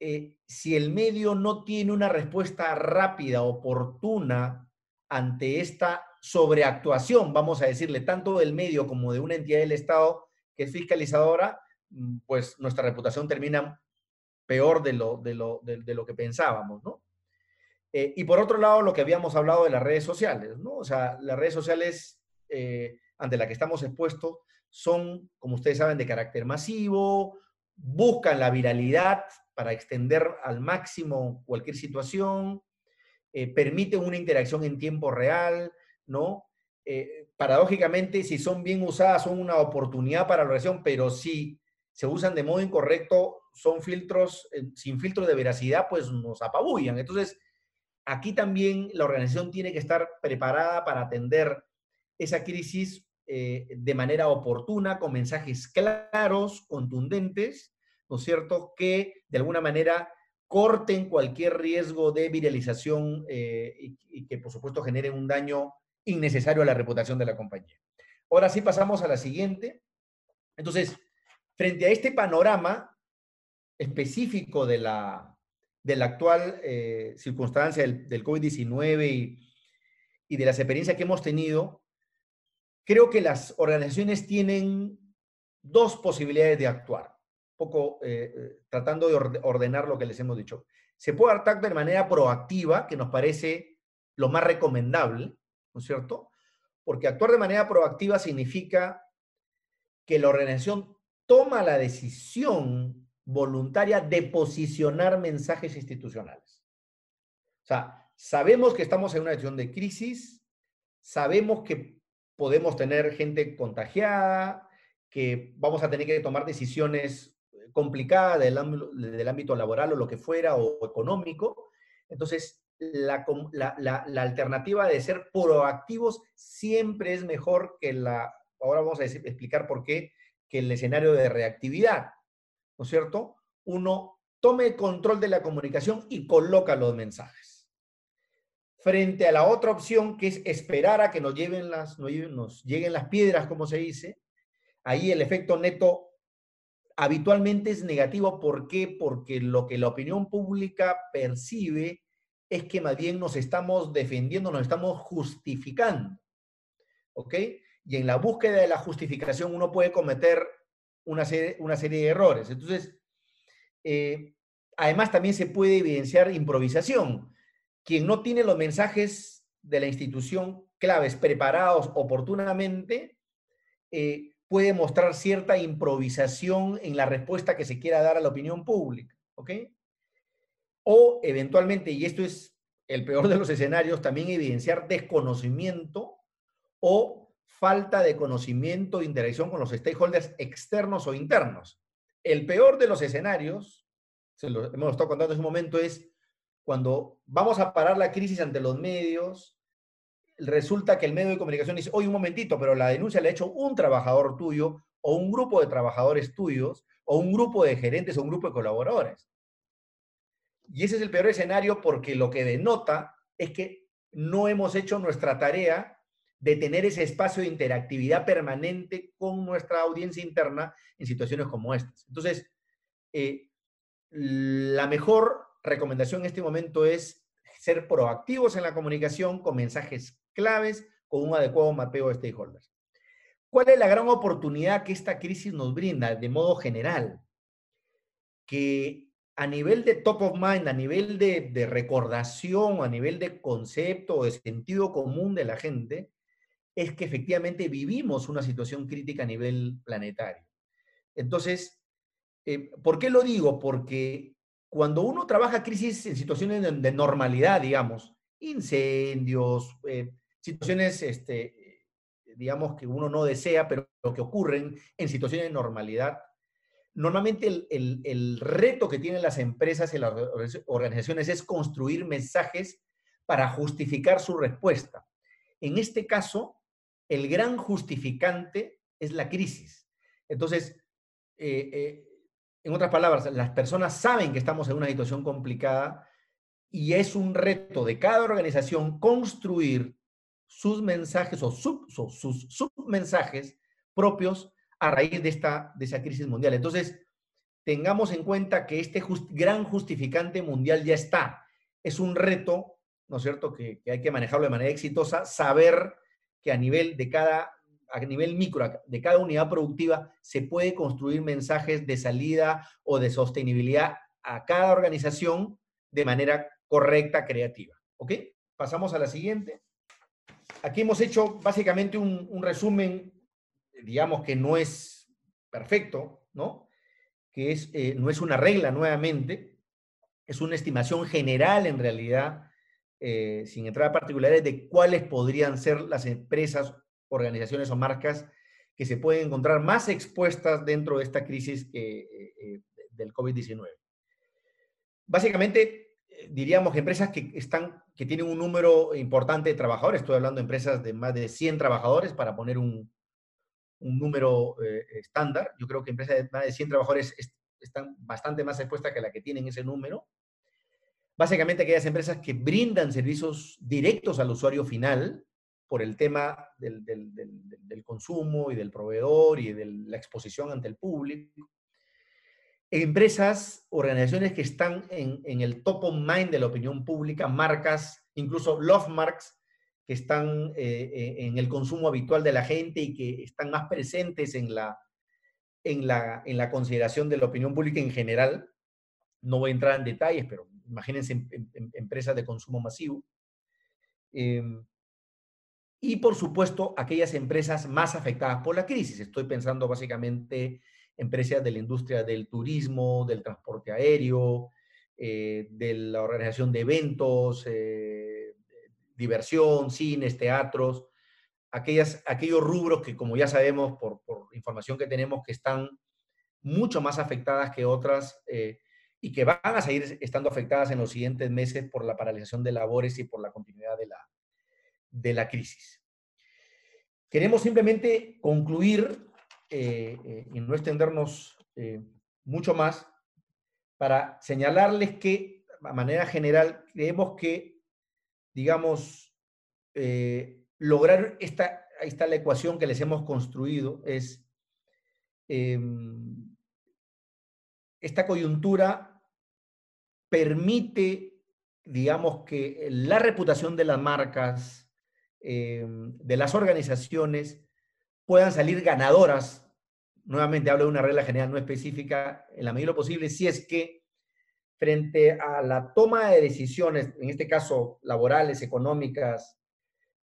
eh, si el medio no tiene una respuesta rápida, oportuna ante esta sobreactuación, vamos a decirle, tanto del medio como de una entidad del Estado que es fiscalizadora, mm, pues nuestra reputación termina peor de lo, de lo, de, lo que pensábamos, ¿no? Eh, y por otro lado, lo que habíamos hablado de las redes sociales, ¿no? O sea, las redes sociales eh, ante las que estamos expuestos son, como ustedes saben, de carácter masivo, buscan la viralidad para extender al máximo cualquier situación, eh, permiten una interacción en tiempo real, ¿no? Eh, paradójicamente, si son bien usadas, son una oportunidad para la relación, pero si se usan de modo incorrecto, son filtros, eh, sin filtro de veracidad, pues nos apabullan. Entonces, aquí también la organización tiene que estar preparada para atender esa crisis eh, de manera oportuna, con mensajes claros, contundentes, ¿no es cierto?, que de alguna manera corten cualquier riesgo de viralización y, que, por supuesto, generen un daño innecesario a la reputación de la compañía. Ahora sí pasamos a la siguiente. Entonces, frente a este panorama específico de la, de la actual eh, circunstancia del, COVID-19 y, y, de las experiencias que hemos tenido, creo que las organizaciones tienen dos posibilidades de actuar, un poco eh, eh, tratando de ordenar lo que les hemos dicho. Se puede actuar de manera proactiva, que nos parece lo más recomendable, ¿no es cierto? Porque actuar de manera proactiva significa que la organización toma la decisión voluntaria de posicionar mensajes institucionales. O sea, sabemos que estamos en una situación de crisis, sabemos que podemos tener gente contagiada, que vamos a tener que tomar decisiones complicadas del, del ámbito laboral o lo que fuera, o económico. Entonces, la, alternativa de ser proactivos siempre es mejor que la, ahora vamos a explicar por qué, que el escenario de reactividad, ¿no es cierto? Uno tome control de la comunicación y coloca los mensajes. Frente a la otra opción, que es esperar a que nos, lleven las, nos lleguen las piedras, como se dice, ahí el efecto neto habitualmente es negativo. ¿Por qué? Porque lo que la opinión pública percibe es que más bien nos estamos defendiendo, nos estamos justificando. ¿Ok? Y en la búsqueda de la justificación uno puede cometer una serie, de errores. Entonces, eh, además también se puede evidenciar improvisación. Quien no tiene los mensajes de la institución claves preparados oportunamente, eh, puede mostrar cierta improvisación en la respuesta que se quiera dar a la opinión pública. ¿Ok? O eventualmente, y esto es el peor de los escenarios, también evidenciar desconocimiento o falta de conocimiento e interacción con los stakeholders externos o internos. El peor de los escenarios se lo hemos estado contando en un momento, es cuando vamos a parar la crisis ante los medios, resulta que el medio de comunicación dice, oye, un momentito, pero la denuncia la ha hecho un trabajador tuyo o un grupo de trabajadores tuyos o un grupo de gerentes o un grupo de colaboradores. Y ese es el peor escenario porque lo que denota es que no hemos hecho nuestra tarea de tener ese espacio de interactividad permanente con nuestra audiencia interna en situaciones como estas. Entonces, eh, la mejor recomendación en este momento es ser proactivos en la comunicación con mensajes claves, con un adecuado mapeo de stakeholders. ¿Cuál es la gran oportunidad que esta crisis nos brinda de modo general? Que a nivel de top of mind, a nivel de, recordación, a nivel de concepto, de sentido común de la gente, es que efectivamente vivimos una situación crítica a nivel planetario. Entonces, eh, ¿por qué lo digo? Porque cuando uno trabaja crisis en situaciones de, normalidad, digamos, incendios, eh, situaciones, este, digamos, que uno no desea, pero que ocurren en situaciones de normalidad, normalmente el, el reto que tienen las empresas y las organizaciones es construir mensajes para justificar su respuesta. En este caso, el gran justificante es la crisis. Entonces, eh, eh, en otras palabras, las personas saben que estamos en una situación complicada y es un reto de cada organización construir sus mensajes o sus submensajes propios a raíz de, esta, de esa crisis mundial. Entonces, tengamos en cuenta que este gran justificante mundial ya está. Es un reto, ¿no es cierto?, que hay que manejarlo de manera exitosa, saber que a nivel de cada a nivel micro de cada unidad productiva se puede construir mensajes de salida o de sostenibilidad a cada organización de manera correcta, creativa. ¿Ok? Pasamos a la siguiente. Aquí hemos hecho básicamente un, resumen, digamos que no es perfecto, ¿no? Que es, eh, no es una regla nuevamente, es una estimación general en realidad eh, sin entrar a particulares, de cuáles podrían ser las empresas, organizaciones o marcas que se pueden encontrar más expuestas dentro de esta crisis eh, del COVID-19. Básicamente, diríamos que empresas que, están, que tienen un número importante de trabajadores, estoy hablando de empresas de más de 100 trabajadores para poner un, un número estándar. Yo creo que empresas de más de 100 trabajadores están bastante más expuestas que la que tienen ese número básicamente aquellas empresas que brindan servicios directos al usuario final por el tema del, consumo y del proveedor y de la exposición ante el público. Empresas, organizaciones que están en, el top of mind de la opinión pública, marcas, incluso love marks, que están eh, eh, en el consumo habitual de la gente y que están más presentes en la, en, la, en la consideración de la opinión pública en general. No voy a entrar en detalles, pero imagínense empresas de consumo masivo. Em, y por supuesto, aquellas empresas más afectadas por la crisis. Estoy pensando básicamente empresas de la industria del turismo, del transporte aéreo, eh, de la organización de eventos, eh, diversión, cines, teatros, aquellas, aquellos rubros que, como ya sabemos por, información que tenemos, que están mucho más afectadas que otras, eh, y que van a seguir estando afectadas en los siguientes meses por la paralización de labores y por la continuidad de la, de la crisis. Queremos simplemente concluir eh, eh, y no extendernos mucho más para señalarles que, a manera general, creemos que, digamos, lograr esta, ahí está la ecuación que les hemos construido, es em, esta coyuntura permite, digamos, que la reputación de las marcas, em, de las organizaciones, puedan salir ganadoras. Nuevamente hablo de una regla general no específica, en la medida de lo posible, si es que frente a la toma de decisiones, en este caso laborales, económicas,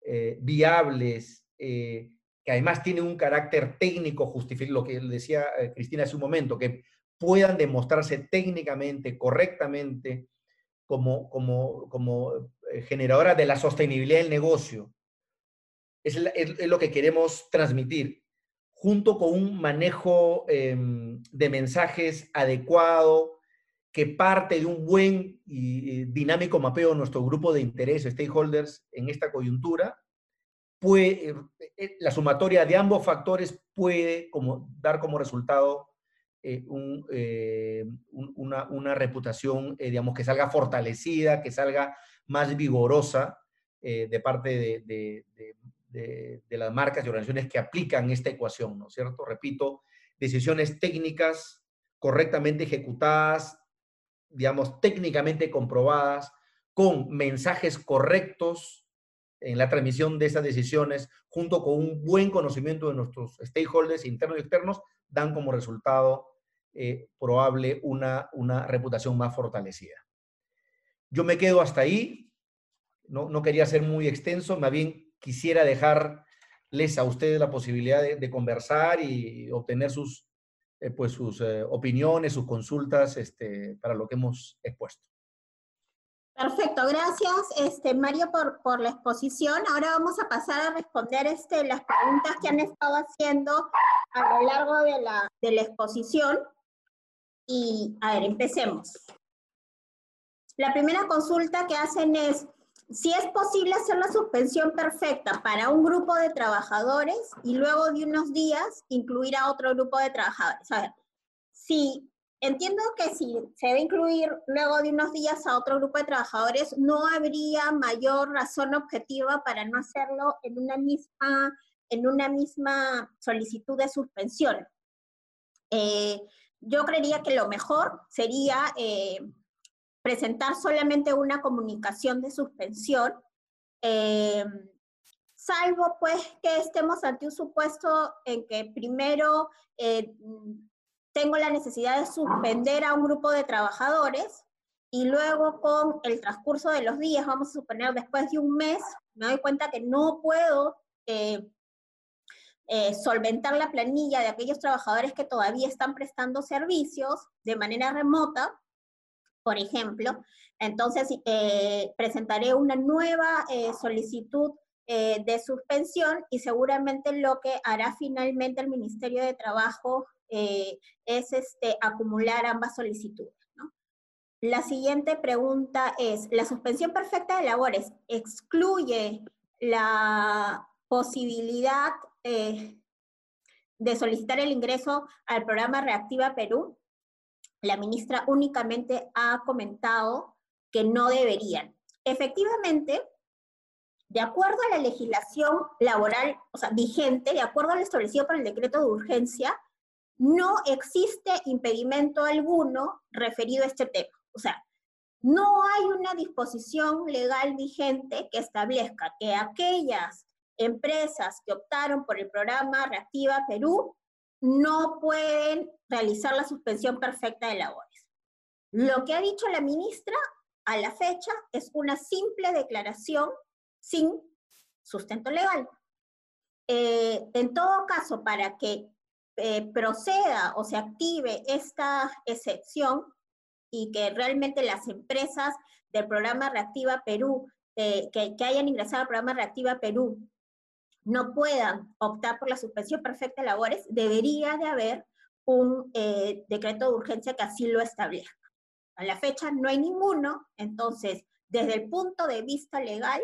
eh, viables, eh, que además tienen un carácter técnico, lo que decía eh, Cristina hace un momento, que puedan demostrarse técnicamente, correctamente, como, como, como generadora de la sostenibilidad del negocio. Es, lo que queremos transmitir, junto con un manejo em, de mensajes adecuado, que parte de un buen y dinámico mapeo de nuestro grupo de interés, stakeholders, en esta coyuntura, puede, eh, eh, la sumatoria de ambos factores puede como, dar como resultado eh, una, reputación, digamos, que salga fortalecida, que salga más vigorosa de parte de, de, las marcas y organizaciones que aplican esta ecuación, ¿no es cierto? Repito, decisiones técnicas correctamente ejecutadas, digamos, técnicamente comprobadas, con mensajes correctos en la transmisión de esas decisiones, junto con un buen conocimiento de nuestros stakeholders internos y externos, dan como resultado eh, probable una, una reputación más fortalecida. Yo me quedo hasta ahí, no, no quería ser muy extenso, más bien quisiera dejarles a ustedes la posibilidad de, conversar y obtener sus, eh, pues sus eh, opiniones, sus consultas este, para lo que hemos expuesto. Perfecto, gracias este, Mario por, por la exposición. Ahora vamos a pasar a responder este, las preguntas que han estado haciendo a lo largo de la, de la exposición. Y a ver, empecemos. La primera consulta que hacen es, si es posible hacer la suspensión perfecta para un grupo de trabajadores y luego de unos días incluir a otro grupo de trabajadores. A ver, si entiendo que si se debe incluir luego de unos días a otro grupo de trabajadores, no habría mayor razón objetiva para no hacerlo en una misma, en una misma solicitud de suspensión. Eh, yo creería que lo mejor sería eh, presentar solamente una comunicación de suspensión, eh, salvo pues que estemos ante un supuesto en que primero eh, tengo la necesidad de suspender a un grupo de trabajadores y luego con el transcurso de los días, vamos a suponer después de un mes, me doy cuenta que no puedo eh, solventar la planilla de aquellos trabajadores que todavía están prestando servicios de manera remota, por ejemplo. Entonces, eh, presentaré una nueva eh, solicitud eh, de suspensión y seguramente lo que hará finalmente el Ministerio de Trabajo es este, acumular ambas solicitudes. La siguiente pregunta es, ¿la suspensión perfecta de labores excluye la posibilidad de solicitar el ingreso al programa Reactiva Perú? La ministra únicamente ha comentado que no deberían. Efectivamente, de acuerdo a la legislación laboral, o sea, vigente, de acuerdo a lo establecido por el decreto de urgencia, no existe impedimento alguno referido a este tema. O sea, no hay una disposición legal vigente que establezca que aquellas empresas que optaron por el programa Reactiva Perú no pueden realizar la suspensión perfecta de labores. Lo que ha dicho la ministra a la fecha es una simple declaración sin sustento legal. Eh, en todo caso, para que eh, proceda o se active esta excepción y que realmente las empresas del programa Reactiva Perú, eh, que, que hayan ingresado al programa Reactiva Perú, no puedan optar por la suspensión perfecta de labores, debería de haber un eh, decreto de urgencia que así lo establezca. A la fecha no hay ninguno, entonces, desde el punto de vista legal,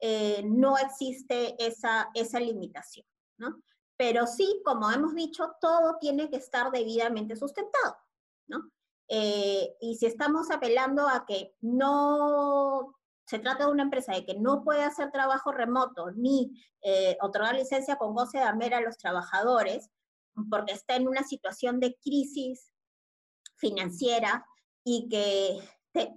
eh, no existe esa, esa limitación, ¿no? Pero sí, como hemos dicho, todo tiene que estar debidamente sustentado, ¿no? Eh, y si estamos apelando a que no se trata de una empresa de que no puede hacer trabajo remoto ni eh, otorgar licencia con goce de amera a los trabajadores, porque está en una situación de crisis financiera y que,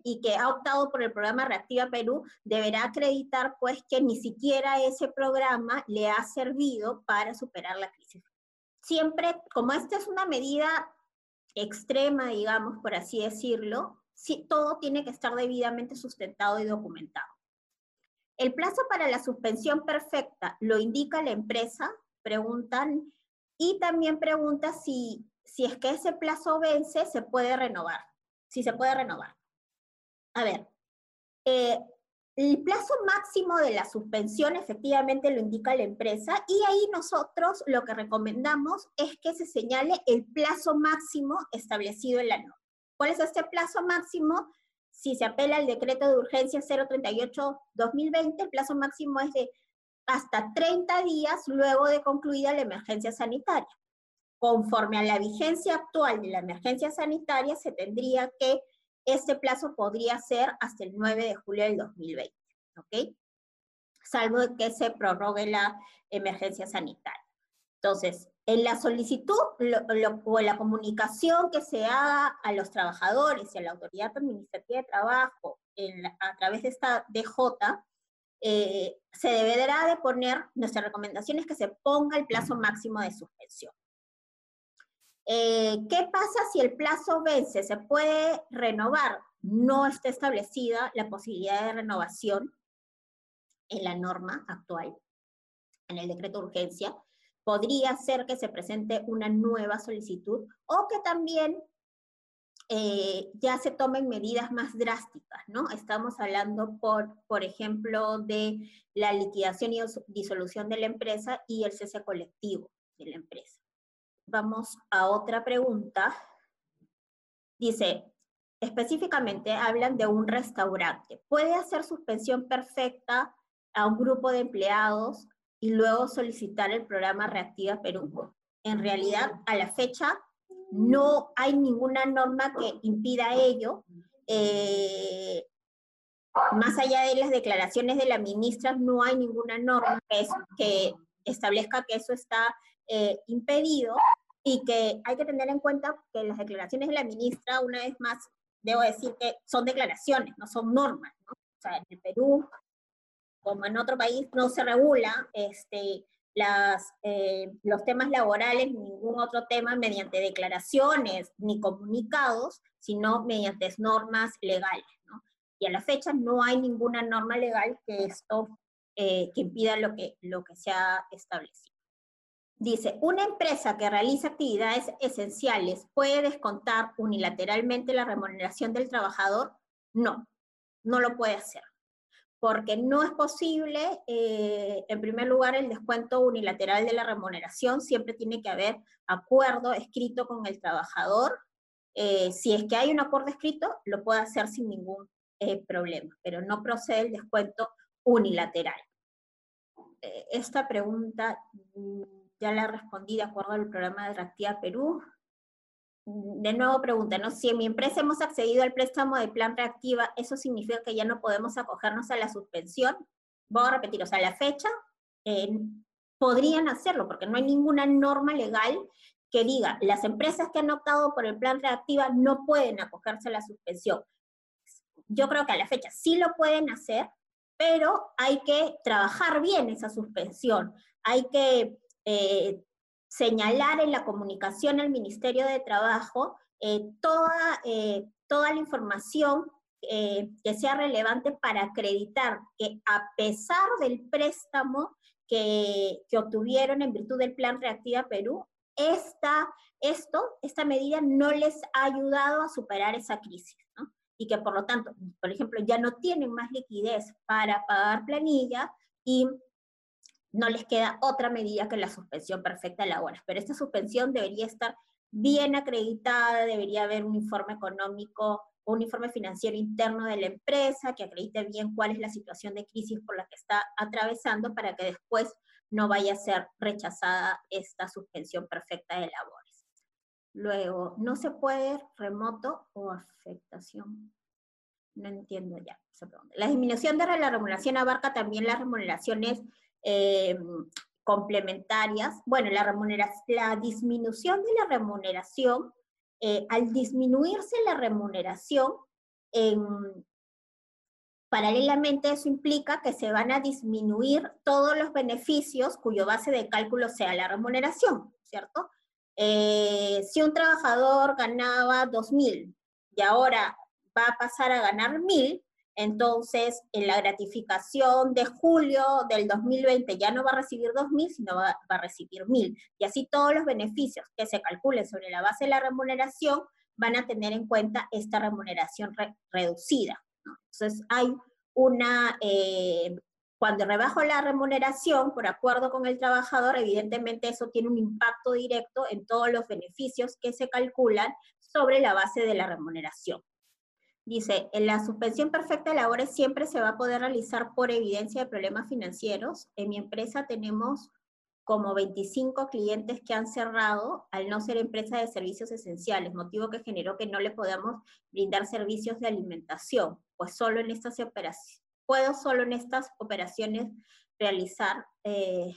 y que ha optado por el programa Reactiva Perú, deberá acreditar pues que ni siquiera ese programa le ha servido para superar la crisis. Siempre, como esta es una medida extrema, digamos, por así decirlo, todo tiene que estar debidamente sustentado y documentado. El plazo para la suspensión perfecta lo indica la empresa, preguntan, y también pregunta si, si es que ese plazo vence, se puede renovar, si se puede renovar. A ver, eh, el plazo máximo de la suspensión efectivamente lo indica la empresa y ahí nosotros lo que recomendamos es que se señale el plazo máximo establecido en la norma. ¿Cuál es este plazo máximo? Si se apela al decreto de urgencia 038-2020, el plazo máximo es de hasta 30 días luego de concluida la emergencia sanitaria. Conforme a la vigencia actual de la emergencia sanitaria, se tendría que, este plazo podría ser hasta el 9 de julio del 2020, ¿ok? Salvo que se prorrogue la emergencia sanitaria. Entonces, en la solicitud o la comunicación que se haga a los trabajadores y a la autoridad administrativa de trabajo a través de esta DJ, eh, se deberá de poner, nuestra recomendación es que se ponga el plazo máximo de suspensión. Eh, ¿Qué pasa si el plazo vence? ¿Se puede renovar? No está establecida la posibilidad de renovación en la norma actual, en el decreto de urgencia. Podría ser que se presente una nueva solicitud o que también eh, ya se tomen medidas más drásticas, ¿no? Estamos hablando, por, por ejemplo, de la liquidación y disolución de la empresa y el cese colectivo de la empresa. Vamos a otra pregunta. Dice, específicamente hablan de un restaurante. ¿Puede hacer suspensión perfecta a un grupo de empleados y luego solicitar el programa Reactiva Perú? En realidad, a la fecha, no hay ninguna norma que impida ello. Eh, más allá de las declaraciones de la ministra, no hay ninguna norma que, establezca que eso está eh, impedido y que hay que tener en cuenta que las declaraciones de la ministra, una vez más, debo decir que son declaraciones, no son normas. O sea, en el Perú, como en otro país, no se regula este, las, eh, los temas laborales, ningún otro tema mediante declaraciones ni comunicados, sino mediante normas legales. Y a la fecha no hay ninguna norma legal que esto eh, que impida lo que, lo que se ha establecido. Dice, una empresa que realiza actividades esenciales puede descontar unilateralmente la remuneración del trabajador. No, no lo puede hacer porque no es posible, eh, en primer lugar, el descuento unilateral de la remuneración, siempre tiene que haber acuerdo escrito con el trabajador. Eh, si es que hay un acuerdo escrito, lo puede hacer sin ningún eh, problema, pero no procede el descuento unilateral. esta pregunta mm, ya la respondí de acuerdo al programa de Reactiva Perú de nuevo pregunta, ¿no? Si en mi empresa hemos accedido al préstamo de plan reactiva, ¿eso significa que ya no podemos acogernos a la suspensión? Voy a repetir, o sea, la fecha, eh, podrían hacerlo, porque no hay ninguna norma legal que diga, las empresas que han optado por el plan reactiva no pueden acogerse a la suspensión. Yo creo que a la fecha sí lo pueden hacer, pero hay que trabajar bien esa suspensión, hay que eh, señalar en la comunicación al Ministerio de Trabajo eh, toda, eh, toda la información eh, que sea relevante para acreditar que a pesar del préstamo que, que obtuvieron en virtud del Plan Reactiva Perú, esta, esto, esta medida no les ha ayudado a superar esa crisis, ¿no? Y que por lo tanto, por ejemplo, ya no tienen más liquidez para pagar planilla y no les queda otra medida que la suspensión perfecta de labores. Pero esta suspensión debería estar bien acreditada, debería haber un informe económico, un informe financiero interno de la empresa que acredite bien cuál es la situación de crisis por la que está atravesando para que después no vaya a ser rechazada esta suspensión perfecta de labores. Luego, ¿no se puede remoto o afectación? No entiendo ya La disminución de la remuneración abarca también las remuneraciones eh, complementarias. Bueno, la, la disminución de la remuneración, eh, al disminuirse la remuneración, paralelamente eso implica que se van a disminuir todos los beneficios cuyo base de cálculo sea la remuneración, ¿cierto? Eh, si un trabajador ganaba 2.000 y ahora va a pasar a ganar 1.000, entonces, en la gratificación de julio del 2020 ya no va a recibir 2.000, sino va, a recibir 1.000. Y así todos los beneficios que se calculen sobre la base de la remuneración van a tener en cuenta esta remuneración reducida. Entonces, hay una, eh, cuando rebajo la remuneración por acuerdo con el trabajador, evidentemente eso tiene un impacto directo en todos los beneficios que se calculan sobre la base de la remuneración. Dice, la suspensión perfecta de labores siempre se va a poder realizar por evidencia de problemas financieros. En mi empresa tenemos como 25 clientes que han cerrado al no ser empresa de servicios esenciales, motivo que generó que no le podamos brindar servicios de alimentación, pues solo en estas operaciones, puedo solo en estas operaciones realizar. Eh,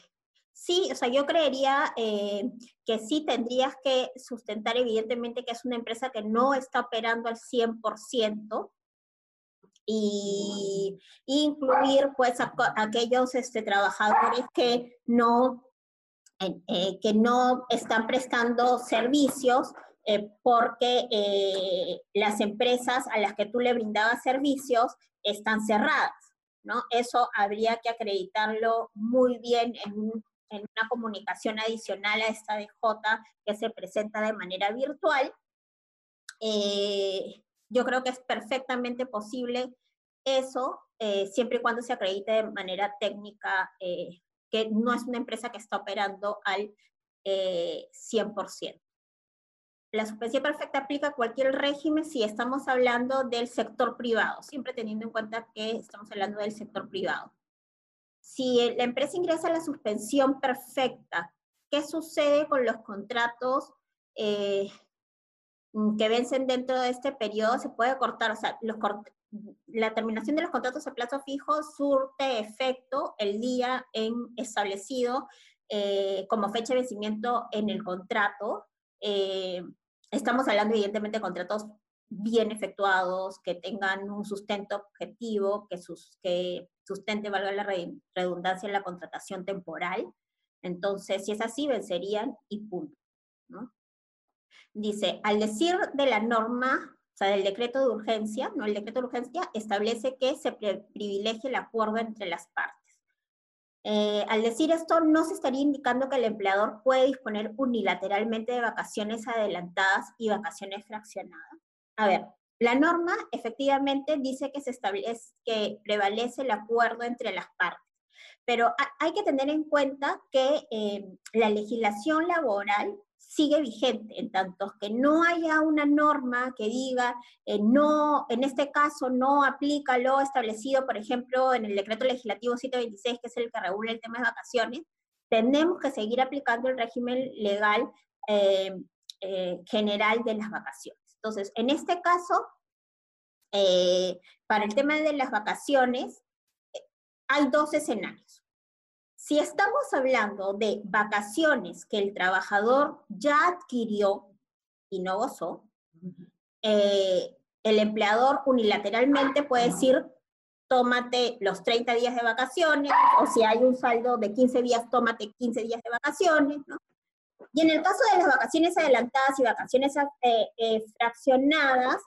sí, o sea, yo creería eh, que sí tendrías que sustentar evidentemente que es una empresa que no está operando al 100%, y, incluir pues a, aquellos este, trabajadores que no eh, que no están prestando servicios eh, porque las empresas a las que tú le brindabas servicios están cerradas, ¿no? Eso habría que acreditarlo muy bien en, en una comunicación adicional a esta DJ que se presenta de manera virtual. yo creo que es perfectamente posible eso, siempre y cuando se acredite de manera técnica que no es una empresa que está operando al 100%. Eh, la suspensión perfecta aplica a cualquier régimen si estamos hablando del sector privado, siempre teniendo en cuenta que estamos hablando del sector privado. Si la empresa ingresa a la suspensión perfecta, ¿qué sucede con los contratos eh, que vencen dentro de este periodo? Se puede cortar, o sea, la terminación de los contratos a plazo fijo surte efecto el día en establecido eh, como fecha de vencimiento en el contrato. Eh, estamos hablando evidentemente de contratos bien efectuados, que tengan un sustento objetivo, que, sus, que sustente, valga la redundancia, en la contratación temporal. Entonces, si es así, vencerían y punto. Dice, al decir de la norma o sea, del decreto de urgencia, ¿no? El decreto de urgencia establece que se privilegie el acuerdo entre las partes. Eh, al decir esto, no se estaría indicando que el empleador puede disponer unilateralmente de vacaciones adelantadas y vacaciones fraccionadas. A ver, la norma efectivamente dice que prevalece el acuerdo entre las partes, pero hay que tener en cuenta que eh, la legislación laboral sigue vigente, en tanto que no haya una norma que diga, eh, no, en este caso no aplica lo establecido, por ejemplo, en el decreto legislativo 726, que es el que regula el tema de vacaciones, tenemos que seguir aplicando el régimen legal eh, general de las vacaciones. Entonces, en este caso, para el tema de las vacaciones, hay dos escenarios. Si estamos hablando de vacaciones que el trabajador ya adquirió y no gozó, eh, el empleador unilateralmente puede decir, tómate los 30 días de vacaciones, o si hay un saldo de 15 días, tómate 15 días de vacaciones, Y en el caso de las vacaciones adelantadas y vacaciones eh, eh, fraccionadas,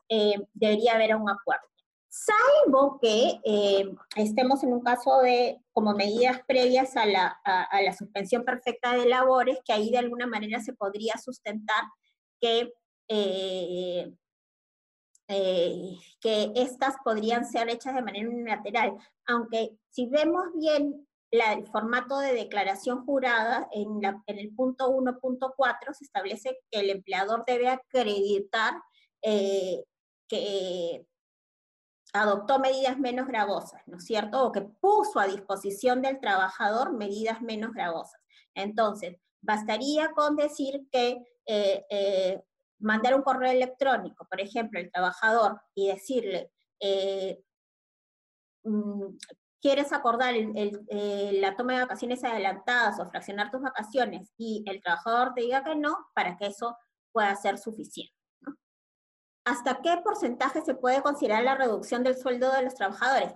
debería haber un acuerdo. Salvo que eh, estemos en un caso de como medidas previas a la, a, la, suspensión perfecta de labores, que ahí de alguna manera se podría sustentar que, eh, eh, que estas podrían ser hechas de manera unilateral, aunque si vemos bien la, el formato de declaración jurada, en, la, en el punto 1.4 se establece que el empleador debe acreditar que adoptó medidas menos gravosas, ¿no es cierto? O que puso a disposición del trabajador medidas menos gravosas. Entonces, bastaría con decir que eh, eh, mandar un correo electrónico, por ejemplo, al trabajador y decirle, eh, quieres acordar la toma de vacaciones adelantadas o fraccionar tus vacaciones y el trabajador te diga que no, para que eso pueda ser suficiente. ¿hasta qué porcentaje se puede considerar la reducción del sueldo de los trabajadores?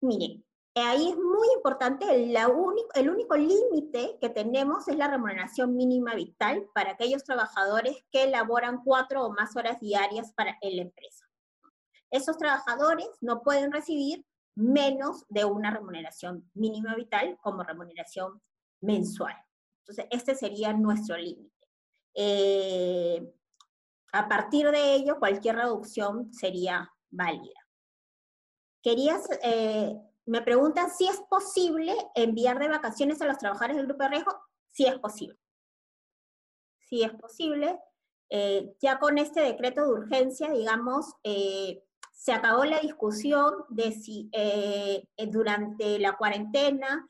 Miren, ahí es muy importante, el único límite que tenemos es la remuneración mínima vital para aquellos trabajadores que elaboran cuatro o más horas diarias para la empresa. Esos trabajadores no pueden recibir menos de una remuneración mínima vital como remuneración mensual. Entonces, este sería nuestro límite. Eh, a partir de ello, cualquier reducción sería válida. Querías, eh, me preguntan si es posible enviar de vacaciones a los trabajadores del grupo de riesgo. Sí es posible. Sí es posible. Eh, ya con este decreto de urgencia, digamos, se acabó la discusión de si durante la cuarentena,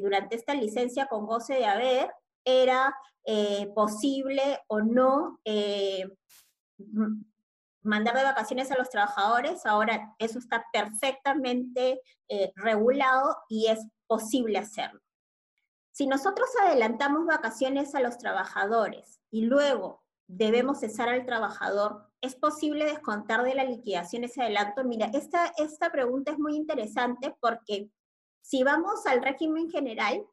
durante esta licencia con goce de haber, era posible o no mandar de vacaciones a los trabajadores, ahora eso está perfectamente eh, regulado y es posible hacerlo. Si nosotros adelantamos vacaciones a los trabajadores y luego debemos cesar al trabajador, ¿es posible descontar de la liquidación ese adelanto? Mira, esta, esta pregunta es muy interesante porque si vamos al régimen general,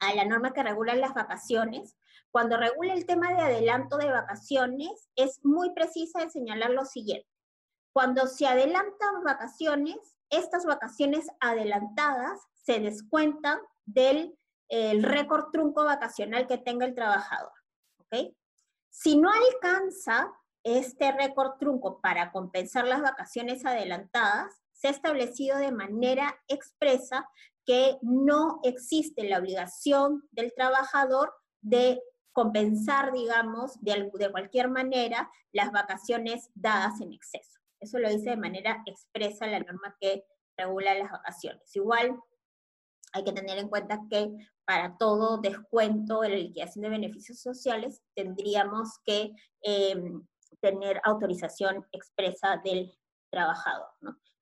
a la norma que regula las vacaciones, cuando regula el tema de adelanto de vacaciones, es muy precisa en señalar lo siguiente. Cuando se adelantan vacaciones, estas vacaciones adelantadas se descuentan del récord trunco vacacional que tenga el trabajador. Si no alcanza este récord trunco para compensar las vacaciones adelantadas, se ha establecido de manera expresa que no existe la obligación del trabajador de compensar, digamos, de, de cualquier manera las vacaciones dadas en exceso. Eso lo dice de manera expresa la norma que regula las vacaciones. Igual hay que tener en cuenta que para todo descuento de la liquidación de beneficios sociales tendríamos que em, tener autorización expresa del trabajador.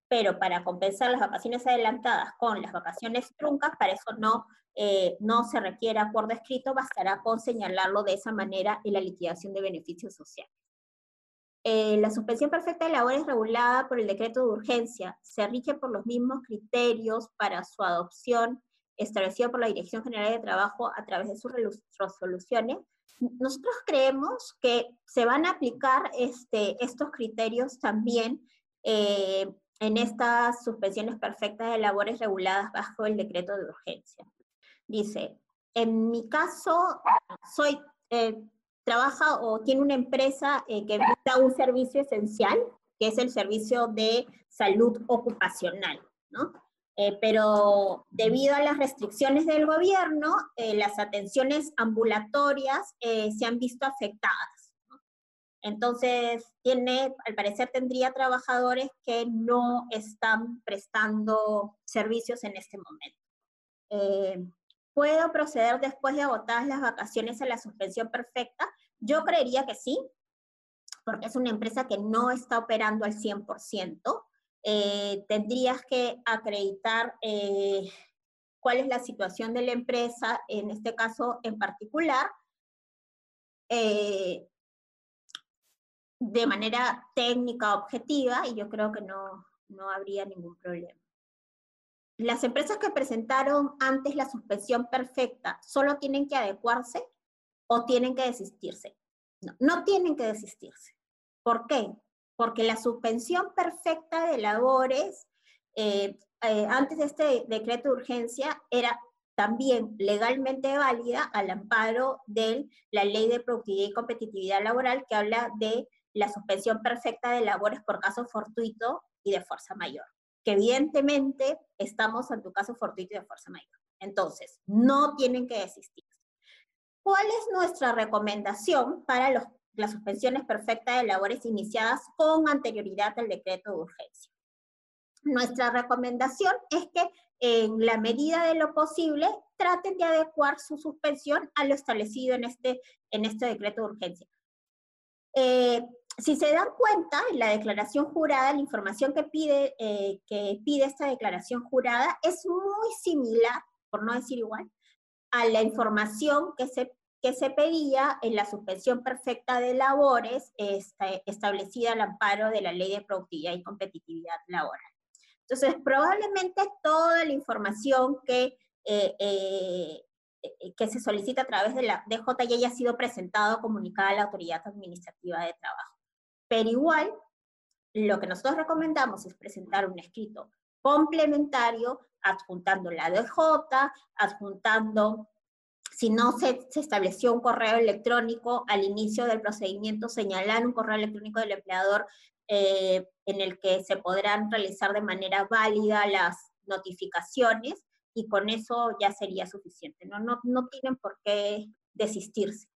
Pero para compensar las vacaciones adelantadas con las vacaciones truncas, para eso no eh, no se requiere acuerdo escrito, bastará con señalarlo de esa manera en la liquidación de beneficios sociales. Eh, la suspensión perfecta de labores regulada por el decreto de urgencia se rige por los mismos criterios para su adopción establecido por la Dirección General de Trabajo a través de sus resoluciones. Nosotros creemos que se van a aplicar este, estos criterios también eh, en estas suspensiones perfectas de labores reguladas bajo el decreto de urgencia. Dice, en mi caso, soy, eh, trabaja o tiene una empresa eh, que brinda un servicio esencial, que es el servicio de salud ocupacional, ¿no? Eh, pero debido a las restricciones del gobierno, las atenciones ambulatorias se han visto afectadas. Entonces, tiene, al parecer tendría trabajadores que no están prestando servicios en este momento. ¿Puedo proceder después de agotadas las vacaciones a la suspensión perfecta? Yo creería que sí, porque es una empresa que no está operando al 100%. Eh, tendrías que acreditar eh, cuál es la situación de la empresa, en este caso en particular, eh, de manera técnica, objetiva, y yo creo que no, no habría ningún problema las empresas que presentaron antes la suspensión perfecta solo tienen que adecuarse o tienen que desistirse. No, no tienen que desistirse. ¿Por qué? Porque la suspensión perfecta de labores eh, eh, antes de este decreto de urgencia era también legalmente válida al amparo de la Ley de Productividad y Competitividad Laboral que habla de la suspensión perfecta de labores por caso fortuito y de fuerza mayor que evidentemente estamos en tu caso fortuito de fuerza mayor. Entonces, no tienen que desistir. ¿Cuál es nuestra recomendación para los, las suspensiones perfectas de labores iniciadas con anterioridad al decreto de urgencia? Nuestra recomendación es que en la medida de lo posible traten de adecuar su suspensión a lo establecido en este, en este decreto de urgencia. Eh, si se dan cuenta, en la declaración jurada, la información que pide, eh, que pide esta declaración jurada es muy similar, por no decir igual, a la información que se, que se pedía en la suspensión perfecta de labores este, establecida al amparo de la Ley de Productividad y Competitividad Laboral. Entonces, probablemente toda la información que, eh, eh, que se solicita a través de la DJ ya haya sido presentada o comunicada a la Autoridad Administrativa de Trabajo. Pero igual, lo que nosotros recomendamos es presentar un escrito complementario, adjuntando la DJ, adjuntando, si no se, estableció un correo electrónico al inicio del procedimiento, señalar un correo electrónico del empleador eh, en el que se podrán realizar de manera válida las notificaciones y con eso ya sería suficiente. No, no, no tienen por qué desistirse.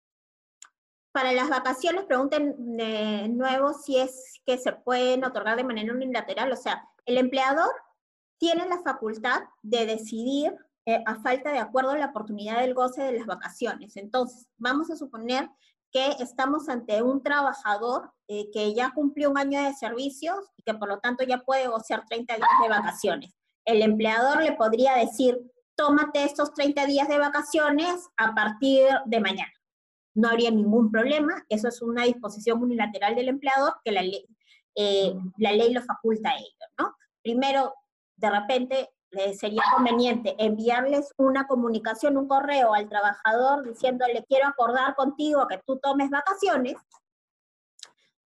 Para las vacaciones, pregunten de nuevo si es que se pueden otorgar de manera unilateral. O sea, el empleador tiene la facultad de decidir eh, a falta de acuerdo la oportunidad del goce de las vacaciones. Entonces, vamos a suponer que estamos ante un trabajador eh, que ya cumplió un año de servicios y que por lo tanto ya puede gocear 30 días de vacaciones. El empleador le podría decir, tómate estos 30 días de vacaciones a partir de mañana no habría ningún problema. Eso es una disposición unilateral del empleador que la ley, eh, la ley lo faculta a ellos, ¿no? Primero, de repente, sería conveniente enviarles una comunicación, un correo al trabajador diciéndole quiero acordar contigo que tú tomes vacaciones.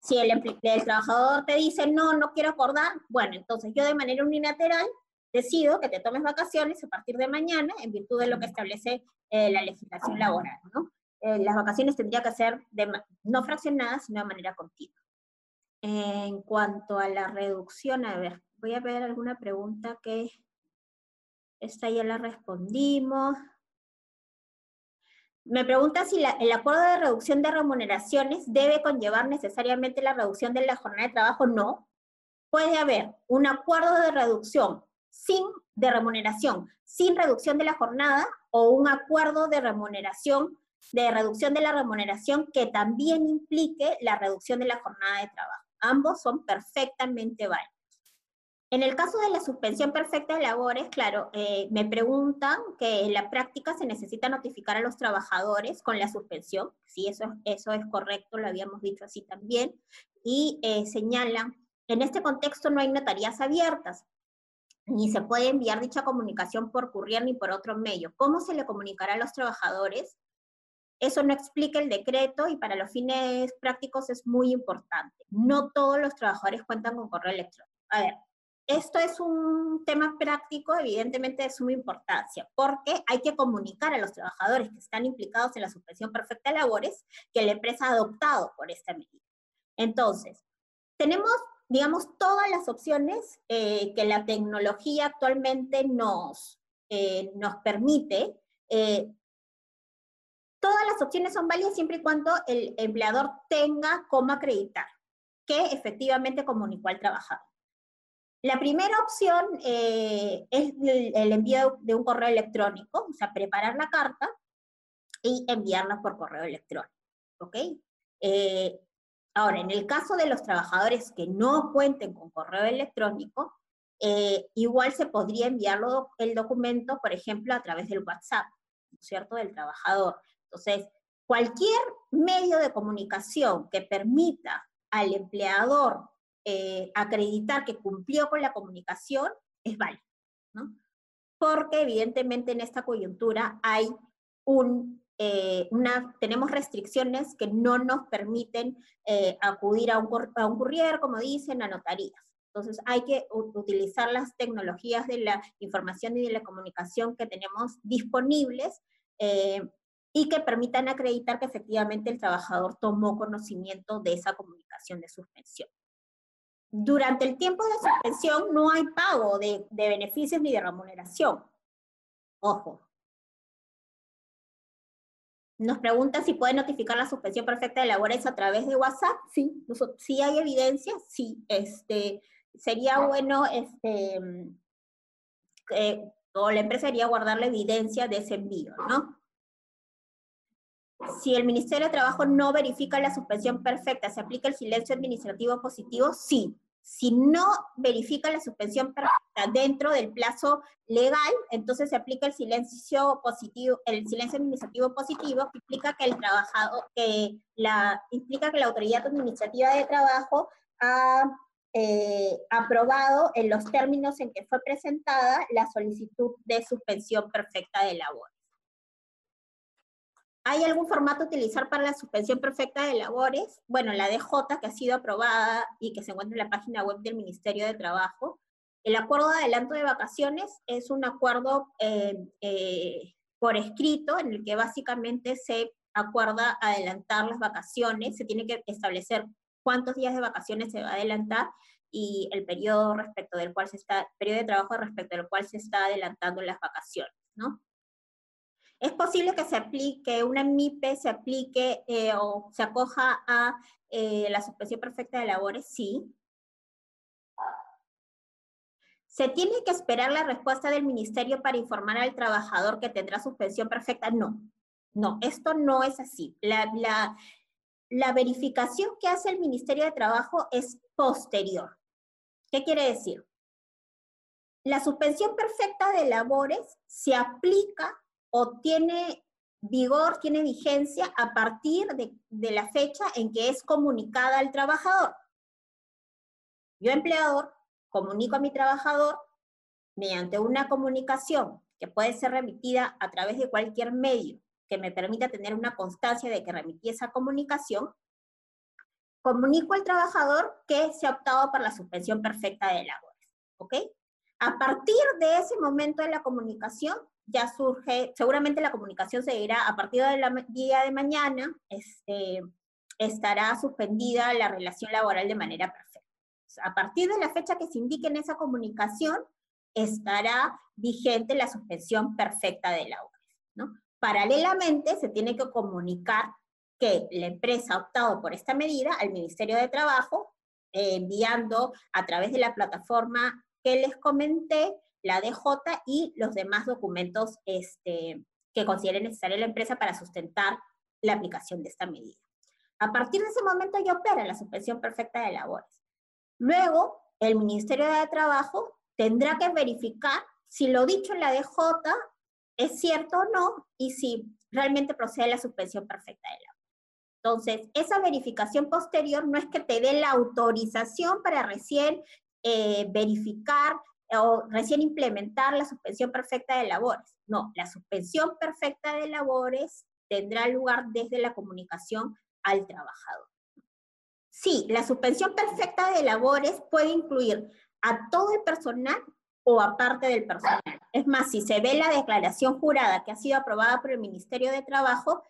Si el, el trabajador te dice no, no quiero acordar, bueno, entonces yo de manera unilateral decido que te tomes vacaciones a partir de mañana en virtud de lo que establece eh, la legislación laboral, ¿no? Eh, las vacaciones tendría que ser de, no fraccionadas, sino de manera continua. En cuanto a la reducción, a ver, voy a ver alguna pregunta que esta ya la respondimos. Me pregunta si el acuerdo de reducción de remuneraciones debe conllevar necesariamente la reducción de la jornada de trabajo. No. Puede haber un acuerdo de reducción sin de remuneración, sin reducción de la jornada o un acuerdo de remuneración de reducción de la remuneración que también implique la reducción de la jornada de trabajo. Ambos son perfectamente válidos. En el caso de la suspensión perfecta de labores, claro, eh, me preguntan que en la práctica se necesita notificar a los trabajadores con la suspensión. Sí, eso, eso es correcto, lo habíamos dicho así también. Y eh, señalan, en este contexto no hay notarías abiertas, ni se puede enviar dicha comunicación por courier ni por otro medio. ¿Cómo se le comunicará a los trabajadores? Eso no explica el decreto y para los fines prácticos es muy importante. No todos los trabajadores cuentan con correo electrónico. A ver, esto es un tema práctico, evidentemente de suma importancia, porque hay que comunicar a los trabajadores que están implicados en la suspensión perfecta de labores que la empresa ha adoptado por esta medida. Entonces, tenemos, digamos, todas las opciones eh, que la tecnología actualmente nos, eh, nos permite eh, Todas las opciones son válidas siempre y cuando el empleador tenga cómo acreditar que efectivamente comunicó al trabajador. La primera opción eh, es el, envío de un correo electrónico, o sea, preparar la carta y enviarla por correo electrónico. ¿Ok? Eh, ahora, en el caso de los trabajadores que no cuenten con correo electrónico, eh, igual se podría enviarlo el documento, por ejemplo, a través del WhatsApp, ¿cierto? Del trabajador. Entonces, cualquier medio de comunicación que permita al empleador eh, acreditar que cumplió con la comunicación es válido, ¿no? Porque evidentemente en esta coyuntura hay un, eh, una, tenemos restricciones que no nos permiten eh, acudir a un, a un courier, como dicen, a notarías. Entonces hay que utilizar las tecnologías de la información y de la comunicación que tenemos disponibles y que permitan acreditar que efectivamente el trabajador tomó conocimiento de esa comunicación de suspensión. Durante el tiempo de suspensión no hay pago de, beneficios ni de remuneración. Ojo. Nos pregunta si puede notificar la suspensión perfecta de labores a través de WhatsApp. Sí, sí hay evidencia, sí. Este, sería bueno, este, eh, o la empresa debería guardar la evidencia de ese envío, ¿no? Si el Ministerio de Trabajo no verifica la suspensión perfecta, ¿se aplica el silencio administrativo positivo? Sí. Si no verifica la suspensión perfecta dentro del plazo legal, entonces se aplica el silencio positivo, el silencio administrativo positivo, que implica que el trabajador, que la, implica que la autoridad administrativa de trabajo ha eh, aprobado en los términos en que fue presentada la solicitud de suspensión perfecta de labor. ¿Hay algún formato a utilizar para la suspensión perfecta de labores? Bueno, la DJ, que ha sido aprobada y que se encuentra en la página web del Ministerio de Trabajo. El acuerdo de adelanto de vacaciones es un acuerdo eh, eh, por escrito en el que básicamente se acuerda adelantar las vacaciones, se tiene que establecer cuántos días de vacaciones se va a adelantar y el periodo respecto del cual se está, periodo de trabajo respecto al cual se está adelantando las vacaciones, ¿no? ¿Es posible que se aplique, una MIPE se aplique eh, o se acoja a eh, la suspensión perfecta de labores? Sí. ¿Se tiene que esperar la respuesta del ministerio para informar al trabajador que tendrá suspensión perfecta? No, no, esto no es así. La, la verificación que hace el Ministerio de Trabajo es posterior. ¿Qué quiere decir? La suspensión perfecta de labores se aplica o tiene vigor, tiene vigencia a partir de, la fecha en que es comunicada al trabajador. Yo, empleador, comunico a mi trabajador mediante una comunicación que puede ser remitida a través de cualquier medio que me permita tener una constancia de que remití esa comunicación, comunico al trabajador que se ha optado por la suspensión perfecta de labores. ¿Ok? A partir de ese momento de la comunicación, ya surge, seguramente la comunicación se dirá a partir del día de mañana, este, estará suspendida la relación laboral de manera perfecta. A partir de la fecha que se indique en esa comunicación, estará vigente la suspensión perfecta de labores. ¿no? Paralelamente, se tiene que comunicar que la empresa ha optado por esta medida al Ministerio de Trabajo, eh, enviando a través de la plataforma que les comenté la DJ y los demás documentos este, que considere necesaria la empresa para sustentar la aplicación de esta medida. A partir de ese momento ya opera la suspensión perfecta de labores. Luego, el Ministerio de Trabajo tendrá que verificar si lo dicho en la DJ es cierto o no y si realmente procede la suspensión perfecta de labores. Entonces, esa verificación posterior no es que te dé la autorización para recién eh, verificar o recién implementar la suspensión perfecta de labores. No, la suspensión perfecta de labores tendrá lugar desde la comunicación al trabajador. Sí, la suspensión perfecta de labores puede incluir a todo el personal o a parte del personal. Es más, si se ve la declaración jurada que ha sido aprobada por el Ministerio de Trabajo,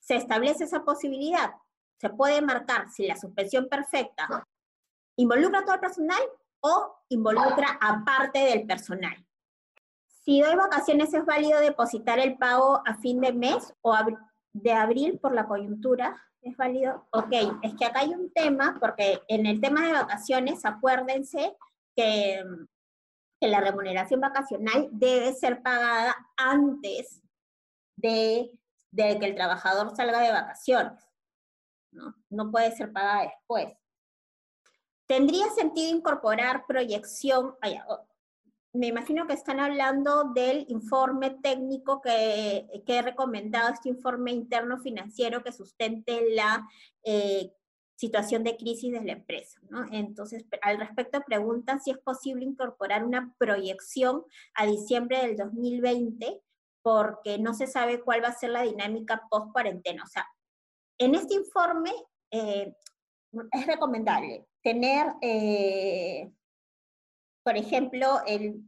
se establece esa posibilidad. Se puede marcar si la suspensión perfecta involucra a todo el personal o involucra a parte del personal. Si doy vacaciones, ¿es válido depositar el pago a fin de mes o de abril por la coyuntura? ¿Es válido? Ok, es que acá hay un tema, porque en el tema de vacaciones, acuérdense que, que la remuneración vacacional debe ser pagada antes de, de, que el trabajador salga de vacaciones. ¿no? no puede ser pagada después. ¿Tendría sentido incorporar proyección? me imagino que están hablando del informe técnico que, que he recomendado, este informe interno financiero que sustente la eh, situación de crisis de la empresa. ¿no? Entonces, al respecto preguntan si es posible incorporar una proyección a diciembre del 2020 porque no se sabe cuál va a ser la dinámica post cuarentena. O sea, en este informe eh, es recomendable tener, eh, por ejemplo,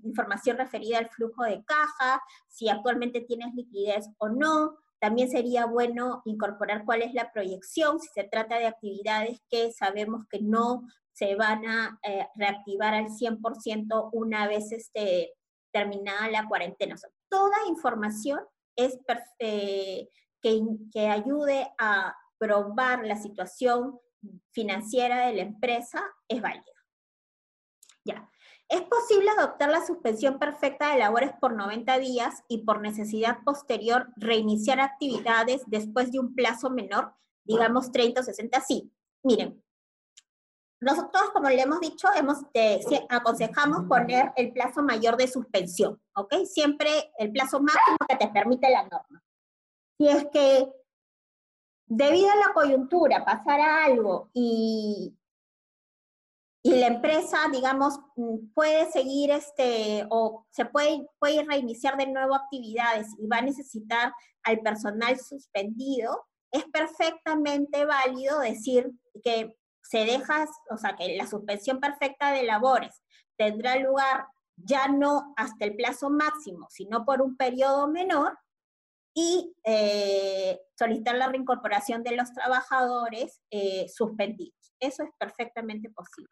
información referida al flujo de caja, si actualmente tienes liquidez o no. También sería bueno incorporar cuál es la proyección, si se trata de actividades que sabemos que no se van a eh, reactivar al 100% una vez este, terminada la cuarentena. toda información es eh, que, que ayude a probar la situación financiera de la empresa es válida. Ya. Es posible adoptar la suspensión perfecta de labores por 90 días y por necesidad posterior reiniciar actividades después de un plazo menor, digamos 30 o 60. Sí, miren, nosotros, como le hemos dicho, hemos, aconsejamos poner el plazo mayor de suspensión, ¿ok? Siempre el plazo máximo que te permite la norma. Si es que debido a la coyuntura pasara algo y, y la empresa, digamos, mm, puede seguir este, o se puede, puede reiniciar de nuevo actividades y va a necesitar al personal suspendido, es perfectamente válido decir que se deja, o sea, que la suspensión perfecta de labores tendrá lugar ya no hasta el plazo máximo, sino por un periodo menor, y eh, solicitar la reincorporación de los trabajadores eh, suspendidos. Eso es perfectamente posible.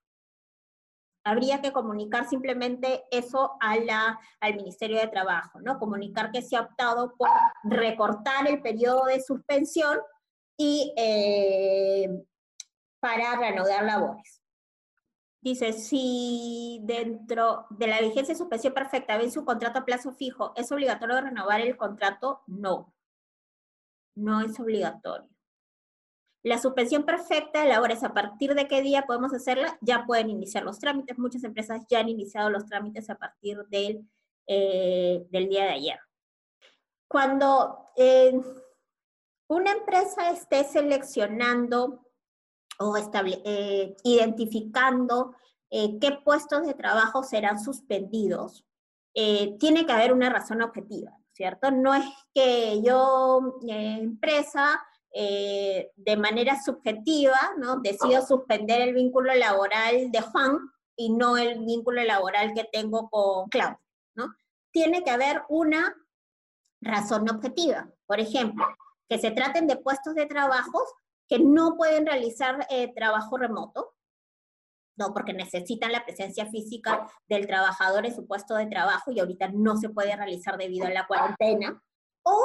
habría que comunicar simplemente eso a la, al Ministerio de Trabajo, ¿no? Comunicar que se ha optado por recortar el periodo de suspensión y eh, para reanudar labores. Dice, si dentro de la vigencia de suspensión perfecta vence un contrato a plazo fijo, ¿es obligatorio renovar el contrato? No, no es obligatorio. La suspensión perfecta de labores, ¿a partir de qué día podemos hacerla? Ya pueden iniciar los trámites. Muchas empresas ya han iniciado los trámites a partir del, eh, del día de ayer. Cuando eh, una empresa esté seleccionando o eh, identificando qué puestos de trabajo serán suspendidos, tiene que haber una razón objetiva, ¿cierto? No es que yo, empresa, eh, de manera subjetiva, ¿no? Decido suspender el vínculo laboral de Juan y no el vínculo laboral que tengo con Claudia, ¿no? Tiene que haber una razón objetiva. Por ejemplo, que se traten de puestos de trabajo que no pueden realizar eh, trabajo remoto, no, porque necesitan la presencia física del trabajador en su puesto de trabajo y ahorita no se puede realizar debido a la cuarentena, o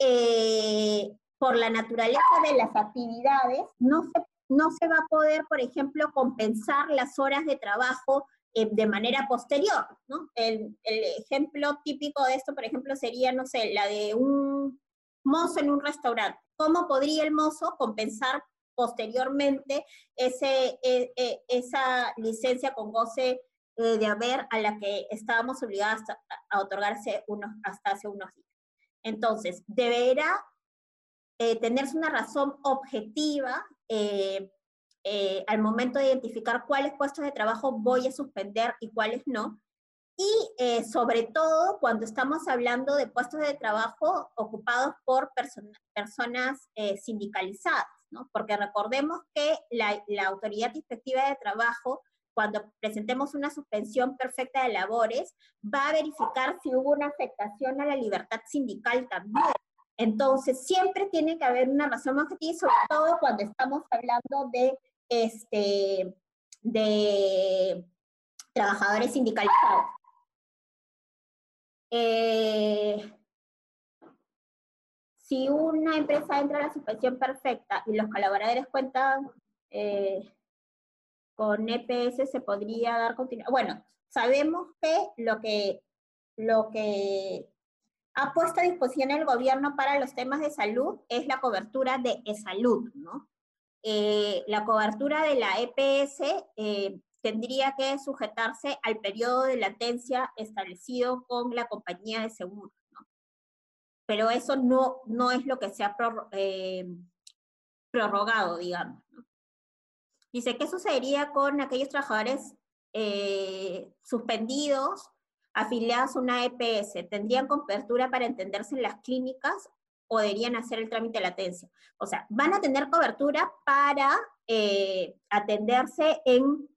eh, por la naturaleza de las actividades, no se, no se va a poder, por ejemplo, compensar las horas de trabajo eh, de manera posterior, ¿no? El, el, ejemplo típico de esto, por ejemplo, sería, no sé, la de un mozo en un restaurante. ¿Cómo podría el mozo compensar posteriormente ese, e, e, esa licencia con goce eh, de haber a la que estábamos obligados a, otorgarse unos, hasta hace unos días? Entonces, deberá eh, tenerse una razón objetiva eh, al momento de identificar cuáles puestos de trabajo voy a suspender y cuáles no. Y eh, sobre todo cuando estamos hablando de puestos de trabajo ocupados por personas sindicalizadas, ¿no? Porque recordemos que la, la autoridad inspectiva de trabajo cuando presentemos una suspensión perfecta de labores, va a verificar si hubo una afectación a la libertad sindical también. Entonces, siempre tiene que haber una razón objetiva, sobre todo cuando estamos hablando de, este, de trabajadores sindicalizados. Eh, si una empresa entra a la suspensión perfecta y los colaboradores cuentan eh, con EPS, se podría dar continuidad. Bueno, sabemos que lo que, lo que ha puesto a disposición el gobierno para los temas de salud es la cobertura de e-salud, ¿no? Eh, la cobertura de la EPS tendría que sujetarse al periodo de latencia establecido con la compañía de seguros, ¿no? Pero eso no, no es lo que se ha eh, prorrogado, digamos. Dice, ¿qué sucedería con aquellos trabajadores suspendidos afiliadas a una EPS, ¿tendrían cobertura para entenderse en las clínicas o deberían hacer el trámite de latencia? O sea, van a tener cobertura para eh, atenderse en,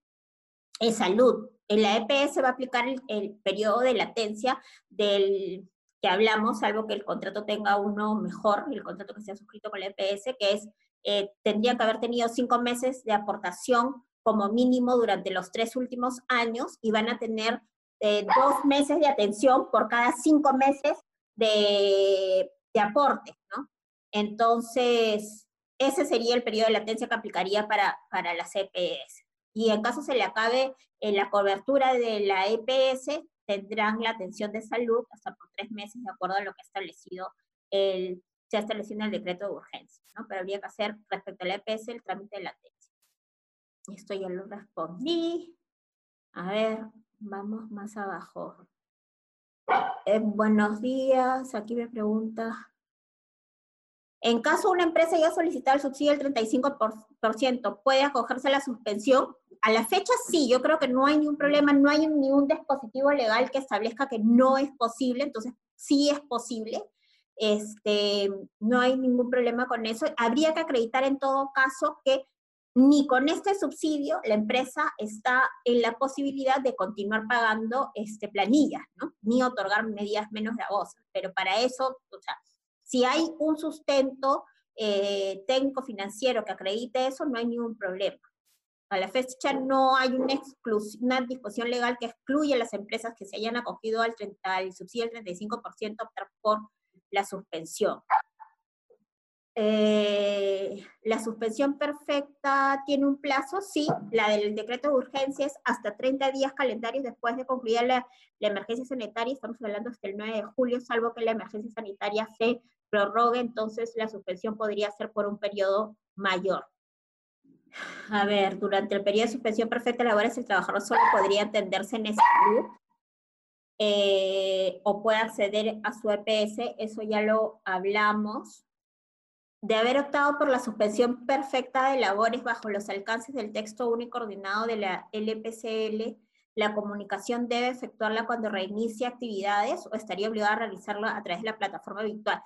en, salud. En la EPS va a aplicar el, periodo de latencia del que hablamos, salvo que el contrato tenga uno mejor, el contrato que se ha suscrito con la EPS, que es, eh, tendrían que haber tenido cinco meses de aportación como mínimo durante los tres últimos años y van a tener eh, dos meses de atención por cada cinco meses de, de aporte, ¿no? Entonces, ese sería el periodo de latencia que aplicaría para, para la CPS. Y en caso se le acabe en la cobertura de la EPS, tendrán la atención de salud hasta por tres meses, de acuerdo a lo que ha establecido el, se ha establecido en el decreto de urgencia, ¿no? Pero habría que hacer respecto a la EPS el trámite de latencia. Esto ya lo respondí. A ver, Vamos más abajo. Eh, buenos días, aquí me pregunta. En caso una empresa haya solicitado el subsidio del 35%, ¿puede acogerse a la suspensión? A la fecha sí, yo creo que no hay ningún problema, no hay ningún dispositivo legal que establezca que no es posible, entonces sí es posible. Este, no hay ningún problema con eso. Habría que acreditar en todo caso que ni con este subsidio la empresa está en la posibilidad de continuar pagando este, planillas, ¿no? Ni otorgar medidas menos gravosas. Pero para eso, o sea, si hay un sustento eh, técnico financiero que acredite eso, no hay ningún problema. A la fecha no hay una, una disposición legal que excluya a las empresas que se hayan acogido al, 30, al subsidio del 35% optar por la suspensión. Eh, la suspensión perfecta tiene un plazo, sí, la del decreto de urgencia es hasta 30 días calendarios después de concluir la, la, emergencia sanitaria, estamos hablando hasta el 9 de julio, salvo que la emergencia sanitaria se prorrogue, entonces la suspensión podría ser por un periodo mayor. A ver, durante el periodo de suspensión perfecta de labores, el trabajador solo podría atenderse en salud eh, o puede acceder a su EPS, eso ya lo hablamos de haber optado por la suspensión perfecta de labores bajo los alcances del texto único ordenado de la LPCL, la comunicación debe efectuarla cuando reinicie actividades o estaría obligada a realizarla a través de la plataforma virtual.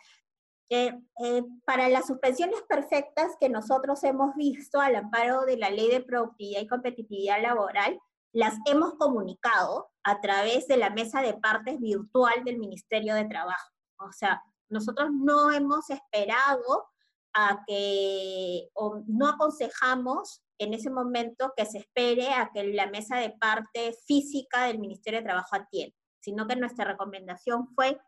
Eh, eh, para las suspensiones perfectas que nosotros hemos visto al amparo de la Ley de Productividad y Competitividad Laboral, las hemos comunicado a través de la mesa de partes virtual del Ministerio de Trabajo. O sea, nosotros no hemos esperado a que, o no aconsejamos en ese momento que se espere a que la mesa de parte física del Ministerio de Trabajo atienda, sino que nuestra recomendación fue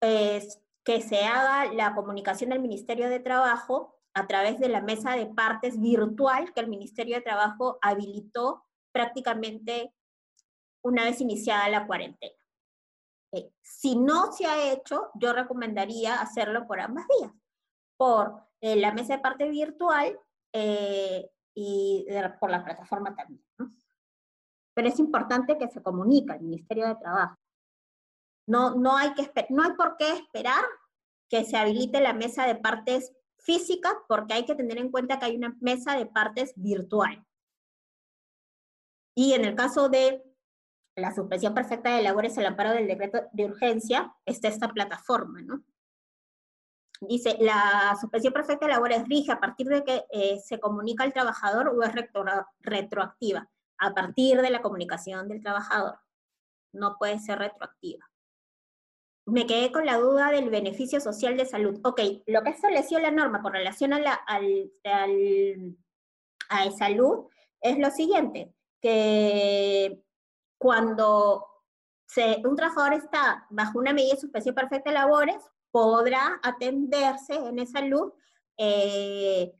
pues, que se haga la comunicación del Ministerio de Trabajo a través de la mesa de partes virtual que el Ministerio de Trabajo habilitó prácticamente una vez iniciada la cuarentena. Eh, si no se ha hecho, yo recomendaría hacerlo por ambas vías por eh, la mesa de parte virtual eh, y por la plataforma también. Pero es importante que se comunique al Ministerio de Trabajo. No, no, hay que no hay por qué esperar que se habilite la mesa de partes física, porque hay que tener en cuenta que hay una mesa de partes virtual. Y en el caso de la suspensión perfecta de labores al amparo del decreto de urgencia, está esta plataforma, ¿no? Dice, la suspensión perfecta de labores rige a partir de que eh, se comunica al trabajador o es retroactiva, a partir de la comunicación del trabajador. No puede ser retroactiva. Me quedé con la duda del beneficio social de salud. Ok, lo que estableció la norma con relación a la al, a salud es lo siguiente, que cuando un trabajador está bajo una medida de suspensión perfecta de labores, podrá atenderse en esa salud eh,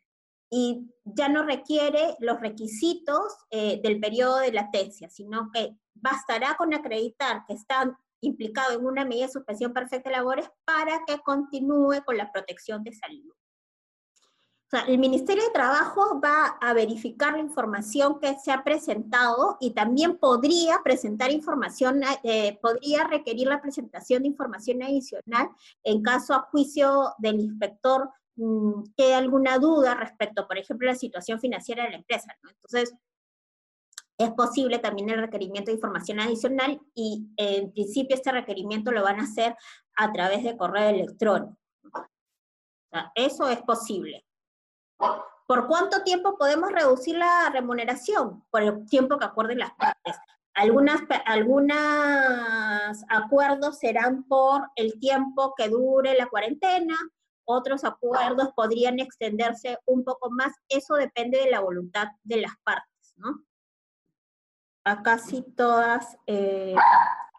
y ya no requiere los requisitos eh, del periodo de latencia, sino que bastará con acreditar que están implicados en una medida de suspensión perfecta de labores para que continúe con la protección de salud. O sea, el Ministerio de Trabajo va a verificar la información que se ha presentado y también podría presentar información, eh, podría requerir la presentación de información adicional en caso a juicio del inspector mmm, que alguna duda respecto, por ejemplo, a la situación financiera de la empresa. Entonces, es posible también el requerimiento de información adicional y en principio este requerimiento lo van a hacer a través de correo electrónico. Eso es posible. ¿Por cuánto tiempo podemos reducir la remuneración? Por el tiempo que acuerden las partes. Algunas, algunos acuerdos serán por el tiempo que dure la cuarentena, otros acuerdos podrían extenderse un poco más, eso depende de la voluntad de las partes, ¿no? A casi todas eh,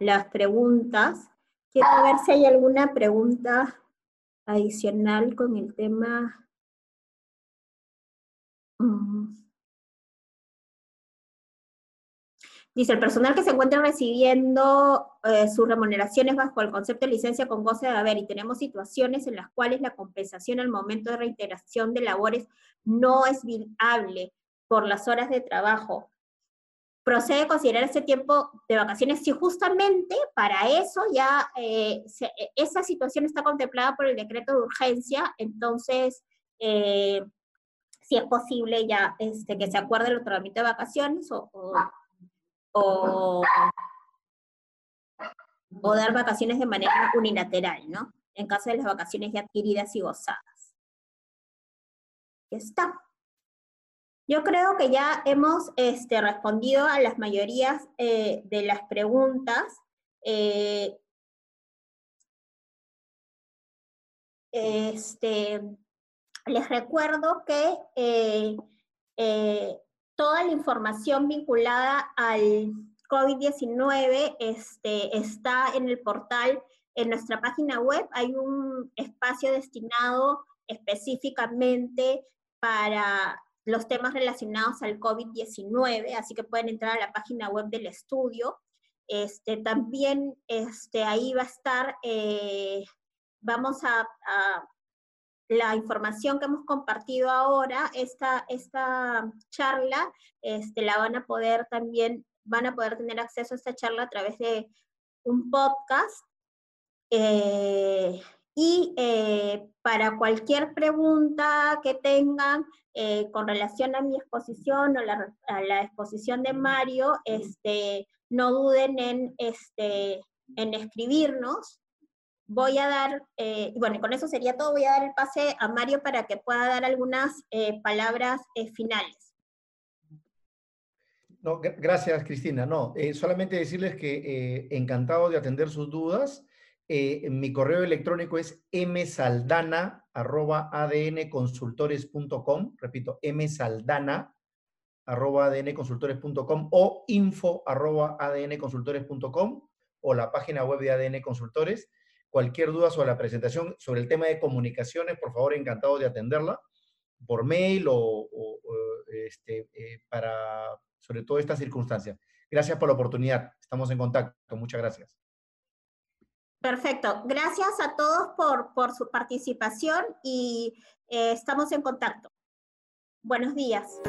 las preguntas. Quiero ver si hay alguna pregunta adicional con el tema Dice, el personal que se encuentra recibiendo eh, sus remuneraciones bajo el concepto de licencia con goce de haber y tenemos situaciones en las cuales la compensación al momento de reintegración de labores no es viable por las horas de trabajo. Procede a considerar ese tiempo de vacaciones si justamente para eso ya eh, esa situación está contemplada por el decreto de urgencia, entonces eh, si es posible ya este, que se acuerde el otorgamiento de vacaciones o, o, dar vacaciones de manera unilateral, ¿no? En caso de las vacaciones ya adquiridas y gozadas. Ya está. Yo creo que ya hemos este, respondido a las mayorías eh, de las preguntas. Eh, este, les recuerdo que eh, toda la información vinculada al COVID-19 este, está en el portal, en nuestra página web. Hay un espacio destinado específicamente para los temas relacionados al COVID-19, así que pueden entrar a la página web del estudio. Este, también este, ahí va a estar, eh, vamos a, la información que hemos compartido ahora, esta, esta charla, este, la van a poder también van a poder tener acceso a esta charla a través de un podcast. Eh, y eh, para cualquier pregunta que tengan eh, con relación a mi exposición o la, a la exposición de Mario, este, no duden en, este, en escribirnos. Voy a dar, y bueno, con eso sería todo, voy a dar el pase a Mario para que pueda dar algunas palabras finales gracias, Cristina. No, eh, solamente decirles que eh, encantado de atender sus dudas. Eh, mi correo electrónico es msaldana.adnconsultores.com. Repito, msaldana.adnconsultores.com o info.adnconsultores.com o la página web de ADN Consultores. Cualquier duda sobre la presentación, sobre el tema de comunicaciones, por favor, encantado de atenderla por mail o, este, para sobre todo estas circunstancias. Gracias por la oportunidad. Estamos en contacto. Muchas gracias. Perfecto. Gracias a todos por, por su participación y eh, estamos en contacto. Buenos días.